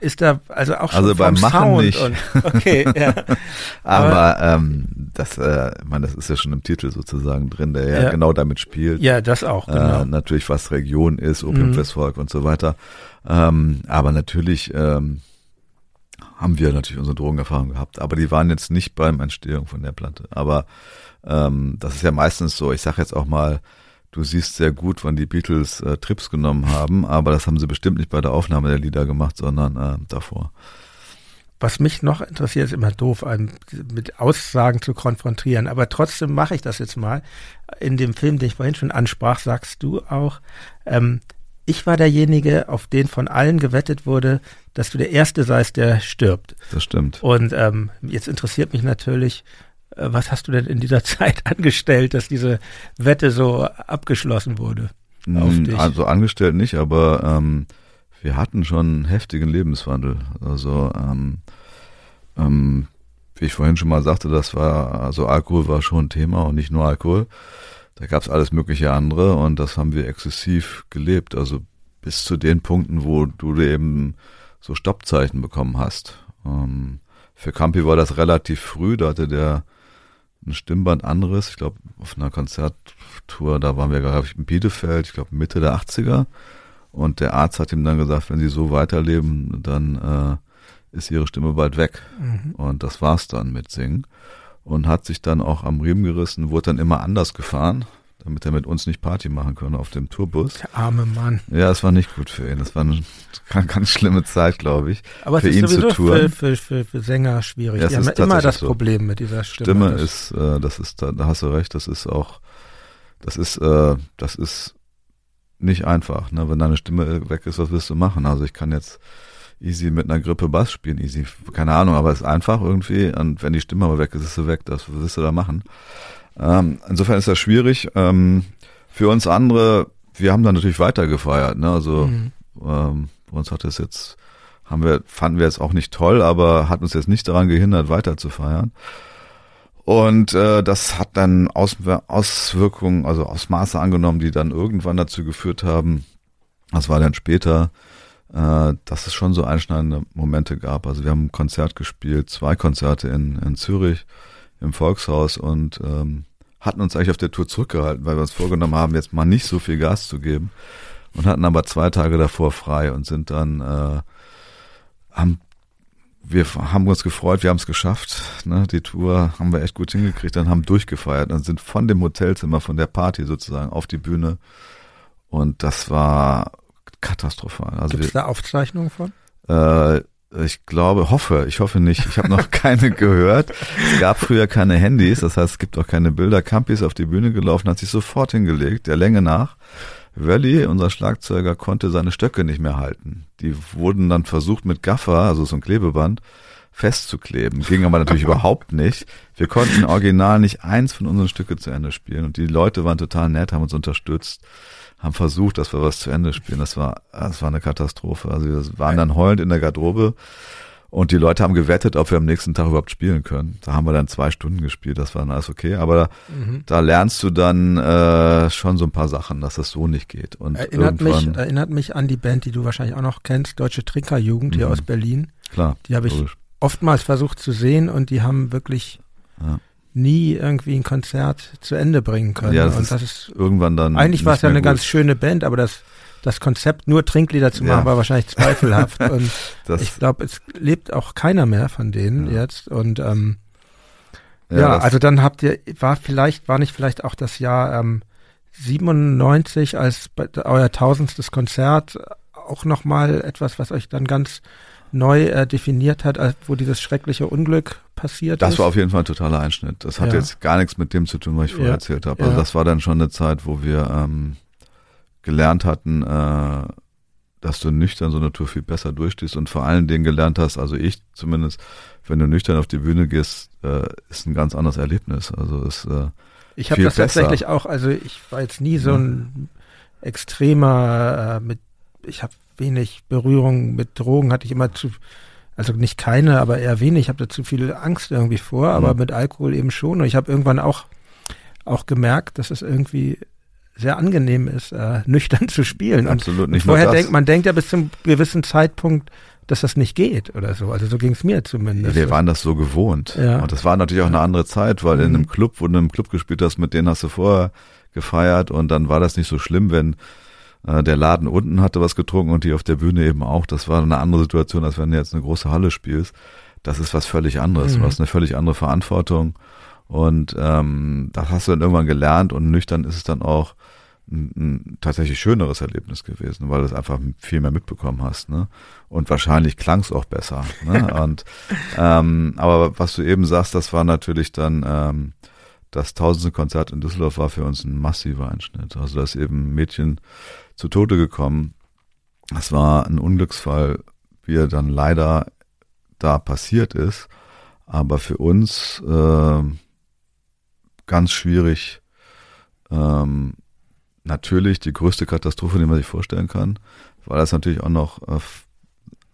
ist da also auch schon also beim Machen Sound nicht. Und, okay, ja. (laughs) Aber, Aber ähm, das, äh, meine, das ist ja schon im Titel sozusagen drin, der ja, ja genau damit spielt. Ja, das auch. Äh, genau. Äh, natürlich, was Region ist, Opium mhm. Volk und so weiter. Ähm, aber natürlich ähm, haben wir natürlich unsere Drogenerfahrung gehabt. Aber die waren jetzt nicht beim Entstehung von der Platte. Aber ähm, das ist ja meistens so. Ich sage jetzt auch mal Du siehst sehr gut, wann die Beatles äh, Trips genommen haben, aber das haben sie bestimmt nicht bei der Aufnahme der Lieder gemacht, sondern äh, davor. Was mich noch interessiert, ist immer doof, einen mit Aussagen zu konfrontieren, aber trotzdem mache ich das jetzt mal. In dem Film, den ich vorhin schon ansprach, sagst du auch, ähm, ich war derjenige, auf den von allen gewettet wurde, dass du der Erste seist, der stirbt. Das stimmt. Und ähm, jetzt interessiert mich natürlich, was hast du denn in dieser (laughs) Zeit angestellt, dass diese Wette so abgeschlossen wurde? Hm, also angestellt nicht, aber ähm, wir hatten schon einen heftigen Lebenswandel. Also ähm, ähm, wie ich vorhin schon mal sagte, das war, also Alkohol war schon ein Thema und nicht nur Alkohol. da gab es alles mögliche andere und das haben wir exzessiv gelebt. Also bis zu den Punkten, wo du eben so Stoppzeichen bekommen hast. Ähm, für Campi war das relativ früh, da hatte der ein Stimmband anderes. Ich glaube, auf einer Konzerttour, da waren wir, glaube ich, in Bielefeld, ich glaube Mitte der 80er. Und der Arzt hat ihm dann gesagt, wenn sie so weiterleben, dann äh, ist ihre Stimme bald weg. Mhm. Und das war's dann mit Singen. Und hat sich dann auch am Riemen gerissen, wurde dann immer anders gefahren damit er mit uns nicht Party machen konnte auf dem Tourbus. Der arme Mann. Ja, es war nicht gut für ihn. Das war eine ganz, schlimme Zeit, glaube ich. Aber für es ihn ist sowieso zu touren. Für, für, für, Sänger schwierig. Ja, Die haben ja immer das so. Problem mit dieser Stimme. Stimme ist, äh, das ist, da, da hast du recht, das ist auch, das ist, äh, das ist nicht einfach. Ne? Wenn deine Stimme weg ist, was willst du machen? Also ich kann jetzt easy mit einer Grippe Bass spielen, easy, keine Ahnung, aber es ist einfach irgendwie. Und wenn die Stimme aber weg ist, ist sie weg. Das was willst du da machen? Ähm, insofern ist das schwierig. Ähm, für uns andere, wir haben dann natürlich weiter gefeiert. Ne? Also Mhm. ähm, bei uns hat es jetzt, haben wir, fanden wir jetzt auch nicht toll, aber hat uns jetzt nicht daran gehindert, weiter zu feiern. Und äh, das hat dann Aus, Auswirkungen, also Ausmaße angenommen, die dann irgendwann dazu geführt haben, das war dann später, äh, dass es schon so einschneidende Momente gab. Also wir haben ein Konzert gespielt, zwei Konzerte in, in Zürich im Volkshaus und ähm, hatten uns eigentlich auf der Tour zurückgehalten, weil wir uns vorgenommen haben, jetzt mal nicht so viel Gas zu geben und hatten aber zwei Tage davor frei und sind dann äh, haben wir haben uns gefreut, wir haben es geschafft. Ne? Die Tour haben wir echt gut hingekriegt, dann haben durchgefeiert und sind von dem Hotelzimmer, von der Party sozusagen auf die Bühne. Und das war katastrophal. Also Gibt es da Aufzeichnungen von? äh, ich glaube, hoffe, ich hoffe nicht. Ich habe noch (laughs) keine gehört. Es gab früher keine Handys, das heißt, es gibt auch keine Bilder. Campi ist auf die Bühne gelaufen, hat sich sofort hingelegt, der Länge nach. Wally, unser Schlagzeuger, konnte seine Stöcke nicht mehr halten. Die wurden dann versucht mit Gaffer, also so ein Klebeband, festzukleben. Ging aber natürlich (laughs) überhaupt nicht. Wir konnten original nicht eins von unseren Stücke zu Ende spielen. Und die Leute waren total nett, haben uns unterstützt, haben versucht, dass wir was zu Ende spielen. Das war, das war eine Katastrophe. Also wir waren dann heulend in der Garderobe und die Leute haben gewettet, ob wir am nächsten Tag überhaupt spielen können. Da haben wir dann zwei Stunden gespielt, das war dann alles okay. Aber Mhm. da lernst du dann äh, schon so ein paar Sachen, dass das so nicht geht. Und Erinnert mich, erinnert mich an die Band, die du wahrscheinlich auch noch kennst, Deutsche Trinkerjugend hier Mhm. aus Berlin. klar, Die habe ich logisch. oftmals versucht zu sehen und die haben wirklich Ja. Nie irgendwie ein Konzert zu Ende bringen können. Ja, das und ist das ist irgendwann dann. eigentlich war es ja eine ganz gut. schöne Band, aber das das Konzept nur Trinklieder zu machen Ja. war wahrscheinlich zweifelhaft (laughs) und Das, ich glaube, es lebt auch keiner mehr von denen Ja. jetzt und ähm, ja, das- also dann habt ihr, war vielleicht, war nicht vielleicht auch das Jahr ähm, 97 als euer tausendstes Konzert auch nochmal etwas, was euch dann ganz neu äh, definiert hat, wo dieses schreckliche Unglück passiert Das ist? war auf jeden Fall ein totaler Einschnitt. Das hat Ja. jetzt gar nichts mit dem zu tun, was ich vorher Ja. erzählt habe. Also Ja. das war dann schon eine Zeit, wo wir ähm, gelernt hatten, äh, dass du nüchtern so eine Tour viel besser durchstehst und vor allen Dingen gelernt hast, also ich zumindest, wenn du nüchtern auf die Bühne gehst, äh, ist ein ganz anderes Erlebnis. Also es äh, Ich habe das besser. tatsächlich auch, also ich war jetzt nie so ein extremer äh, mit, ich habe wenig Berührung mit Drogen, hatte ich immer zu, also nicht keine, aber eher wenig, ich habe da zu viel Angst irgendwie vor, aber Mhm. mit Alkohol eben schon. Und ich habe irgendwann auch, auch gemerkt, dass es irgendwie sehr angenehm ist, äh, nüchtern zu spielen. Und, absolut und nicht nur vorher denkt man denkt ja bis zum gewissen Zeitpunkt, dass das nicht geht oder so. Also so ging es mir zumindest. wir waren das so gewohnt. Ja. Und das war natürlich auch eine andere Zeit, weil in Mhm. einem Club, wo du im Club gespielt hast, mit denen hast du vorher gefeiert und dann war das nicht so schlimm, wenn der Laden unten hatte was getrunken und die auf der Bühne eben auch. Das war eine andere Situation, als wenn du jetzt eine große Halle spielst. Das ist was völlig anderes. Mhm. Du hast eine völlig andere Verantwortung und ähm, das hast du dann irgendwann gelernt und nüchtern ist es dann auch ein, ein tatsächlich schöneres Erlebnis gewesen, weil du es einfach viel mehr mitbekommen hast, ne? Und wahrscheinlich klang es auch besser, ne? (laughs) Und ähm, aber was du eben sagst, das war natürlich dann ähm, das tausendste Konzert in Düsseldorf war für uns ein massiver Einschnitt. Also da ist eben Mädchen zu Tode gekommen. Das war ein Unglücksfall, wie er dann leider da passiert ist, aber für uns äh, ganz schwierig. Ähm, natürlich die größte Katastrophe, die man sich vorstellen kann, weil das natürlich auch noch, äh,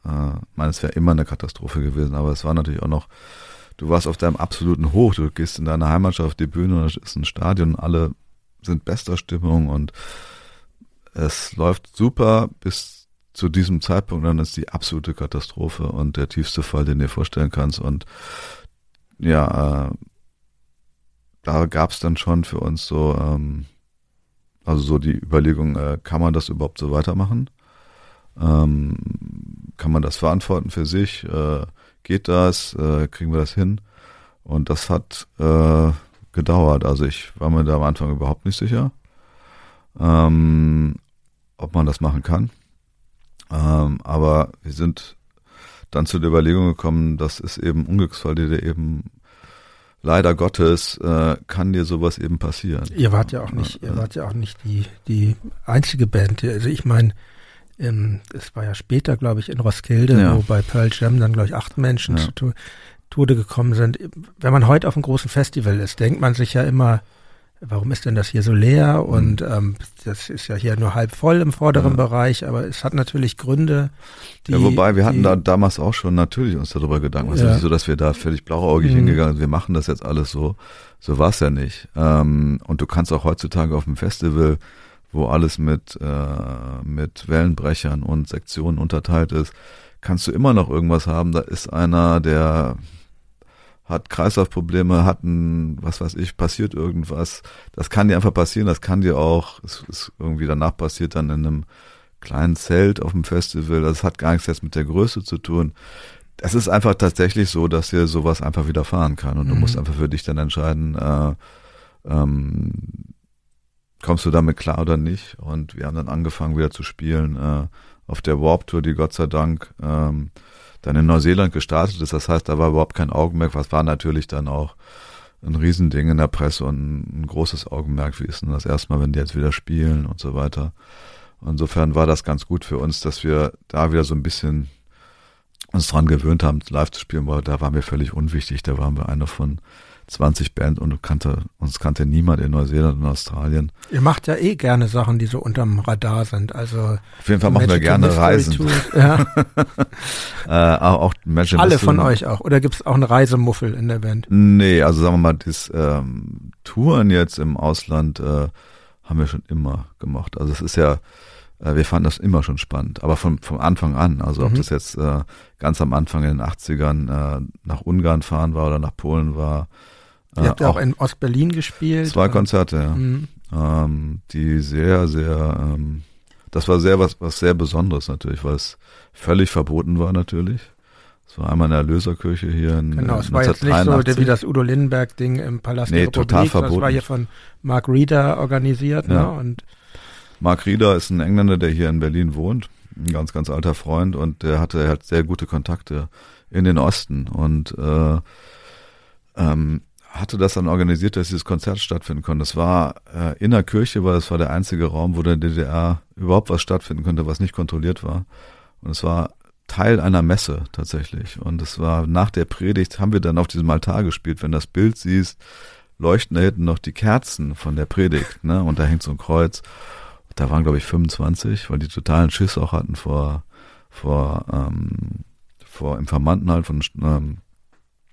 äh, ich meine, es wäre immer eine Katastrophe gewesen, aber es war natürlich auch noch, du warst auf deinem absoluten Hoch, du gehst in deiner Heimatstadt auf die Bühne und es ist ein Stadion, alle sind bester Stimmung und es läuft super bis zu diesem Zeitpunkt, dann ist die absolute Katastrophe und der tiefste Fall, den du dir vorstellen kannst. Und ja, äh, da gab es dann schon für uns so, ähm, also so die Überlegung, äh, kann man das überhaupt so weitermachen? Ähm, kann man das verantworten für sich? Äh, geht das? Äh, kriegen wir das hin? Und das hat äh, gedauert. Also ich war mir da am Anfang überhaupt nicht sicher, ähm, ob man das machen kann. Ähm, aber wir sind dann zu der Überlegung gekommen, das ist eben Unglücksfall, der dir eben leider Gottes äh, kann dir sowas eben passieren. Ihr wart ja auch nicht, ihr wart ja auch nicht die die einzige Band. Also ich meine, ähm, es war ja später, glaube ich, in Roskilde, ja. wo bei Pearl Jam dann glaube ich acht Menschen ja. zu Tode gekommen sind. Wenn man heute auf einem großen Festival ist, denkt man sich ja immer, warum ist denn das hier so leer? Mhm. Und ähm, das ist ja hier nur halb voll im vorderen ja. Bereich, aber es hat natürlich Gründe. Die, ja, wobei wir hatten da damals auch schon natürlich uns darüber Gedanken. Es ja. ist nicht so, dass wir da völlig blauäugig mhm. hingegangen sind. Wir machen das jetzt alles so. So war es ja nicht. Ähm, und du kannst auch heutzutage auf dem Festival, wo alles mit äh, mit Wellenbrechern und Sektionen unterteilt ist, kannst du immer noch irgendwas haben. Da ist einer, der hat Kreislaufprobleme, hat ein, was weiß ich, passiert irgendwas. Das kann dir einfach passieren, das kann dir auch, es ist irgendwie danach passiert dann in einem kleinen Zelt auf dem Festival. Das hat gar nichts jetzt mit der Größe zu tun. Es ist einfach tatsächlich so, dass dir sowas einfach widerfahren kann und mhm. du musst einfach für dich dann entscheiden, äh, ähm, kommst du damit klar oder nicht? Und wir haben dann angefangen wieder zu spielen äh, auf der Warp Tour, die Gott sei Dank ähm, dann in Neuseeland gestartet ist. Das heißt, da war überhaupt kein Augenmerk. Was war natürlich dann auch ein Riesending in der Presse und ein großes Augenmerk. Wie ist denn das erstmal, wenn die jetzt wieder spielen und so weiter. Insofern war das ganz gut für uns, dass wir da wieder so ein bisschen uns dran gewöhnt haben, live zu spielen, weil da waren wir völlig unwichtig. Da waren wir einer von 20 Band und kannte, uns kannte niemand in Neuseeland und Australien. Ihr macht ja eh gerne Sachen, die so unterm Radar sind. Also auf jeden Fall machen wir gerne Reisen. (laughs) Ja. äh, auch Magic Alle von euch auch. Oder gibt es auch einen Reisemuffel in der Band? Nee, also sagen wir mal, das ähm, Touren jetzt im Ausland äh, haben wir schon immer gemacht. Also es ist ja äh, wir fanden das immer schon spannend, aber von, vom Anfang an, also mhm. ob das jetzt äh, ganz am Anfang in den 80ern äh, nach Ungarn fahren war oder nach Polen war, Ihr habt ja auch, auch in Ostberlin gespielt. Zwei Konzerte, ja. Mhm. Ähm, die sehr, sehr, ähm, das war sehr was, was sehr Besonderes natürlich, weil es völlig verboten war natürlich. Es war einmal in der Erlöserkirche hier in Genau, es war jetzt nicht so wie das Udo Lindenberg-Ding im Palast nee, der Republik. total verboten. Das war hier von Mark Reeder organisiert. Ja. Ne? Und Mark Reeder ist ein Engländer, der hier in Berlin wohnt. Ein ganz, ganz alter Freund und der hatte er hat sehr gute Kontakte in den Osten und äh, ähm, hatte das dann organisiert, dass dieses Konzert stattfinden konnte. Das war äh, in der Kirche, weil es war der einzige Raum, wo der DDR überhaupt was stattfinden konnte, was nicht kontrolliert war. Und es war Teil einer Messe tatsächlich. Und es war nach der Predigt, haben wir dann auf diesem Altar gespielt. Wenn das Bild siehst, leuchten da hinten noch die Kerzen von der Predigt, ne? Und da hängt so ein Kreuz. Da waren, glaube ich, 25, weil die totalen Schiss auch hatten vor, vor, ähm, vor Informanten halt von ähm,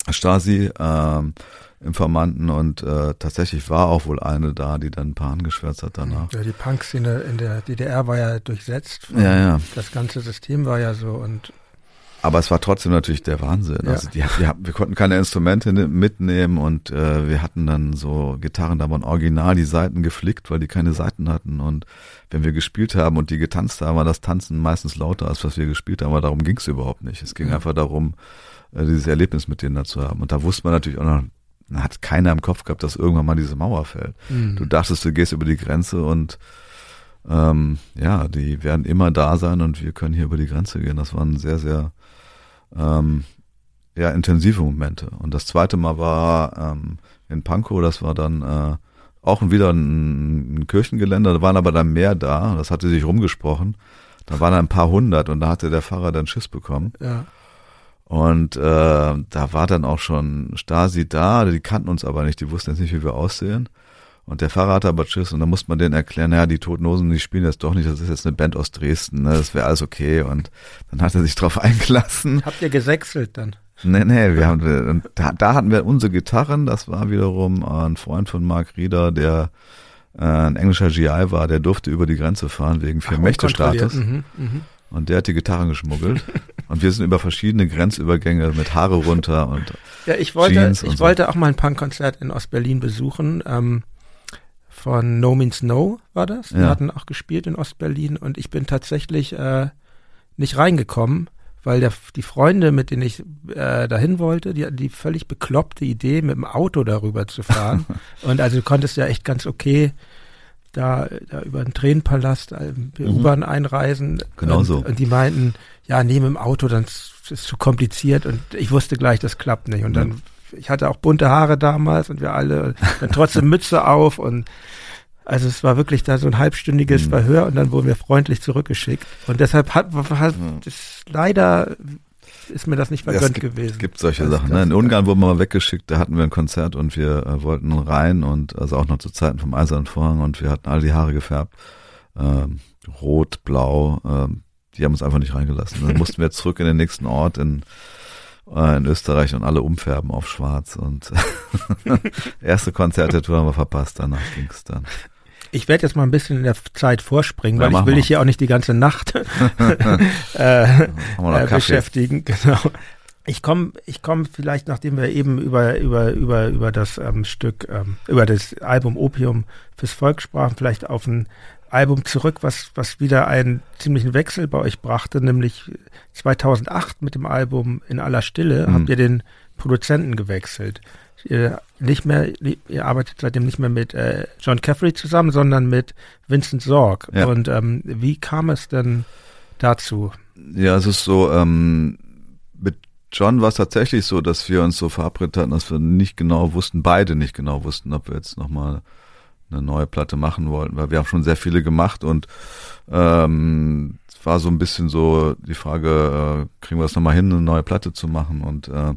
Stasi. Ähm, Informanten und äh, tatsächlich war auch wohl eine da, die dann ein paar angeschwärzt hat danach. Ja, die Punk-Szene in der DDR war ja durchsetzt. Ja, ja. Das ganze System war ja so und aber es war trotzdem natürlich der Wahnsinn. Ja. Also die, die, wir konnten keine Instrumente mitnehmen und äh, wir hatten dann so Gitarren, da waren original die Seiten geflickt, weil die keine Seiten hatten. Und wenn wir gespielt haben und die getanzt haben, war das Tanzen meistens lauter, als was wir gespielt haben. Aber darum ging es überhaupt nicht. Es ging einfach darum, äh, dieses Erlebnis mit denen da zu haben. Und da wusste man natürlich auch noch, hat keiner im Kopf gehabt, dass irgendwann mal diese Mauer fällt. Mhm. Du dachtest, du gehst über die Grenze und ähm, ja, die werden immer da sein und wir können hier über die Grenze gehen. Das waren sehr, sehr ähm, ja, intensive Momente. Und das zweite Mal war ähm, in Pankow, das war dann äh, auch wieder ein, ein Kirchengeländer, da waren aber dann mehr da, das hatte sich rumgesprochen. Da waren ein paar hundert und da hatte der Pfarrer dann Schiss bekommen. Ja. Und äh, da war dann auch schon Stasi da, die kannten uns aber nicht, die wussten jetzt nicht, wie wir aussehen. Und der Fahrer hatte aber Tschüss und dann musste man denen erklären, naja, die Toten Hosen, die spielen jetzt doch nicht, das ist jetzt eine Band aus Dresden, ne, das wäre alles okay. Und dann hat er sich drauf (laughs) eingelassen. Habt ihr gesächselt dann? Nee, nee, wir haben, da, da hatten wir unsere Gitarren, das war wiederum ein Freund von Mark Rieder, der äh, ein englischer GI war, der durfte über die Grenze fahren wegen vier Mächtestatus. Mhm, mhm. Und der hat die Gitarren geschmuggelt. (laughs) und wir sind über verschiedene Grenzübergänge mit Haare runter und Ja, ich wollte, Jeans ich so. wollte auch mal ein Punkkonzert in Ostberlin besuchen. Ähm, von No Means No war das. Wir Ja. hatten auch gespielt in Ostberlin und ich bin tatsächlich äh, nicht reingekommen, weil der, die Freunde, mit denen ich äh, dahin wollte, die hatten die völlig bekloppte Idee, mit dem Auto darüber zu fahren. (laughs) und also du konntest ja echt ganz okay da, da über den Tränenpalast, äh, per U-Bahn einreisen. Mhm. Genau und, so. Und die meinten, ja, mit dem Auto, dann ist es zu kompliziert und ich wusste gleich, das klappt nicht. Und dann, ich hatte auch bunte Haare damals und wir alle, dann trotzdem (laughs) Mütze auf und also es war wirklich da so ein halbstündiges Mhm. Verhör und dann wurden wir freundlich zurückgeschickt. Und deshalb hat, hat das, leider ist mir das nicht Ja, vergönnt es gibt, gewesen. Es gibt solche Also Sachen. Ne? In Ungarn wurden wir mal weggeschickt, da hatten wir ein Konzert und wir äh, wollten rein und also auch noch zu Zeiten vom Eisernen Vorhang und wir hatten alle die Haare gefärbt. Ähm, rot, blau, ähm, die haben uns einfach nicht reingelassen. Dann mussten wir zurück in den nächsten Ort in, äh, in Österreich und alle umfärben auf schwarz und (laughs) erste Konzert der Tour haben wir verpasst, danach ging's dann. Ich werde jetzt mal ein bisschen in der Zeit vorspringen, Ja, weil ich will dich hier auch nicht die ganze Nacht (laughs) äh, äh, beschäftigen. Genau. Ich komme, ich komme vielleicht, nachdem wir eben über über über über das ähm, Stück, ähm, über das Album Opium fürs Volk sprachen, vielleicht auf ein Album zurück, was was wieder einen ziemlichen Wechsel bei euch brachte, nämlich 2008 mit dem Album In aller Stille Mhm. habt ihr den Produzenten gewechselt. Ihr nicht mehr, ihr arbeitet seitdem nicht mehr mit äh, John Caffrey zusammen, sondern mit Vincent Sorg. Ja. Und ähm, wie kam es denn dazu? Ja, es ist so, ähm, mit John war es tatsächlich so, dass wir uns so verabredet hatten, dass wir nicht genau wussten, beide nicht genau wussten, ob wir jetzt nochmal eine neue Platte machen wollten, weil wir haben schon sehr viele gemacht und ähm, es war so ein bisschen so die Frage, äh, kriegen wir es nochmal hin, eine neue Platte zu machen und äh,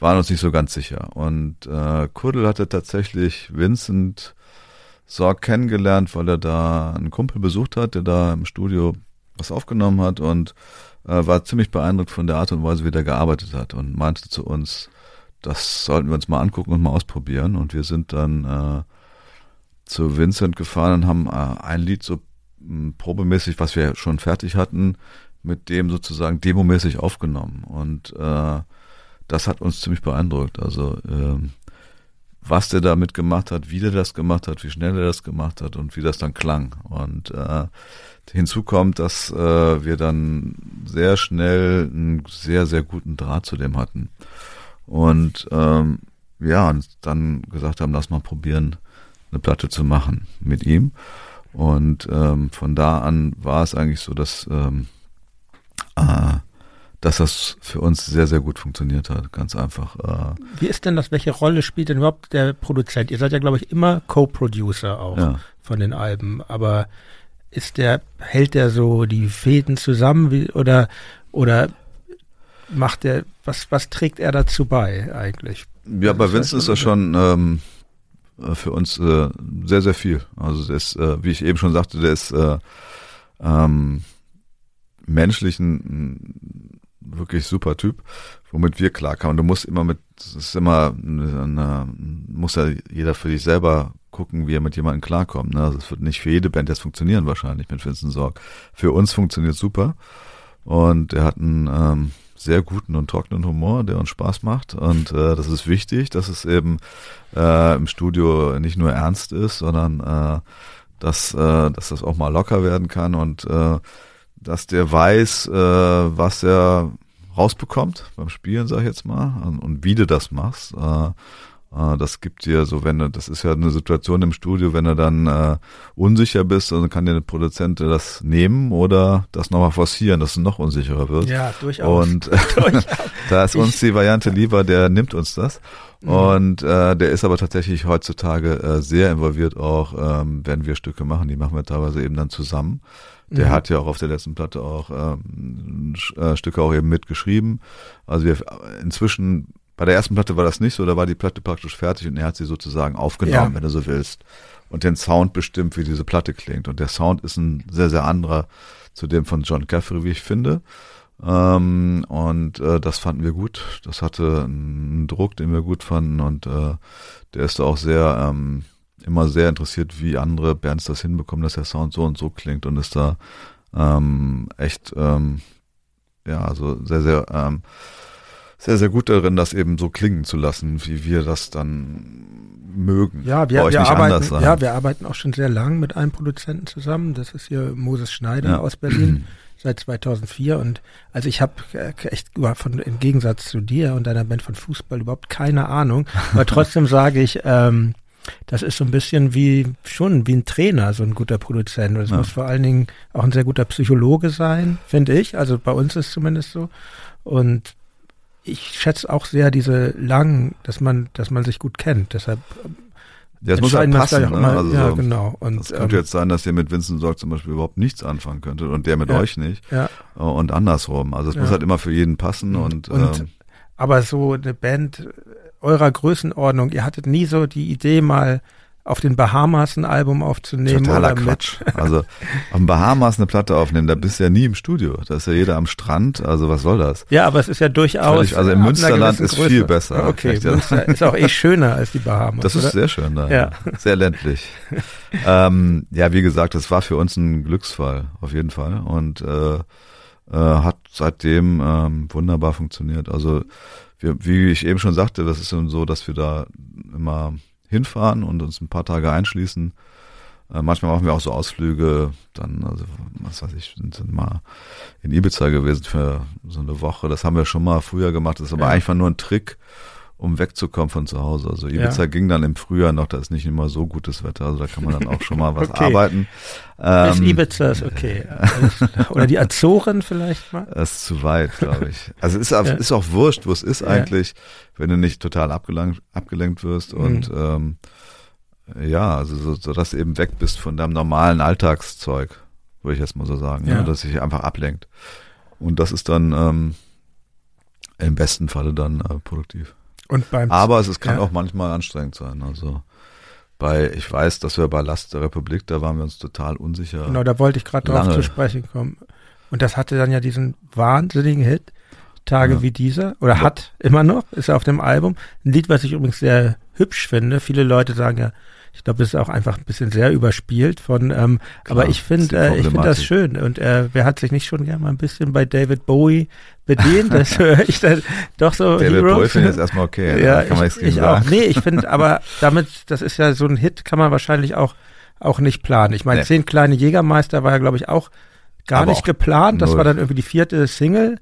waren uns nicht so ganz sicher. Und äh, Kuddel hatte tatsächlich Vincent Sorg kennengelernt, weil er da einen Kumpel besucht hat, der da im Studio was aufgenommen hat und äh, war ziemlich beeindruckt von der Art und Weise, wie der gearbeitet hat und meinte zu uns, das sollten wir uns mal angucken und mal ausprobieren. Und wir sind dann äh, zu Vincent gefahren und haben äh, ein Lied so mh, probemäßig, was wir schon fertig hatten, mit dem sozusagen demomäßig aufgenommen. Und äh, das hat uns ziemlich beeindruckt. Also ähm, was der damit gemacht hat, wie der das gemacht hat, wie schnell er das gemacht hat und wie das dann klang. Und äh, hinzu kommt, dass äh, wir dann sehr schnell einen sehr, sehr guten Draht zu dem hatten. Und ähm, ja, und dann gesagt haben, lass mal probieren, eine Platte zu machen mit ihm. Und ähm, von da an war es eigentlich so, dass, ähm, äh, dass das für uns sehr, sehr gut funktioniert hat. Ganz einfach. Äh, Wie ist denn das, welche Rolle spielt denn überhaupt der Produzent? Ihr seid ja, glaube ich, immer Co-Producer auch Ja. von den Alben, aber ist der, hält der so die Fäden zusammen wie, oder, oder macht der, was, was trägt er dazu bei eigentlich? Ja, bei Vincent ist das schon ähm, äh, für uns äh, sehr, sehr viel. Also der ist, äh, wie ich eben schon sagte, der ist äh, ähm, menschlich ein, ein wirklich super Typ, womit wir klarkamen. Du musst immer mit, es ist immer, eine, muss ja jeder für sich selber gucken, wie er mit jemandem klarkommt. Ne? Also es wird nicht für jede Band jetzt funktionieren wahrscheinlich mit Vincent Sorg. Für uns funktioniert super und er hat einen ähm, sehr guten und trockenen Humor, der uns Spaß macht und äh, das ist wichtig, dass es eben äh, im Studio nicht nur ernst ist, sondern äh, dass, äh, dass das auch mal locker werden kann und äh, dass der weiß, äh, was er rausbekommt beim Spielen, sag ich jetzt mal, und, und wie du das machst. Äh, das gibt dir so, wenn du, das ist ja eine Situation im Studio, wenn du dann äh, unsicher bist, dann kann dir der Produzent das nehmen oder das nochmal forcieren, dass du noch unsicherer wirst. Ja, durchaus. Und (laughs) (laughs) da ist uns die Variante lieber, der nimmt uns das. Und äh, der ist aber tatsächlich heutzutage äh, sehr involviert auch, ähm, wenn wir Stücke machen, die machen wir teilweise eben dann zusammen. Der Mhm. hat ja auch auf der letzten Platte auch ähm, äh, Stücke auch eben mitgeschrieben. Also wir inzwischen, bei der ersten Platte war das nicht so, da war die Platte praktisch fertig und er hat sie sozusagen aufgenommen, Ja. wenn du so willst. Und den Sound bestimmt, wie diese Platte klingt. Und der Sound ist ein sehr, sehr anderer zu dem von John Caffrey, wie ich finde. Ähm, und äh, das fanden wir gut. Das hatte einen Druck, den wir gut fanden und äh, der ist da auch sehr, ähm, immer sehr interessiert, wie andere Bands das hinbekommen, dass der Sound so und so klingt und ist da ähm, echt ähm, ja also sehr sehr ähm, sehr sehr gut darin, das eben so klingen zu lassen, wie wir das dann mögen. Ja, wir, wir arbeiten, ja, wir arbeiten auch schon sehr lang mit einem Produzenten zusammen. Das ist hier Moses Schneider ja. aus Berlin (clears throat) seit 2004 und also ich habe echt von im Gegensatz zu dir und deiner Band von Fußball überhaupt keine Ahnung, aber (laughs) trotzdem sage ich, ähm, das ist so ein bisschen wie schon wie ein Trainer, so ein guter Produzent. Und es ja. muss vor allen Dingen auch ein sehr guter Psychologe sein, finde ich. Also bei uns ist es zumindest so. Und ich schätze auch sehr diese langen, dass man, dass man sich gut kennt. Deshalb ja, es muss halt passen. Ne? Immer, also ja, genau. Und, es könnte ähm, jetzt sein, dass ihr mit Vincent Sorg zum Beispiel überhaupt nichts anfangen könntet und der mit ja, euch nicht. Ja. Und andersrum. Also es ja. muss halt immer für jeden passen. Und, und ähm, aber so eine Band eurer Größenordnung, ihr hattet nie so die Idee mal auf den Bahamas ein Album aufzunehmen. Totaler Quatsch. Also auf den Bahamas eine Platte aufnehmen, da bist du ja nie im Studio. Da ist ja jeder am Strand. Also was soll das? Ja, aber es ist ja durchaus. Völlig, also im Münsterland ist Größe. viel besser. Okay, Münster ist auch eh schöner als die Bahamas. Das ist oder? sehr schön da. Ja. Sehr ländlich. ähm, ja, wie gesagt, das war für uns ein Glücksfall, auf jeden Fall. Und äh, äh, hat seitdem ähm, wunderbar funktioniert. Also wir, wie ich eben schon sagte, das ist so, dass wir da immer hinfahren und uns ein paar Tage einschließen. Äh, manchmal machen wir auch so Ausflüge, dann, also, was weiß ich, sind, sind mal in Ibiza gewesen für so eine Woche. Das haben wir schon mal früher gemacht. Das ist aber ja. einfach nur ein Trick, um wegzukommen von zu Hause. Also Ibiza ja. ging dann im Frühjahr noch, da ist nicht immer so gutes Wetter, also da kann man dann auch schon mal (laughs) was okay. arbeiten. Ähm, ist Ibiza ist okay. (laughs) Oder die Azoren vielleicht mal? Das ist zu weit, glaube ich. Also ist, ja. ist auch wurscht, wo es ist ja. eigentlich, wenn du nicht total abgelenkt, abgelenkt wirst mhm. und ähm, ja, also so, so dass du eben weg bist von deinem normalen Alltagszeug, würde ich jetzt mal so sagen, ja. Ne? dass sich einfach ablenkt. Und das ist dann ähm, im besten Falle dann äh, produktiv. Und beim Aber es, es kann ja. auch manchmal anstrengend sein. Also bei, ich weiß, dass wir bei Last der Republik, da waren wir uns total unsicher. Genau, da wollte ich gerade drauf zu sprechen kommen. Und das hatte dann ja diesen wahnsinnigen Hit, Tage ja. wie dieser, oder ja. hat immer noch, ist ja auf dem Album. Ein Lied, was ich übrigens sehr hübsch finde. Viele Leute sagen ja, ich glaube, es ist auch einfach ein bisschen sehr überspielt von, ähm, Klar, aber ich finde, äh, ich finde das schön. Und äh, wer hat sich nicht schon gerne mal ein bisschen bei David Bowie bedient? (laughs) Das höre ich dann doch so. David. Bowie finde ich erstmal okay. (laughs) Ja, kann ich, ich auch. Nee, ich finde, (laughs) aber damit, das ist ja so ein Hit, kann man wahrscheinlich auch auch nicht planen. Ich meine, nee. zehn kleine Jägermeister war ja, glaube ich, auch gar aber nicht geplant. Das null. war dann irgendwie die vierte Single.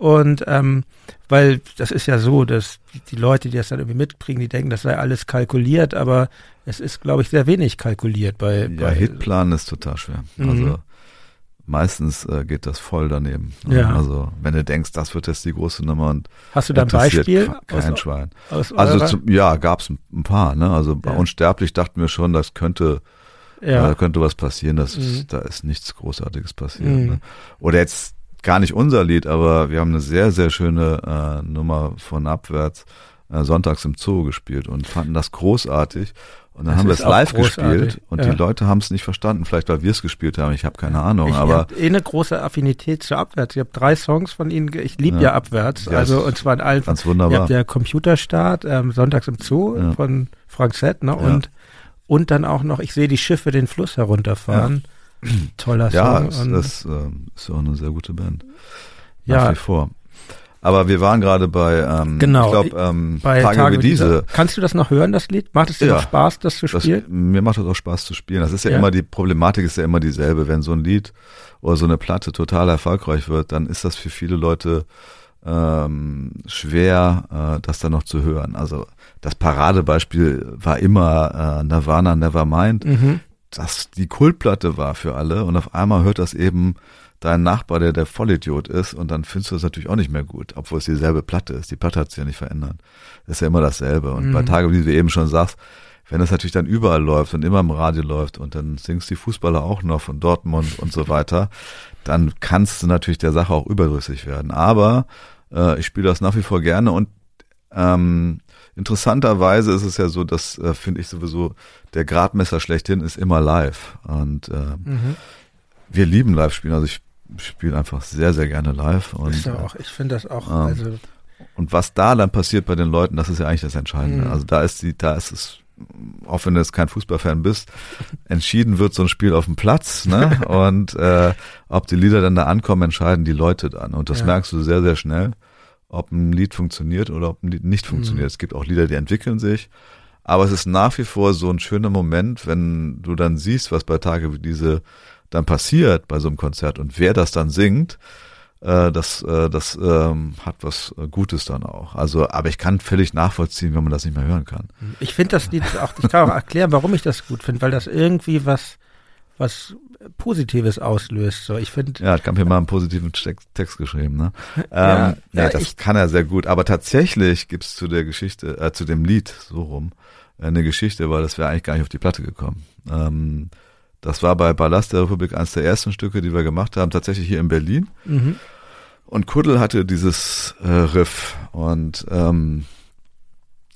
Und ähm, weil das ist ja so, dass die Leute, die das dann irgendwie mitkriegen, die denken, das sei alles kalkuliert, aber es ist, glaube ich, sehr wenig kalkuliert bei. Ja, bei, Hitplan ist total schwer. Mhm. Also meistens äh, geht das voll daneben. Ja. Also wenn du denkst, das wird jetzt die große Nummer und hast du da ein Beispiel? Kein aus, Schwein. Aus also zum, ja, gab es ein paar. Ne? Also bei ja. Unsterblich dachten wir schon, das könnte ja. äh, könnte was passieren. Das, mhm. Da ist nichts Großartiges passiert. Mhm. Ne? Oder jetzt gar nicht unser Lied, aber wir haben eine sehr, sehr schöne äh, Nummer von abwärts äh, sonntags im Zoo gespielt und fanden das großartig. Und dann das haben wir es live großartig. gespielt und ja. die Leute haben es nicht verstanden, vielleicht weil wir es gespielt haben, ich habe keine Ahnung. Ich, aber ihr eh eine große Affinität zu Abwärts. Ich habe drei Songs von ihnen, ich liebe ja. ja. Abwärts, ja, also und zwar in allen. Ganz wunderbar. Ihr habt der Computerstart ähm, sonntags im Zoo von Frank Z, ne? Und und dann auch noch, ich sehe die Schiffe den Fluss herunterfahren. Toller Song. Ja, es äh, ist auch eine sehr gute Band. Nach ja. wie vor. Aber wir waren gerade bei, ähm, genau, ich glaube, ähm, bei Tage, Tage wie diese. Kannst du das noch hören, das Lied? Macht es dir ja, noch Spaß, das zu spielen? Das, mir macht es auch Spaß zu spielen. Das ist ja, ja, immer, die Problematik ist ja immer dieselbe. Wenn so ein Lied oder so eine Platte total erfolgreich wird, dann ist das für viele Leute ähm, schwer, äh, das dann noch zu hören. Also das Paradebeispiel war immer äh, Nirvana Nevermind. Mhm das die Kultplatte war für alle und auf einmal hört das eben dein Nachbar, der der Vollidiot ist und dann findest du es natürlich auch nicht mehr gut, obwohl es dieselbe Platte ist. Die Platte hat sich ja nicht verändert. Das ist ja immer dasselbe. Und mhm. bei Tagen, wie du eben schon sagst, wenn das natürlich dann überall läuft und immer im Radio läuft und dann singst die Fußballer auch noch von Dortmund und so weiter, dann kannst du natürlich der Sache auch überdrüssig werden. Aber äh, ich spiele das nach wie vor gerne und ähm, interessanterweise ist es ja so, dass äh, finde ich sowieso der Gradmesser schlechthin ist immer live und äh, mhm. wir lieben Live-Spielen. Also ich spiele einfach sehr sehr gerne live und ist auch, ich finde das auch. Ähm, also und was da dann passiert bei den Leuten, das ist ja eigentlich das Entscheidende. Mhm. Also da ist die, da ist es auch wenn du jetzt kein Fußballfan bist, entschieden wird so ein Spiel auf dem Platz, ne? (laughs) Und äh, ob die Lieder dann da ankommen, entscheiden die Leute dann. Und das Ja. merkst du sehr, sehr schnell, ob ein Lied funktioniert oder ob ein Lied nicht funktioniert. Es gibt auch Lieder, die entwickeln sich. Aber es ist nach wie vor so ein schöner Moment, wenn du dann siehst, was bei Tage wie diese dann passiert bei so einem Konzert und wer das dann singt, äh, das, äh, das ähm, hat was äh, Gutes dann auch. Also, aber ich kann völlig nachvollziehen, wenn man das nicht mehr hören kann. Ich finde das Lied auch, ich kann auch erklären, warum ich das gut finde, weil das irgendwie was, was Positives auslöst. So, ich finde, Ja, hat Kampi mal einen positiven Text, geschrieben, ne? (laughs) Ähm, Ja, nee, ja, das ich- kann er sehr gut. Aber tatsächlich gibt's zu der Geschichte, äh, zu dem Lied, so rum, äh, eine Geschichte, weil das wäre eigentlich gar nicht auf die Platte gekommen. Ähm, das war bei Ballast der Republik eines der ersten Stücke, die wir gemacht haben, tatsächlich hier in Berlin. mhm. Und Kuddel hatte dieses äh, Riff und ähm,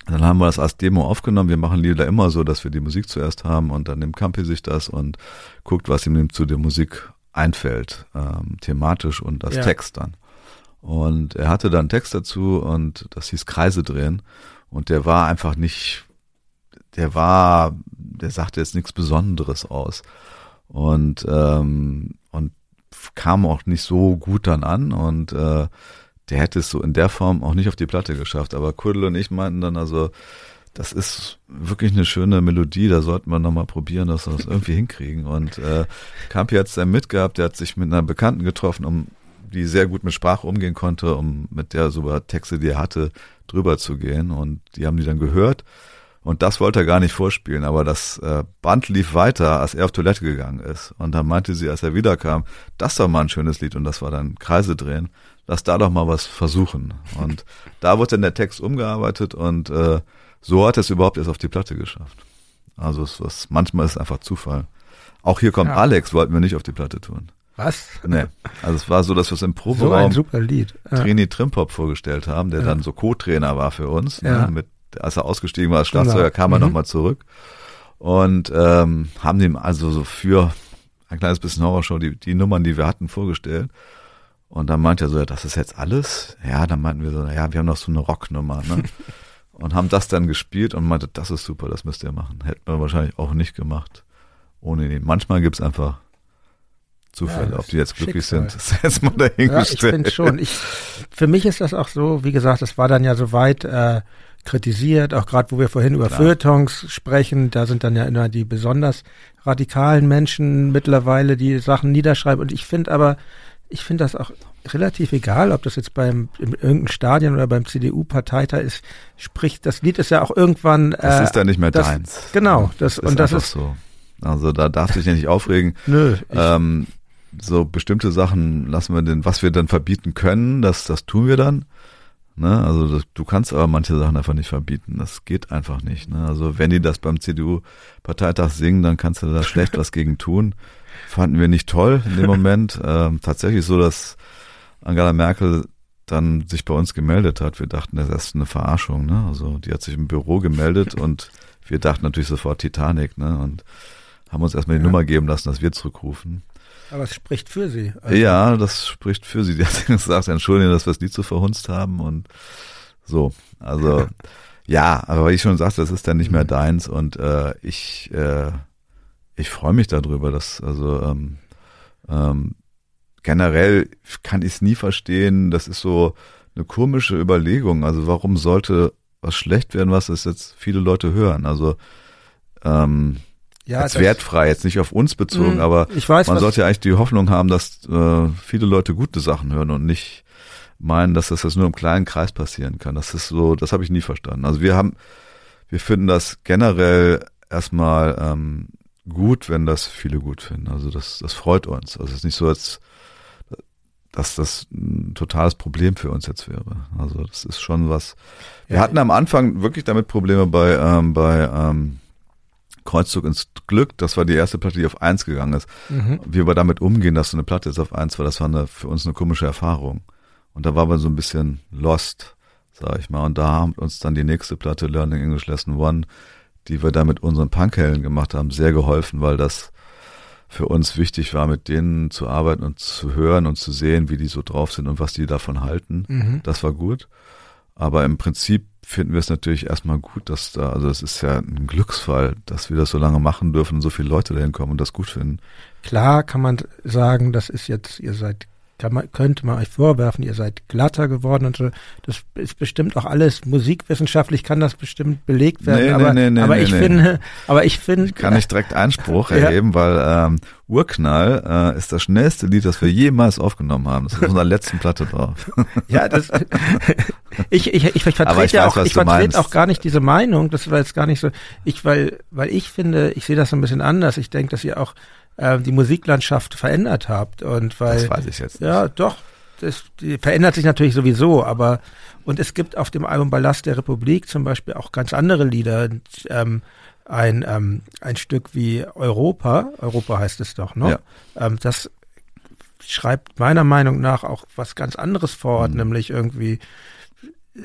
dann haben wir das als Demo aufgenommen. Wir machen Lieder immer so, dass wir die Musik zuerst haben und dann nimmt Campi sich das und guckt, was ihm zu der Musik einfällt, ähm, thematisch und als Ja. Text dann. Und er hatte dann einen Text dazu und das hieß Kreise drehen und der war einfach nicht, der war, der sagte jetzt nichts Besonderes aus und ähm, und kam auch nicht so gut dann an und äh, der hätte es so in der Form auch nicht auf die Platte geschafft. Aber Kuddel und ich meinten dann also, das ist wirklich eine schöne Melodie, da sollten wir nochmal probieren, dass wir das irgendwie (laughs) hinkriegen. Und äh, Campi hat es dann mitgehabt, der hat sich mit einer Bekannten getroffen, um die sehr gut mit Sprache umgehen konnte, um mit der so über Texte, die er hatte, drüber zu gehen. Und die haben die dann gehört. Und das wollte er gar nicht vorspielen, aber das äh, Band lief weiter, als er auf Toilette gegangen ist. Und dann meinte sie, als er wiederkam, das war mal ein schönes Lied und das war dann Kreise drehen. Lass da doch mal was versuchen. Und (laughs) da wurde dann der Text umgearbeitet und äh, so hat er es überhaupt erst auf die Platte geschafft. Also es was manchmal ist es einfach Zufall. Auch hier kommt Ja. Alex, wollten wir nicht auf die Platte tun. was? Nee. Also es war so, dass wir es im So ein Proberaum super Lied. Ja. Trini Trimpop vorgestellt haben, der Ja. dann so Co-Trainer war für uns. Ja. Ne, mit, als er ausgestiegen war als Schlagzeuger, Genau. kam er Mhm. nochmal zurück. Und ähm, haben ihm also so für ein kleines bisschen Horrorshow die, die Nummern, die wir hatten, vorgestellt. Und dann meinte er so, ja, das ist jetzt alles? Ja, dann meinten wir so, ja, wir haben noch so eine Rocknummer, ne? (laughs) und haben das dann gespielt und meinte, das ist super, das müsst ihr machen. Hätten wir wahrscheinlich auch nicht gemacht ohne ihn. Manchmal gibt's einfach Zufälle, Ja, ob die jetzt glücklich Schicksal. sind, ist jetzt mal Ja, ich dahingestellt. finde schon. Ich, für mich ist das auch so, wie gesagt, es war dann ja soweit äh, kritisiert, auch gerade wo wir vorhin über Klar. Feuilletons sprechen, da sind dann ja immer die besonders radikalen Menschen mittlerweile, die Sachen niederschreiben. Und ich finde aber, ich finde das auch relativ egal, ob das jetzt beim in irgendeinem Stadion oder beim CDU-Parteitag ist. Sprich, das Lied ist ja auch irgendwann. Das äh, ist dann nicht mehr das- deins. genau, das- und das ist- so. Also da darfst du dich ja nicht aufregen. (laughs) Nö, Ähm, so bestimmte Sachen lassen wir den, was wir dann verbieten können, das, das tun wir dann. Ne? Also das, du kannst aber manche Sachen einfach nicht verbieten. Das geht einfach nicht. Ne? Also wenn die das beim CDU-Parteitag singen, dann kannst du da schlecht (laughs) was gegen tun. Fanden wir nicht toll in dem Moment. (laughs) Ähm, tatsächlich so, dass Angela Merkel dann sich bei uns gemeldet hat. Wir dachten, das ist eine Verarschung. Ne? Also die hat sich im Büro gemeldet (laughs) und wir dachten natürlich sofort Titanic. Ne? Und haben uns erstmal die Ja. Nummer geben lassen, dass wir zurückrufen. Aber es spricht für sie. Also, Ja, das spricht für sie. Die hat (laughs) gesagt, entschuldigen, dass wir das Lied so verhunzt haben und so. Also (laughs) ja, aber wie ich schon sagte, das ist dann nicht mehr deins und äh, ich äh, ich freue mich darüber, dass also ähm, ähm, generell kann ich es nie verstehen. Das ist so eine komische Überlegung. Also warum sollte was schlecht werden, was es jetzt viele Leute hören? Also ähm, ja, als das- wertfrei, jetzt nicht auf uns bezogen, Mm, aber weiß, man sollte ja eigentlich die Hoffnung haben, dass äh, viele Leute gute Sachen hören und nicht meinen, dass das jetzt nur im kleinen Kreis passieren kann. Das ist so, das habe ich nie verstanden. Also wir haben, wir finden das generell erstmal ähm, gut, wenn das viele gut finden. Also das, das freut uns. Also es ist nicht so, als dass das ein totales Problem für uns jetzt wäre. Also das ist schon was. Wir Ja. hatten am Anfang wirklich damit Probleme bei ähm, bei ähm, Kreuzzug ins Glück. Das war die erste Platte, die auf eins gegangen ist. Mhm. Wie wir damit umgehen, dass so eine Platte jetzt auf eins war, das war eine, für uns eine komische Erfahrung. Und da waren wir so ein bisschen lost, sag ich mal. Und da haben uns dann die nächste Platte Learning English Lesson One, die wir da mit unseren Punkhelden gemacht haben, sehr geholfen, weil das für uns wichtig war, mit denen zu arbeiten und zu hören und zu sehen, wie die so drauf sind und was die davon halten. Mhm. Das war gut. Aber im Prinzip finden wir es natürlich erstmal gut, dass da, also es ist ja ein Glücksfall, dass wir das so lange machen dürfen und so viele Leute dahin kommen und das gut finden. Klar kann man sagen, das ist jetzt, ihr seid man, könnte man euch vorwerfen, ihr seid glatter geworden und so. Das ist bestimmt auch alles musikwissenschaftlich kann das bestimmt belegt werden. Nee, aber, nee, nee, aber nee, ich nee. finde, aber ich finde, Ich kann nicht direkt Einspruch (laughs) Ja. erheben, weil ähm, Urknall äh, ist das schnellste Lied, das wir jemals aufgenommen haben. Das ist auf unserer letzten Platte drauf. (laughs) ja, das, ich, (laughs) ich, ich, ich Aber ich vertrete ja weiß, auch, ich vertrete auch gar nicht diese Meinung. Das war jetzt gar nicht so. Ich, weil, weil ich finde, ich sehe das so ein bisschen anders. Ich denke, dass ihr auch äh, die Musiklandschaft verändert habt und weil Das weiß ich jetzt nicht. Ja, doch. Das verändert sich natürlich sowieso, aber und es gibt auf dem Album Ballast der Republik zum Beispiel auch ganz andere Lieder. Und, ähm, ein, ähm, ein Stück wie Europa, Europa heißt es doch, ne? Ähm, das schreibt meiner Meinung nach auch was ganz anderes fort, Mhm. nämlich irgendwie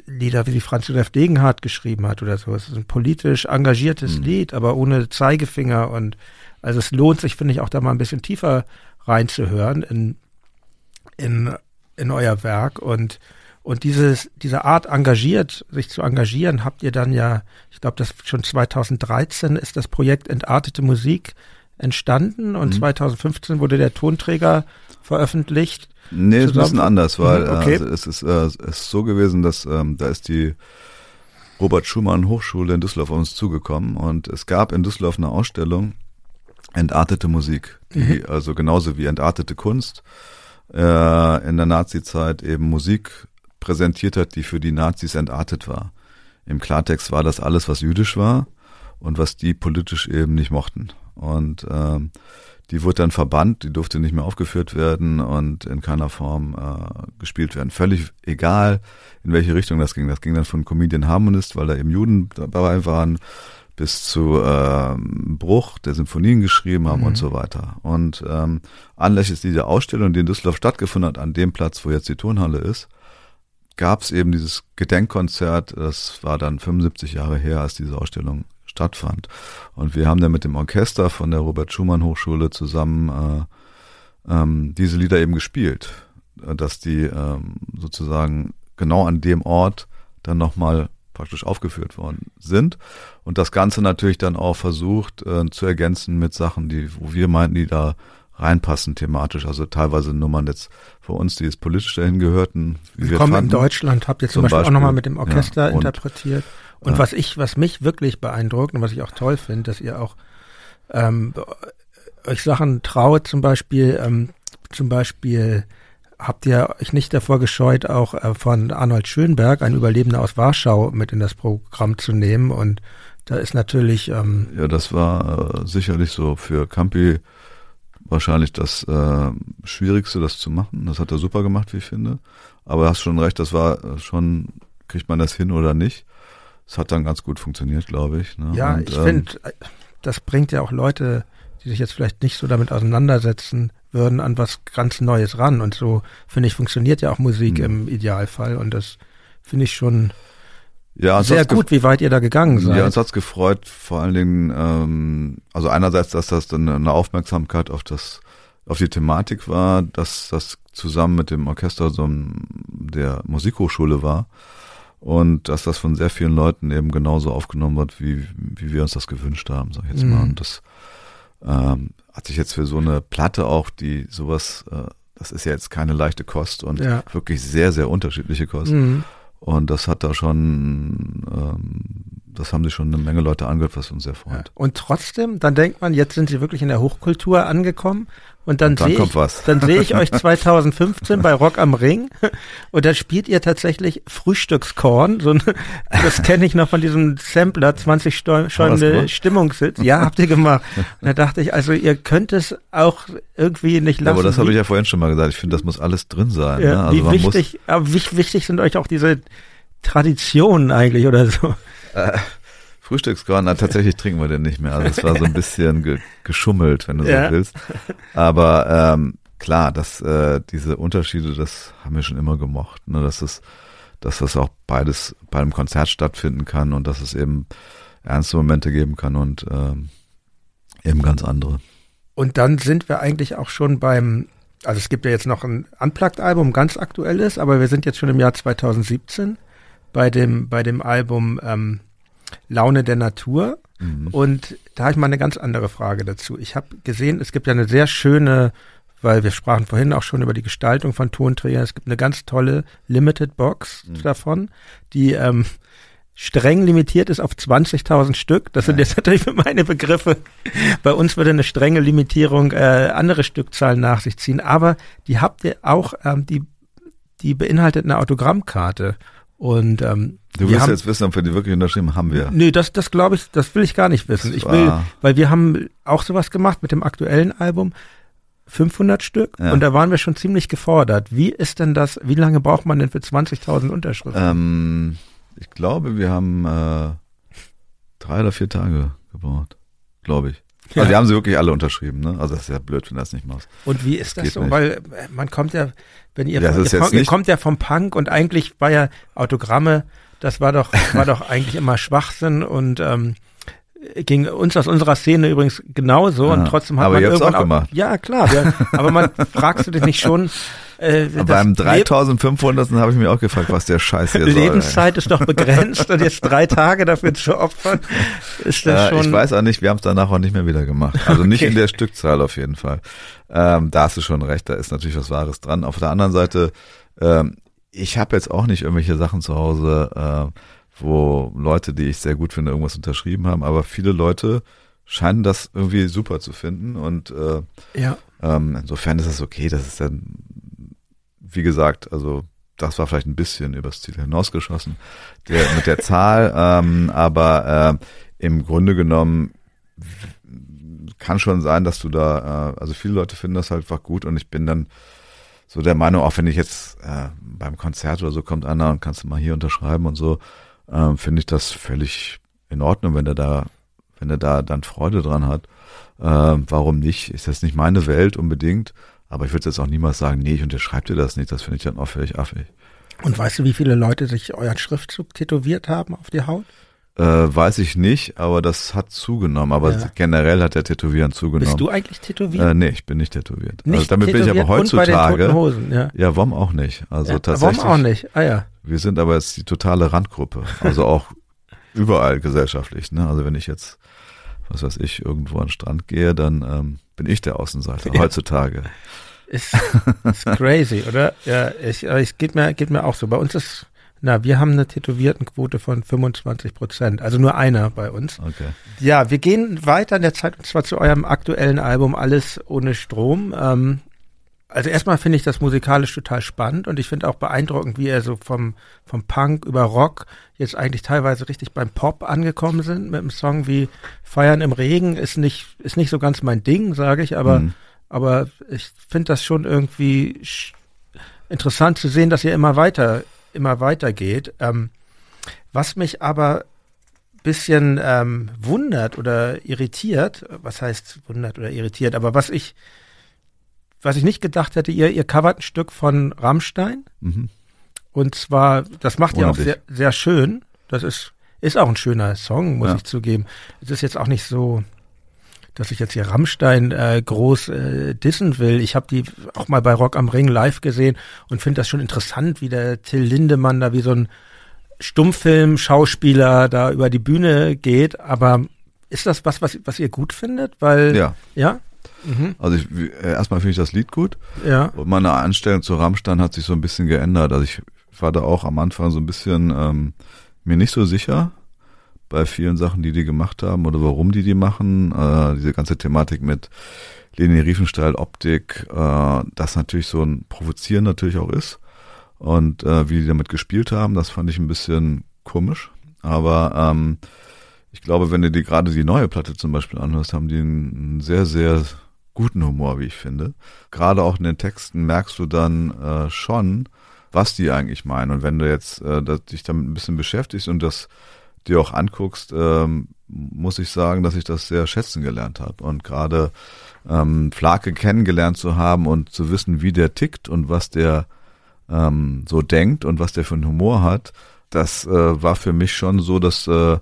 Lieder, wie die Franz Josef Degenhardt geschrieben hat oder so. Es ist ein politisch engagiertes Mhm. Lied, aber ohne Zeigefinger und also es lohnt sich, finde ich, auch da mal ein bisschen tiefer reinzuhören in, in, in euer Werk und und dieses, diese Art engagiert, sich zu engagieren, habt ihr dann ja, ich glaube, das schon 2013 ist das Projekt Entartete Musik entstanden und Mhm. 2015 wurde der Tonträger veröffentlicht. Nee, ist ein zusammen- bisschen anders, weil Mhm, okay. äh, es ist, äh, es ist so gewesen, dass ähm, da ist die Robert Schumann Hochschule in Düsseldorf auf uns zugekommen und es gab in Düsseldorf eine Ausstellung Entartete Musik, die also genauso wie entartete Kunst äh, in der Nazi-Zeit eben Musik präsentiert hat, die für die Nazis entartet war. Im Klartext war das alles, was jüdisch war und was die politisch eben nicht mochten. Und ähm, die wurde dann verbannt, die durfte nicht mehr aufgeführt werden und in keiner Form äh, gespielt werden. Völlig egal, in welche Richtung das ging. Das ging dann von Comedian Harmonist, weil da eben Juden dabei waren, bis zu ähm, Bruch, der Symphonien geschrieben haben Mhm. und so weiter. Und ähm, anlässlich dieser Ausstellung, die in Düsseldorf stattgefunden hat, an dem Platz, wo jetzt die Turnhalle ist, gab es eben dieses Gedenkkonzert. Das war dann 75 Jahre her, als diese Ausstellung stattfand. Und wir haben dann mit dem Orchester von der Robert Schumann Hochschule zusammen äh, ähm, diese Lieder eben gespielt, äh, dass die ähm, sozusagen genau an dem Ort dann nochmal praktisch aufgeführt worden sind und das Ganze natürlich dann auch versucht äh, zu ergänzen mit Sachen, die, wo wir meinten, die da reinpassen thematisch, also teilweise Nummern jetzt für uns, die jetzt politisch dahin gehörten, wie wir Willkommen in fanden. Deutschland habt ihr zum, Zum Beispiel, auch Beispiel, nochmal mit dem Orchester ja, und, interpretiert. Und äh, was ich, was mich wirklich beeindruckt und was ich auch toll finde, dass ihr auch ähm, euch Sachen traut, zum Beispiel, ähm, zum Beispiel habt ihr euch nicht davor gescheut, auch äh, von Arnold Schönberg, ein Überlebender aus Warschau, mit in das Programm zu nehmen. Und da ist natürlich, ähm, Ja, das war äh, sicherlich so für Campi wahrscheinlich das äh, Schwierigste, das zu machen. Das hat er super gemacht, wie ich finde. Aber du hast schon recht, das war äh, schon, kriegt man das hin oder nicht. Es hat dann ganz gut funktioniert, glaube ich. Ne? ja, Und, ich ähm, finde, das bringt ja auch Leute, die sich jetzt vielleicht nicht so damit auseinandersetzen würden, an was ganz Neues ran. Und so, finde ich, funktioniert ja auch Musik Mhm. im Idealfall. Und das finde ich schon ja, sehr gut, wie weit ihr da gegangen seid. Ja, uns hat's gefreut, vor allen Dingen, ähm, also einerseits, dass das dann eine Aufmerksamkeit auf das, auf die Thematik war, dass das zusammen mit dem Orchester so der Musikhochschule war und dass das von sehr vielen Leuten eben genauso aufgenommen wird, wie, wie wir uns das gewünscht haben, sag ich jetzt mal. Mhm. Und das ähm, hat sich jetzt für so eine Platte auch, die sowas, äh, das ist ja jetzt keine leichte Kost und Ja. wirklich sehr, sehr unterschiedliche Kost. Mhm. Und das hat da schon, ähm, das haben sich schon eine Menge Leute angehört, was uns sehr Ja. freut. Und trotzdem, dann denkt man, jetzt sind sie wirklich in der Hochkultur angekommen. Und dann, Und dann sehe ich, was. dann sehe ich euch (laughs) 2015 bei Rock am Ring und da spielt ihr tatsächlich Frühstückskorn. So ein, das kenne ich noch von diesem Sampler, 20 Steu- das Stunden? Stimmungssitz. (laughs) Ja, habt ihr gemacht. Und da dachte ich, also ihr könnt es auch irgendwie nicht Ja, lassen. aber das habe ich ja vorhin schon mal gesagt. Ich finde, das muss alles drin sein. ja, ne? Also wie wichtig, aber wie wichtig sind euch auch diese Traditionen eigentlich oder so? Frühstückskorn, na, tatsächlich trinken wir den nicht mehr. Also es war so ein bisschen ge geschummelt, wenn du Ja. so willst. Aber ähm, klar, dass äh, diese Unterschiede, das haben wir schon immer gemocht. Ne? Dass es, dass das auch beides bei einem Konzert stattfinden kann und dass es eben ernste Momente geben kann und ähm, eben ganz andere. Und dann sind wir eigentlich auch schon beim, also es gibt ja jetzt noch ein Unplugged-Album, ganz aktuelles, aber wir sind jetzt schon im Jahr 2017. bei dem, bei dem Album ähm, Laune der Natur. Mhm. Und da habe ich mal eine ganz andere Frage dazu. Ich habe gesehen, es gibt ja eine sehr schöne, weil wir sprachen vorhin auch schon über die Gestaltung von Tonträgern. Es gibt eine ganz tolle Limited Box mhm. davon, die ähm, streng limitiert ist auf 20.000 Stück. Das sind jetzt natürlich für meine Begriffe. Bei uns würde eine strenge Limitierung äh, andere Stückzahlen nach sich ziehen. Aber die habt ihr auch, ähm, die, die beinhaltet eine Autogrammkarte. Und ähm, du willst haben, jetzt wissen, ob wir die wirklich unterschrieben haben wir. Nee, das, das glaube ich, das will ich gar nicht wissen. Ich will, weil wir haben auch sowas gemacht mit dem aktuellen Album. 500 Stück ja. und da waren wir schon ziemlich gefordert. Wie ist denn das, wie lange braucht man denn für 20.000 Unterschriften? Ähm, ich glaube, wir haben äh, drei oder vier Tage gebraucht, glaube ich. Ja. Also die haben sie wirklich alle unterschrieben, ne? Also das ist ja blöd, wenn das nicht machst. Und wie ist das Geht so? Nicht. Weil äh, man kommt ja, wenn ihr, ja, ihr, ihr kommt ja vom Punk und eigentlich war ja Autogramme, das war doch, (laughs) war doch eigentlich immer Schwachsinn und ähm, ging uns aus unserer Szene übrigens genauso ja, und trotzdem hat aber man irgendwann auch gemacht. ja klar, ja, aber man (laughs) fragst du dich nicht schon äh, beim 3500. habe ich mich auch gefragt, was der Scheiß hier Lebenszeit soll, ist doch begrenzt und jetzt drei Tage dafür zu opfern, ist das äh, schon. Ich weiß auch nicht, wir haben es danach auch nicht mehr wieder gemacht. Also okay. nicht in der Stückzahl auf jeden Fall. Ähm, da hast du schon recht, da ist natürlich was Wahres dran. Auf der anderen Seite, ähm, ich habe jetzt auch nicht irgendwelche Sachen zu Hause, äh, wo Leute, die ich sehr gut finde, irgendwas unterschrieben haben, aber viele Leute scheinen das irgendwie super zu finden und äh, ja. ähm, insofern ist es okay, das ist dann wie gesagt, also das war vielleicht ein bisschen übers Ziel hinausgeschossen der, mit der Zahl, (laughs) ähm, aber äh, im Grunde genommen kann schon sein, dass du da, äh, also viele Leute finden das halt einfach gut und ich bin dann so der Meinung, auch wenn ich jetzt äh, beim Konzert oder so kommt einer und kannst du mal hier unterschreiben und so, äh, finde ich das völlig in Ordnung, wenn der da, wenn er da dann Freude dran hat. Äh, warum nicht? Ist das nicht meine Welt unbedingt? Aber ich würde jetzt auch niemals sagen, nee, ich unterschreibe dir das nicht. Das finde ich dann auch völlig affig. Und weißt du, wie viele Leute sich euren Schriftzug tätowiert haben auf die Haut? Äh, weiß ich nicht, aber das hat zugenommen. Aber ja. generell hat der Tätowieren zugenommen. Bist du eigentlich tätowiert? Äh, nee, ich bin nicht tätowiert. Nicht also damit bin ich aber heutzutage. Hosen, ja. ja, WOM auch nicht. Also ja, tatsächlich. WOM auch nicht. Ah ja. Wir sind aber jetzt die totale Randgruppe. Also auch (laughs) überall gesellschaftlich. Ne? Also wenn ich jetzt, was weiß ich, irgendwo an den Strand gehe, dann ähm, bin ich der Außenseiter (laughs) ja. heutzutage. Ist, ist crazy, oder? Ja, ich, es geht mir, geht mir auch so. Bei uns ist, na, wir haben eine Tätowiertenquote von 25 Prozent, also nur einer bei uns. Okay. Ja, wir gehen weiter in der Zeit und zwar zu eurem aktuellen Album Alles ohne Strom. Ähm, also erstmal finde ich das musikalisch total spannend und ich finde auch beeindruckend, wie er so vom, vom Punk über Rock jetzt eigentlich teilweise richtig beim Pop angekommen sind mit einem Song wie Feiern im Regen ist nicht, ist nicht so ganz mein Ding, sage ich, aber, mhm. aber ich finde das schon irgendwie interessant zu sehen, dass ihr immer weiter, immer weiter geht. Ähm, was mich aber bisschen ähm, wundert oder irritiert, was heißt wundert oder irritiert, aber was ich was ich nicht gedacht hätte, ihr, ihr covert ein Stück von Rammstein. Mhm. Und zwar, das macht ihr auch sehr, sehr schön. Das ist, ist auch ein schöner Song, muss ja. ich zugeben. Es ist jetzt auch nicht so, dass ich jetzt hier Rammstein äh, groß äh, dissen will. Ich habe die auch mal bei Rock am Ring live gesehen und finde das schon interessant, wie der Till Lindemann da wie so ein Stummfilm-Schauspieler da über die Bühne geht. Aber ist das was, was, was ihr gut findet? Weil, ja. Ja? Mhm. Also ich, äh, erstmal finde ich das Lied gut. Ja. Und meine Einstellung zu Rammstein hat sich so ein bisschen geändert. Also ich war da auch am Anfang so ein bisschen ähm, mir nicht so sicher bei vielen Sachen, die die gemacht haben oder warum die die machen. Äh, diese ganze Thematik mit Leni Riefenstahl, Optik, äh, das natürlich so ein Provozieren natürlich auch ist. Und äh, wie die damit gespielt haben, das fand ich ein bisschen komisch. Aber ähm, ich glaube, wenn du dir gerade die neue Platte zum Beispiel anhörst, haben die einen sehr, sehr guten Humor, wie ich finde. Gerade auch in den Texten merkst du dann äh, schon, was die eigentlich meinen. Und wenn du jetzt äh, dich damit ein bisschen beschäftigst und das dir auch anguckst, ähm, muss ich sagen, dass ich das sehr schätzen gelernt habe. Und gerade ähm, Flake kennengelernt zu haben und zu wissen, wie der tickt und was der ähm, so denkt und was der für einen Humor hat, das äh, war für mich schon so, dass äh,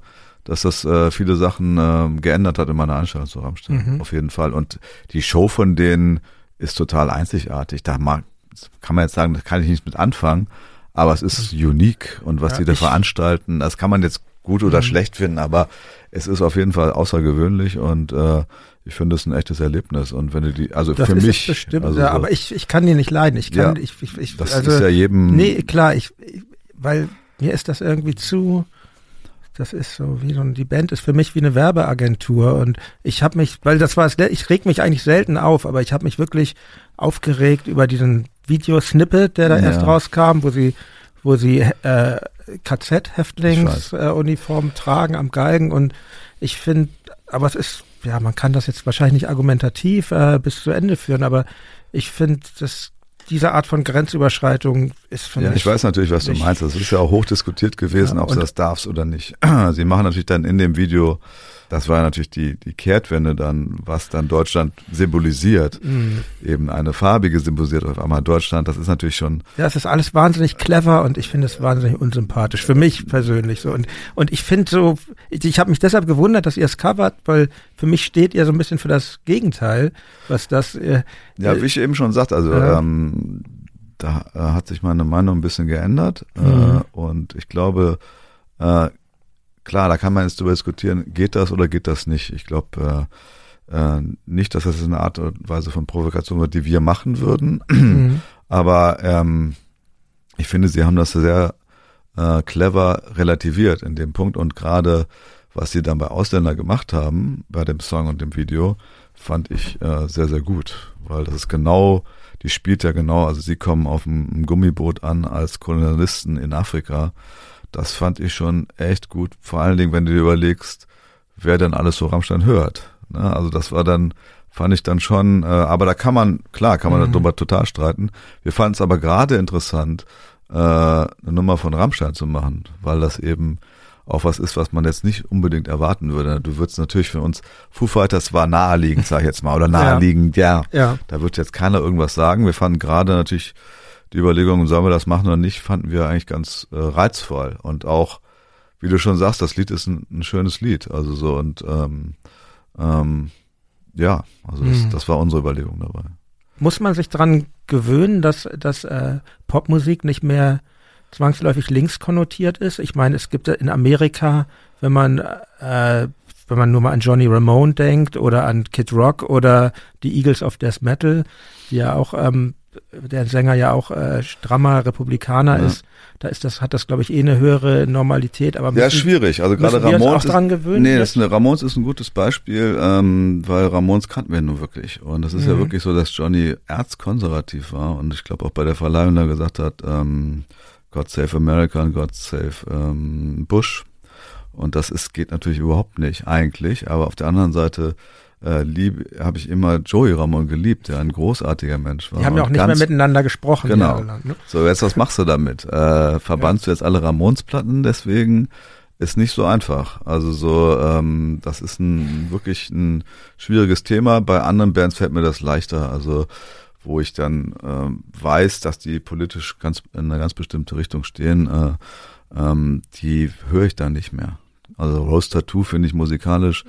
dass das äh, viele Sachen äh, geändert hat in meiner Einstellung zu Rammstein. Mhm. Auf jeden Fall. Und die Show von denen ist total einzigartig. Da mag, kann man jetzt sagen, da kann ich nicht mit anfangen. Aber es ist unique und was Ja, die da veranstalten, das kann man jetzt gut oder Mhm. schlecht finden, aber es ist auf jeden Fall außergewöhnlich und äh, ich finde es ein echtes Erlebnis. Und wenn du die, also Das für mich, es bestimmt, also ja, aber ich, ich kann die nicht leiden. Ich kann, Ja, ich, ich, ich das also, ist ja jedem. nee, klar, ich, weil mir ist das irgendwie zu, das ist so wie so, ein- die Band ist für mich wie eine Werbeagentur und ich habe mich, weil das war, es, ich reg mich eigentlich selten auf, aber ich habe mich wirklich aufgeregt über diesen Videosnippet, der da Ja. erst rauskam, wo sie, wo sie äh. KZ-Häftlingsuniform tragen am Galgen und ich finde, aber es ist, ja, man kann das jetzt wahrscheinlich nicht argumentativ äh, bis zu Ende führen, aber ich finde, dass diese Art von Grenzüberschreitung ist für Ja, ich weiß natürlich, was du meinst. Das ist ja auch hochdiskutiert gewesen, Ja, ob und- das darfst oder nicht. (clears throat) Sie machen natürlich dann in dem Video, das war natürlich die, die Kehrtwende dann, was dann Deutschland symbolisiert. Mm. Eben eine farbige symbolisiert auf einmal Deutschland. Das ist natürlich schon, Ja, es ist alles wahnsinnig clever und ich finde es wahnsinnig unsympathisch. Für mich persönlich so. Und, und ich finde so, ich, ich habe mich deshalb gewundert, dass ihr es covert, weil für mich steht ihr so ein bisschen für das Gegenteil, was das. Äh, ja, wie ich eben schon sagte, also Ja. ähm, da äh, hat sich meine Meinung ein bisschen geändert. Mhm. Äh, und ich glaube, äh, klar, da kann man jetzt darüber diskutieren, geht das oder geht das nicht. Ich glaube äh, äh, nicht, dass das eine Art und Weise von Provokation wird, die wir machen würden. mhm. (clears throat) Aber ähm, ich finde, sie haben das sehr äh, clever relativiert in dem Punkt und gerade was sie dann bei Ausländer gemacht haben, bei dem Song und dem Video, fand ich äh, sehr, sehr gut, weil das ist genau, die spielt ja genau, also sie kommen auf einem, Gummiboot an als Kolonialisten in Afrika. Das fand ich schon echt gut, vor allen Dingen, wenn du dir überlegst, wer denn alles so Rammstein hört. Ne? Also das war dann, fand ich dann schon, äh, aber da kann man, klar, kann man Mhm. darüber total streiten. Wir fanden es aber gerade interessant, äh, eine Nummer von Rammstein zu machen, weil das eben auch was ist, was man jetzt nicht unbedingt erwarten würde. Du würdest natürlich für uns, Foo Fighters war naheliegend, sag ich jetzt mal, oder naheliegend, ja. Ja. Da wird jetzt keiner irgendwas sagen. Wir fanden gerade natürlich die Überlegung, sollen wir das machen oder nicht, fanden wir eigentlich ganz äh, reizvoll. Und auch, wie du schon sagst, das Lied ist ein, ein schönes Lied. Also so und ähm, ähm, ja, also das, Mhm. das war unsere Überlegung dabei. Muss man sich dran gewöhnen, dass, dass äh, Popmusik nicht mehr zwangsläufig links konnotiert ist? Ich meine, es gibt ja in Amerika, wenn man äh, wenn man nur mal an Johnny Ramone denkt oder an Kid Rock oder die Eagles of Death Metal, die ja auch ähm, der Sänger ja auch äh, strammer Republikaner Ja. ist, da ist das hat das glaube ich eh eine höhere Normalität, aber Ja, müssen, schwierig. Also gerade Ramones auch dran gewöhnen. Nee, das ist eine, Ramones ist ein gutes Beispiel, ähm, weil Ramones kannten wir nun wirklich. Und das ist ja Mhm. wirklich so, dass Johnny erzkonservativ war und ich glaube auch bei der Verleihung da gesagt hat, ähm, God Save America und God Save ähm, Bush. Und das ist, geht natürlich überhaupt nicht eigentlich, aber auf der anderen Seite äh, habe ich immer Joey Ramon geliebt, der ein großartiger Mensch war. die haben ja auch nicht mehr ganz miteinander gesprochen. Genau. jahrelang, ne? so, jetzt was machst du damit? Äh, verbannst du jetzt alle Ramones-Platten? Deswegen ist nicht so einfach. Also so, ähm, das ist ein wirklich ein schwieriges Thema. Bei anderen Bands fällt mir das leichter. Also wo ich dann ähm, weiß, dass die politisch ganz in eine ganz bestimmte Richtung stehen, äh, ähm, die höre ich dann nicht mehr. Also Rose Tattoo finde ich musikalisch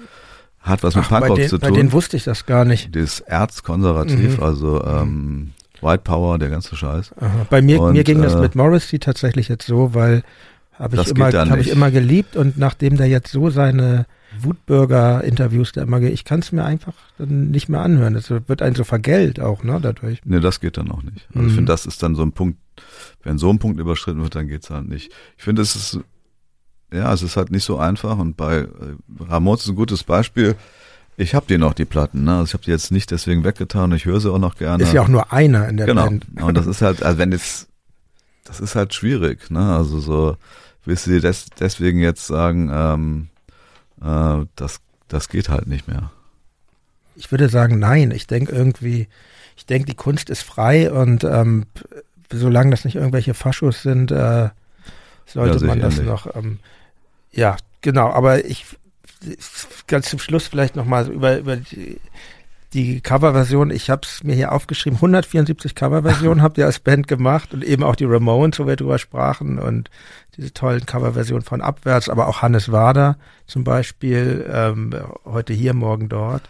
hat was mit Ach, bei, Punkrock den, zu bei tun. denen wusste ich das gar nicht. Ist erzkonservativ, Mhm. also ähm, White Power, der ganze Scheiß. Aha. Bei mir, Und, mir ging das äh, mit Morrissey tatsächlich jetzt so, weil habe ich Das immer, geht habe ich immer geliebt und nachdem der jetzt so seine Wutbürger-Interviews da immer, ge- ich kann es mir einfach nicht mehr anhören. Das wird einen so vergällt auch, ne, dadurch. Nee, das geht dann auch nicht. Also ich Mhm. finde, das ist dann so ein Punkt, wenn so ein Punkt überschritten wird, dann geht's halt nicht. Ich finde, es ist, ja, es ist halt nicht so einfach und bei äh, Ramones ist ein gutes Beispiel. Ich habe die noch, die Platten, ne? Also ich habe die jetzt nicht deswegen weggetan, ich höre sie auch noch gerne. Ist ja auch nur einer in der genau. Band. Und das ist halt, also wenn jetzt, das ist halt schwierig, ne? Also so, willst du dir des, deswegen jetzt sagen, ähm, äh, das, das geht halt nicht mehr. Ich würde sagen, nein. Ich denke irgendwie, ich denke, die Kunst ist frei und ähm, solange das nicht irgendwelche Faschos sind, äh, sollte Ja, man das noch. Ähm, ja, genau. Aber ich ganz zum Schluss vielleicht nochmal über, über die, die Coverversion. Ich habe es mir hier aufgeschrieben. 174 Coverversionen (laughs) habt ihr als Band gemacht und eben auch die Ramones, wo wir drüber sprachen und diese tollen Coverversionen von Abwärts, aber auch Hannes Wader zum Beispiel, ähm, heute hier, morgen dort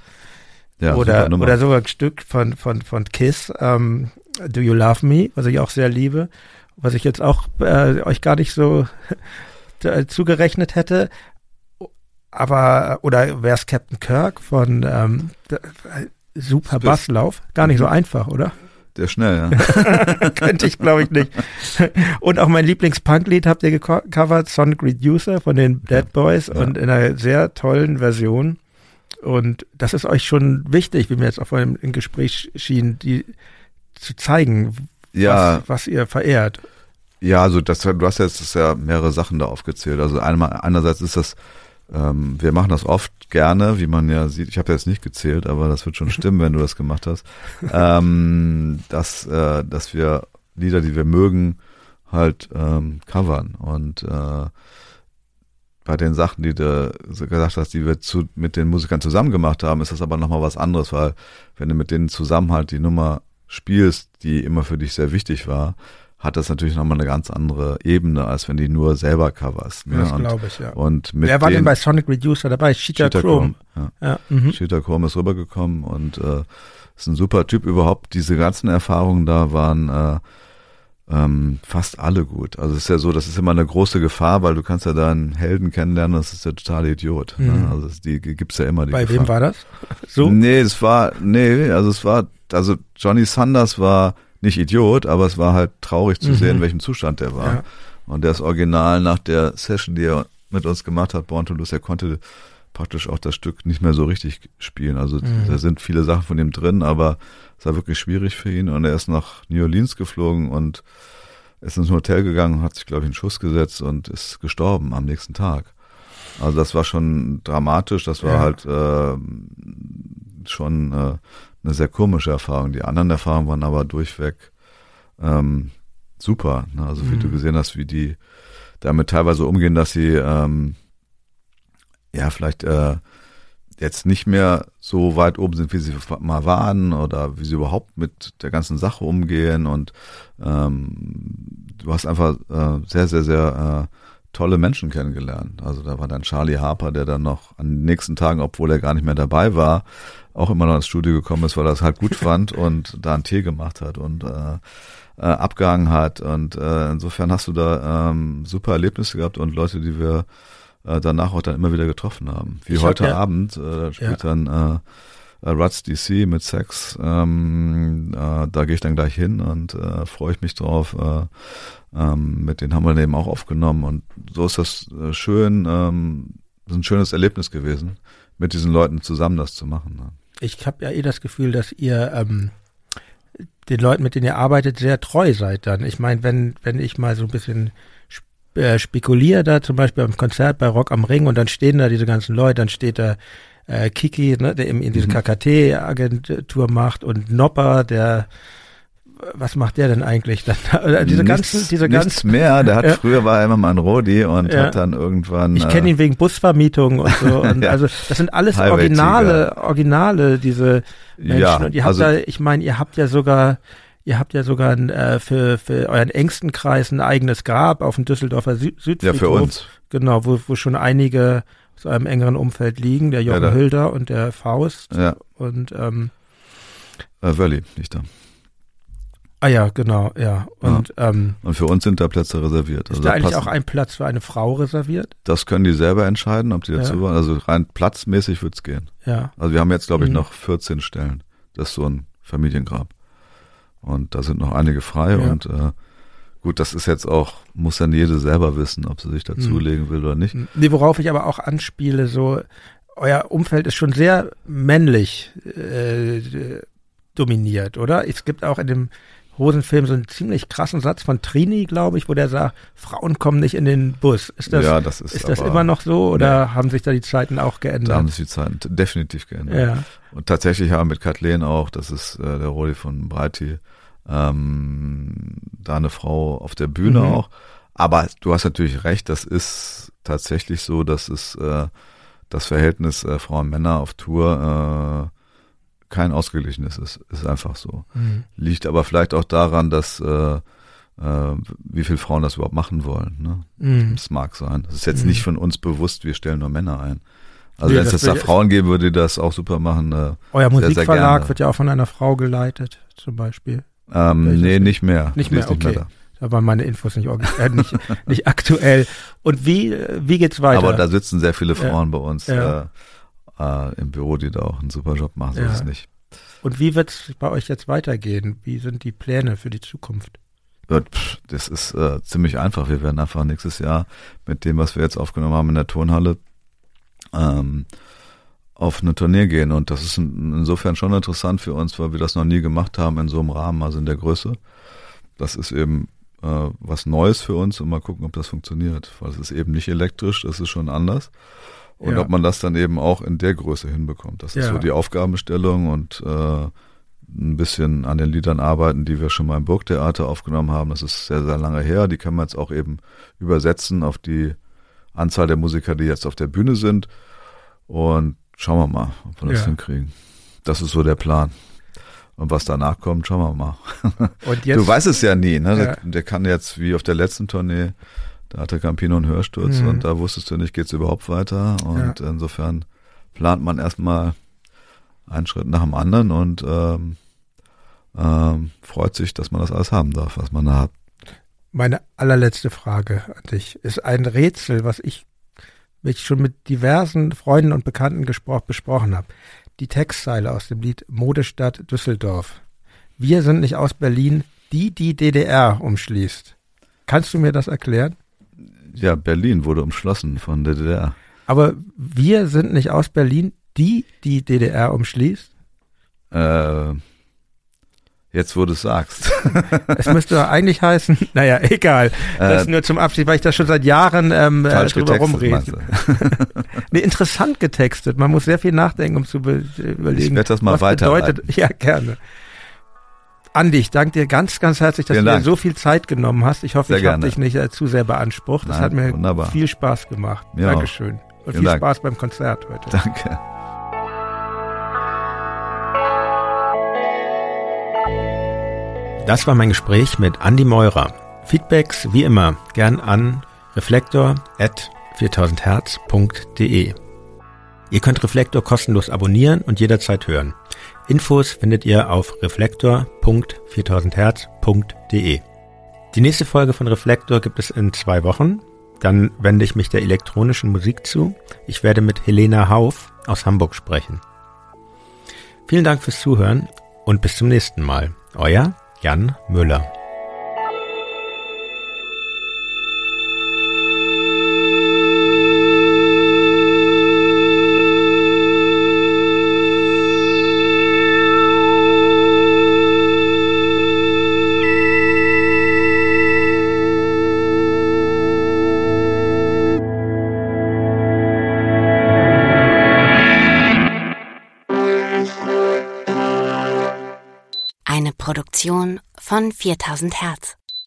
Ja, oder, oder sogar ein Stück von, von, von Kiss, ähm, Do You Love Me, was ich auch sehr liebe. was ich jetzt auch äh, euch gar nicht so zugerechnet hätte. Aber, oder wäre es Captain Kirk von ähm, Super Basslauf? Gar nicht so mhm. einfach, oder? Der schnell, ja. (laughs) Könnte ich, glaube ich, nicht. Und auch mein Lieblings-Punk-Lied habt ihr gecovert, Sonic Reducer von den Dead Boys ja. und in einer sehr tollen Version. Und das ist euch schon wichtig, wie mir jetzt auch vorhin im Gespräch schien, die zu zeigen, ja. was, was ihr verehrt. Ja, also das, du hast jetzt ja mehrere Sachen da aufgezählt. Also einmal, einerseits ist das, ähm, wir machen das oft gerne, wie man ja sieht. Ich habe jetzt nicht gezählt, aber das wird schon (laughs) stimmen, wenn du das gemacht hast. Ähm, dass, äh, dass wir Lieder, die wir mögen, halt ähm, covern. Und äh, bei den Sachen, die du gesagt hast, die wir zu, mit den Musikern zusammen gemacht haben, ist das aber nochmal was anderes, weil wenn du mit denen zusammen halt die Nummer spielst, die immer für dich sehr wichtig war, hat das natürlich nochmal eine ganz andere Ebene, als wenn die nur selber coverst. Ne? Das glaube ich, ja. Und mit Wer war denn bei Sonic Reducer dabei? Cheetah, Chrome. Chrome. Ja. Ja, mhm. Cheetah Chrome ist rübergekommen und äh, ist ein super Typ überhaupt. Diese ganzen Erfahrungen da waren äh, ähm, fast alle gut. Also es ist ja so, das ist immer eine große Gefahr, weil du kannst ja da einen Helden kennenlernen, das ist der totale Idiot. Ne? Mhm. Ne? Also die gibt's ja immer. Die Bei Gefahr. wem war das? So? Nee, es war, nee, also es war, also Johnny Sanders war nicht Idiot, aber es war halt traurig zu mhm. sehen, in welchem Zustand der war. Ja. Und der ist original nach der Session, die er mit uns gemacht hat, Born to Lose, er konnte praktisch auch das Stück nicht mehr so richtig spielen. Also mhm. da sind viele Sachen von ihm drin, aber es war wirklich schwierig für ihn. Und er ist nach New Orleans geflogen und ist ins Hotel gegangen, hat sich, glaube ich, einen Schuss gesetzt und ist gestorben am nächsten Tag. Also das war schon dramatisch, das war ja. halt äh, schon äh, eine sehr komische Erfahrung. Die anderen Erfahrungen waren aber durchweg ähm, super. Ne? Also wie mhm. du gesehen hast, wie die damit teilweise umgehen, dass sie ähm, ja vielleicht äh, jetzt nicht mehr so weit oben sind, wie sie mal waren oder wie sie überhaupt mit der ganzen Sache umgehen und ähm, du hast einfach äh, sehr, sehr, sehr äh, tolle Menschen kennengelernt. Also da war dann Charlie Harper, der dann noch an den nächsten Tagen, obwohl er gar nicht mehr dabei war, auch immer noch ins Studio gekommen ist, weil er es halt gut fand (laughs) und da einen Tee gemacht hat und äh, äh, abgehangen hat. Und äh, insofern hast du da ähm, super Erlebnisse gehabt und Leute, die wir äh, danach auch dann immer wieder getroffen haben. Wie ich heute hab, ja, Abend, äh, spielt ja. dann äh, Ruts DC mit Sex. Ähm, äh, da gehe ich dann gleich hin und äh, freue ich mich drauf. Äh, ähm, mit denen haben wir eben auch aufgenommen und so ist das äh, schön, ähm, ist ein schönes Erlebnis gewesen, mit diesen Leuten zusammen das zu machen. Ne? Ich habe ja eh das Gefühl, dass ihr ähm, den Leuten, mit denen ihr arbeitet, sehr treu seid dann. Ich meine, wenn, wenn ich mal so ein bisschen äh, spekuliere da zum Beispiel beim Konzert bei Rock am Ring und dann stehen da diese ganzen Leute, dann steht da äh, Kiki, ne, der eben in diese mhm. KKT-Agentur macht und Nopper, der was macht der denn eigentlich? Dann, (laughs) diese nichts, ganzen, diese nichts ganzen, mehr. Der hat ja. früher war er immer mal ein Rodi und ja. hat dann irgendwann. Ich kenne ihn äh, wegen Busvermietung und so. (laughs) Und ja. Also das sind alles Originale, Originale diese Menschen. Und ihr habt also, da, ich meine, ihr habt ja sogar, ihr habt ja sogar ein, äh, für für euren engsten Kreis ein eigenes Grab auf dem Düsseldorfer Sü Südfriedhof. Ja, für uns. Genau, wo wo schon einige aus einem engeren Umfeld liegen, der Jochen ja, Hülder und der Faust. Ja. Und ähm, äh, Wölli, nicht da. Ah ja, genau, ja. Und, ja. Ähm, und für uns sind da Plätze reserviert. Ist also da eigentlich passen, auch ein Platz für eine Frau reserviert? Das können die selber entscheiden, ob die dazu ja. wollen. Also rein platzmäßig wird's gehen. Ja. Also wir haben jetzt, glaube ich, mhm. noch 14 Stellen. Das ist so ein Familiengrab. Und da sind noch einige frei ja. und äh, gut, das ist jetzt auch, muss dann jede selber wissen, ob sie sich dazulegen mhm. will oder nicht. Nee, worauf ich aber auch anspiele, so, euer Umfeld ist schon sehr männlich äh, dominiert, oder? Es gibt auch in dem Hosenfilm so einen ziemlich krassen Satz von Trini, glaube ich, wo der sagt, Frauen kommen nicht in den Bus. Ist das, ja, das ist, ist das immer noch so oder nee. haben sich da die Zeiten auch geändert? Da haben sich die Zeiten definitiv geändert. Ja. Und tatsächlich haben mit Kathleen auch, das ist äh, der Roli von Breiti, ähm, da eine Frau auf der Bühne mhm. auch. Aber du hast natürlich recht, das ist tatsächlich so, dass es äh, das Verhältnis äh, Frauen-Männer auf Tour äh, kein ausgeglichenes ist. Ist einfach so. Mhm. Liegt aber vielleicht auch daran, dass äh, äh, wie viele Frauen das überhaupt machen wollen. Ne? Mhm. Das mag sein. Das ist jetzt mhm. nicht von uns bewusst, wir stellen nur Männer ein. Also nee, wenn es jetzt da Frauen geben würde, die das auch super machen. Äh, Euer sehr, Musikverlag sehr wird ja auch von einer Frau geleitet, zum Beispiel. Ähm, nee, nicht mehr. Nicht mehr, okay. Nicht mehr Da waren meine Infos nicht, äh, nicht, (laughs) nicht aktuell. Und wie, wie geht's weiter? Aber da sitzen sehr viele Frauen ja. bei uns ja. äh, äh, im Büro, die da auch einen super Job machen. So Ja. ist es nicht. Und wie wird's bei euch jetzt weitergehen? Wie sind die Pläne für die Zukunft? Das ist äh, ziemlich einfach. Wir werden einfach nächstes Jahr mit dem, was wir jetzt aufgenommen haben in der Turnhalle, ähm, auf eine Tournee gehen. Und das ist in, insofern schon interessant für uns, weil wir das noch nie gemacht haben in so einem Rahmen, also in der Größe. Das ist eben äh, was Neues für uns und mal gucken, ob das funktioniert. Weil es ist eben nicht elektrisch, das ist schon anders. Und Ja. ob man das dann eben auch in der Größe hinbekommt. Das ist Ja. so die Aufgabenstellung und äh, ein bisschen an den Liedern arbeiten, die wir schon mal im Burgtheater aufgenommen haben. Das ist sehr, sehr lange her. Die können wir jetzt auch eben übersetzen auf die Anzahl der Musiker, die jetzt auf der Bühne sind. Und schauen wir mal, ob wir das Ja. hinkriegen. Das ist so der Plan. Und was danach kommt, schauen wir mal. (laughs) Jetzt, du weißt es ja nie, ne? Ja. Der, der kann jetzt wie auf der letzten Tournee, da hatte Campino einen Hörsturz Mhm. und da wusstest du nicht, geht's überhaupt weiter. Und insofern plant man erstmal einen Schritt nach dem anderen und ähm, ähm, freut sich, dass man das alles haben darf, was man da hat. meine allerletzte Frage an dich ist ein Rätsel, was ich mich schon mit diversen Freunden und Bekannten besprochen habe. Die Textzeile aus dem Lied Modestadt Düsseldorf. Wir sind nicht aus Berlin, die die DDR umschließt. Kannst du mir das erklären? Ja, Berlin wurde umschlossen von der DDR. Aber wir sind nicht aus Berlin, die die DDR umschließt. Äh, jetzt, wo du es sagst. Es müsste eigentlich heißen, (laughs) naja, egal. Das Äh, nur zum Abschied, weil ich da schon seit Jahren ähm, äh, falsch drüber rumrede. (laughs) Nee, interessant getextet. Man muss sehr viel nachdenken, um zu be überlegen. Ich werd das mal bedeutet. Ja, gerne. Andi, ich danke dir ganz, ganz herzlich, dass Vielen du dir Dank. so viel Zeit genommen hast. Ich hoffe, Sehr ich habe dich nicht äh, zu sehr beansprucht. Das Nein, hat mir wunderbar. viel Spaß gemacht. Auch. Dankeschön. Und Vielen viel Dank. Spaß beim Konzert heute. Danke. Das war mein Gespräch mit Andi Meurer. Feedbacks wie immer gern an reflektor.4000herz.de. Ihr könnt Reflektor kostenlos abonnieren und jederzeit hören. Infos findet ihr auf reflektor.4000herz.de. Die nächste Folge von Reflektor gibt es in zwei Wochen. Dann wende ich mich der elektronischen Musik zu. Ich werde mit Helena Hauf aus Hamburg sprechen. Vielen Dank fürs Zuhören und bis zum nächsten Mal. Euer Jan Müller. Von 4000 Hertz.